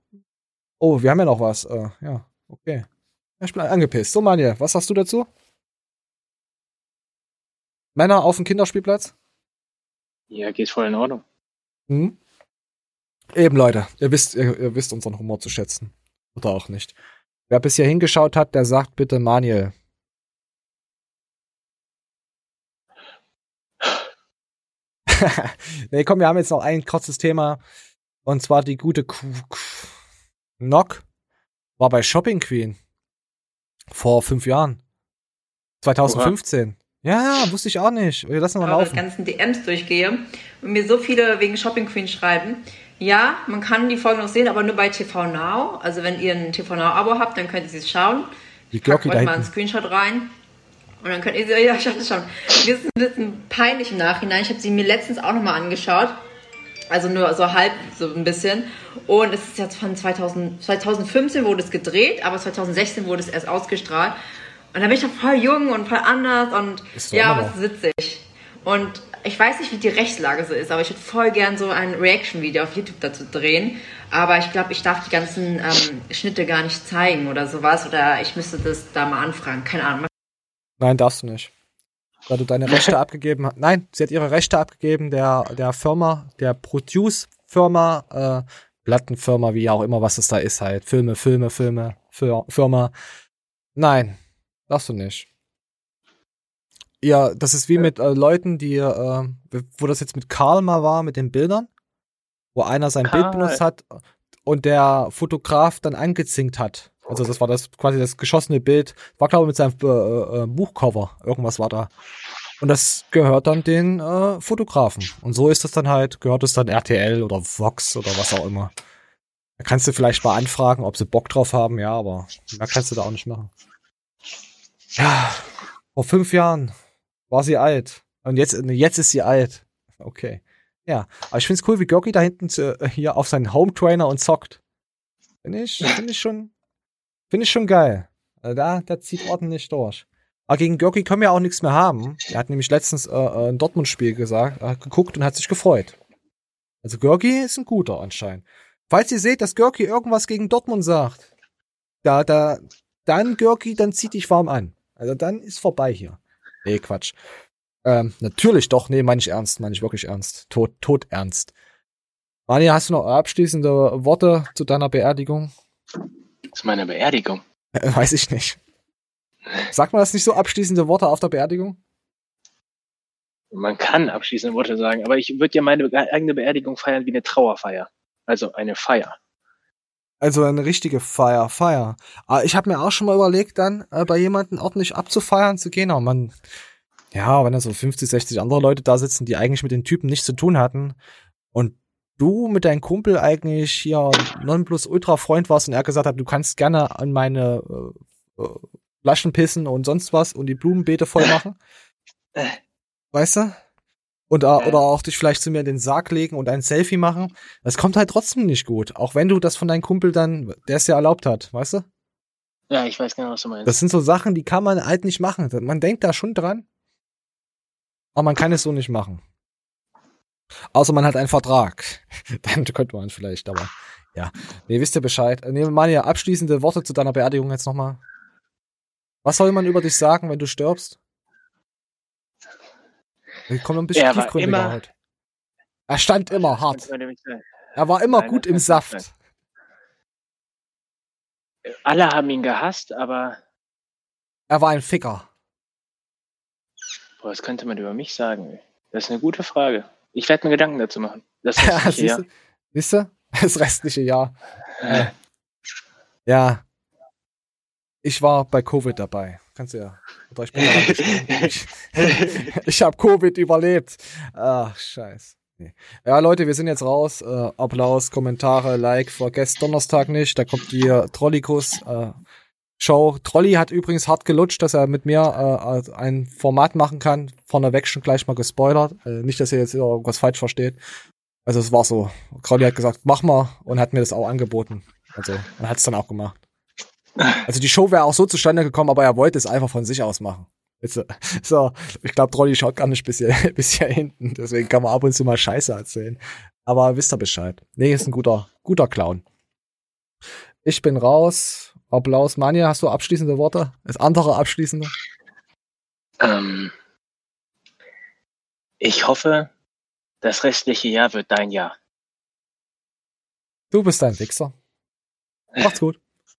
Oh, wir haben ja noch was. Äh, ja, okay. Ich bin angepisst. So, Manje, was sagst du dazu? Männer auf dem Kinderspielplatz? ja, geht voll in Ordnung. Hm? Eben, Leute, ihr wisst, ihr, ihr wisst unseren Humor zu schätzen. Oder auch nicht. Wer bisher hingeschaut hat, der sagt bitte Manuel. nee, komm, wir haben jetzt noch ein kurzes Thema. Und zwar die gute Ku- Ku- Nock war bei Shopping Queen. Vor fünf Jahren. 2015. Ja, wusste ich auch nicht. Wir lassen mal eure laufen. ganzen DMs durchgehe und mir so viele wegen Shopping Queen schreiben. Ja, man kann die Folgen noch sehen, aber nur bei TV Now. Also wenn ihr ein TV Now Abo habt, dann könnt ihr sie schauen. Die Ich Glocke euch da mal einen. Screenshot rein. Und dann könnt ihr sie, ja, schaut es schon. Mir ist ein bisschen peinlich im Nachhinein. Ich habe sie mir letztens auch nochmal angeschaut. Also nur so halb, so ein bisschen. Und es ist jetzt von 2000, 2015 wurde es gedreht, aber 2016 wurde es erst ausgestrahlt. Und da bin ich doch voll jung und voll anders und Ist ja, aber es ist witzig. Und ich weiß nicht, wie die Rechtslage so ist, aber ich würde voll gern so ein Reaction-Video auf YouTube dazu drehen. Aber ich glaube, ich darf die ganzen ähm, Schnitte gar nicht zeigen oder sowas. Oder ich müsste das da mal anfragen. Keine Ahnung. Nein, darfst du nicht. Weil du deine Rechte abgegeben hast. Nein, sie hat ihre Rechte abgegeben der, der Firma, der Produce-Firma, äh, Plattenfirma, wie auch immer, was es da ist halt. Filme, Filme, Filme, Fir Firma. Nein, darfst du nicht. Ja, das ist wie mit äh, Leuten, die, äh, wo das jetzt mit Karl mal war, mit den Bildern, wo einer sein Bild Karl. benutzt hat und der Fotograf dann angezinkt hat. Also das war das quasi das geschossene Bild, war glaube ich mit seinem äh, äh, Buchcover, irgendwas war da. Und das gehört dann den äh, Fotografen. Und so ist das dann halt, gehört es dann RTL oder Vox oder was auch immer. Da kannst du vielleicht mal anfragen, ob sie Bock drauf haben, ja, aber mehr kannst du da auch nicht machen. Ja, vor fünf Jahren war sie alt. Und jetzt, jetzt ist sie alt. Okay. Ja, aber ich find's cool, wie Gorky da hinten zu, äh, hier auf seinen Home Trainer und zockt. Finde ich, finde ich schon, finde ich schon geil. Also da, der zieht ordentlich durch. Aber gegen Görki können wir auch nichts mehr haben. Er hat nämlich letztens äh, äh, ein Dortmund-Spiel gesagt, äh, geguckt und hat sich gefreut. Also Görki ist ein guter anscheinend. Falls ihr seht, dass Görki irgendwas gegen Dortmund sagt, da, da, dann Görki, dann zieht dich warm an. Also dann ist vorbei hier. Nee, Quatsch. Ähm, natürlich doch, nee, meine ich ernst, meine ich wirklich ernst. Tot, tot ernst. Manja, hast du noch abschließende Worte zu deiner Beerdigung? Zu meiner Beerdigung. Äh, weiß ich nicht. Sagt man das nicht so abschließende Worte auf der Beerdigung? Man kann abschließende Worte sagen, aber ich würde ja meine eigene Beerdigung feiern wie eine Trauerfeier. Also eine Feier. Also eine richtige Feier, Feier. Aber ich habe mir auch schon mal überlegt, dann äh, bei jemandem ordentlich abzufeiern zu gehen. Aber man, ja, wenn da so 50, 60 andere Leute da sitzen, die eigentlich mit den Typen nichts zu tun hatten und du mit deinem Kumpel eigentlich hier Nonplus-Ultra Freund warst und er gesagt hat, du kannst gerne an meine äh, äh, Flaschen pissen und sonst was und die Blumenbeete voll machen. Weißt du? Und, äh, oder auch dich vielleicht zu mir in den Sarg legen und ein Selfie machen. Das kommt halt trotzdem nicht gut. Auch wenn du das von deinem Kumpel dann, der es ja erlaubt hat, weißt du? Ja, ich weiß genau, was du meinst. Das sind so Sachen, die kann man halt nicht machen. Man denkt da schon dran. Aber man kann es so nicht machen. Außer man hat einen Vertrag. Dann könnte man vielleicht, aber ja. Nee, wisst ihr Bescheid. Äh, Nehmen wir mal abschließende Worte zu deiner Beerdigung jetzt nochmal. Was soll man über dich sagen, wenn du stirbst? Wir kommen ein bisschen Er tiefgründiger immer- heute. Er stand immer hart. Er war immer Nein, gut im Saft. sein. Alle haben ihn gehasst, aber Er war ein Ficker. boah, was könnte man über mich sagen? Das ist eine gute Frage. Ich werde mir Gedanken dazu machen. Das Ja, restliche siehst Jahr. du? Siehst du? Das restliche Jahr. Äh, ja. Ich war bei Covid dabei. Kannst du ja. Oder ich bin ja ich ich habe Covid überlebt. Ach, scheiß. Nee. Ja, Leute, wir sind jetzt raus. Äh, Applaus, Kommentare, Like. Vergesst Donnerstag nicht. Da kommt die Trollikus äh, Show. Trolli hat übrigens hart gelutscht, dass er mit mir äh, ein Format machen kann. Vorneweg schon gleich mal gespoilert. Äh, nicht, dass ihr jetzt irgendwas falsch versteht. Also es war so. Crowley hat gesagt, mach mal und hat mir das auch angeboten. Also er hat es dann auch gemacht. Also die Show wäre auch so zustande gekommen, aber er wollte es einfach von sich aus machen. Jetzt, so, ich glaube, Trolli schaut gar nicht bis hier, bis hier hinten. Deswegen kann man ab und zu mal Scheiße erzählen. Aber wisst ihr Bescheid. Nee, ist ein guter, guter Clown. Ich bin raus. Applaus. Manja, hast du abschließende Worte? Das andere abschließende? Ähm, ich hoffe, das restliche Jahr wird dein Jahr. Du bist ein Wichser. Macht's gut.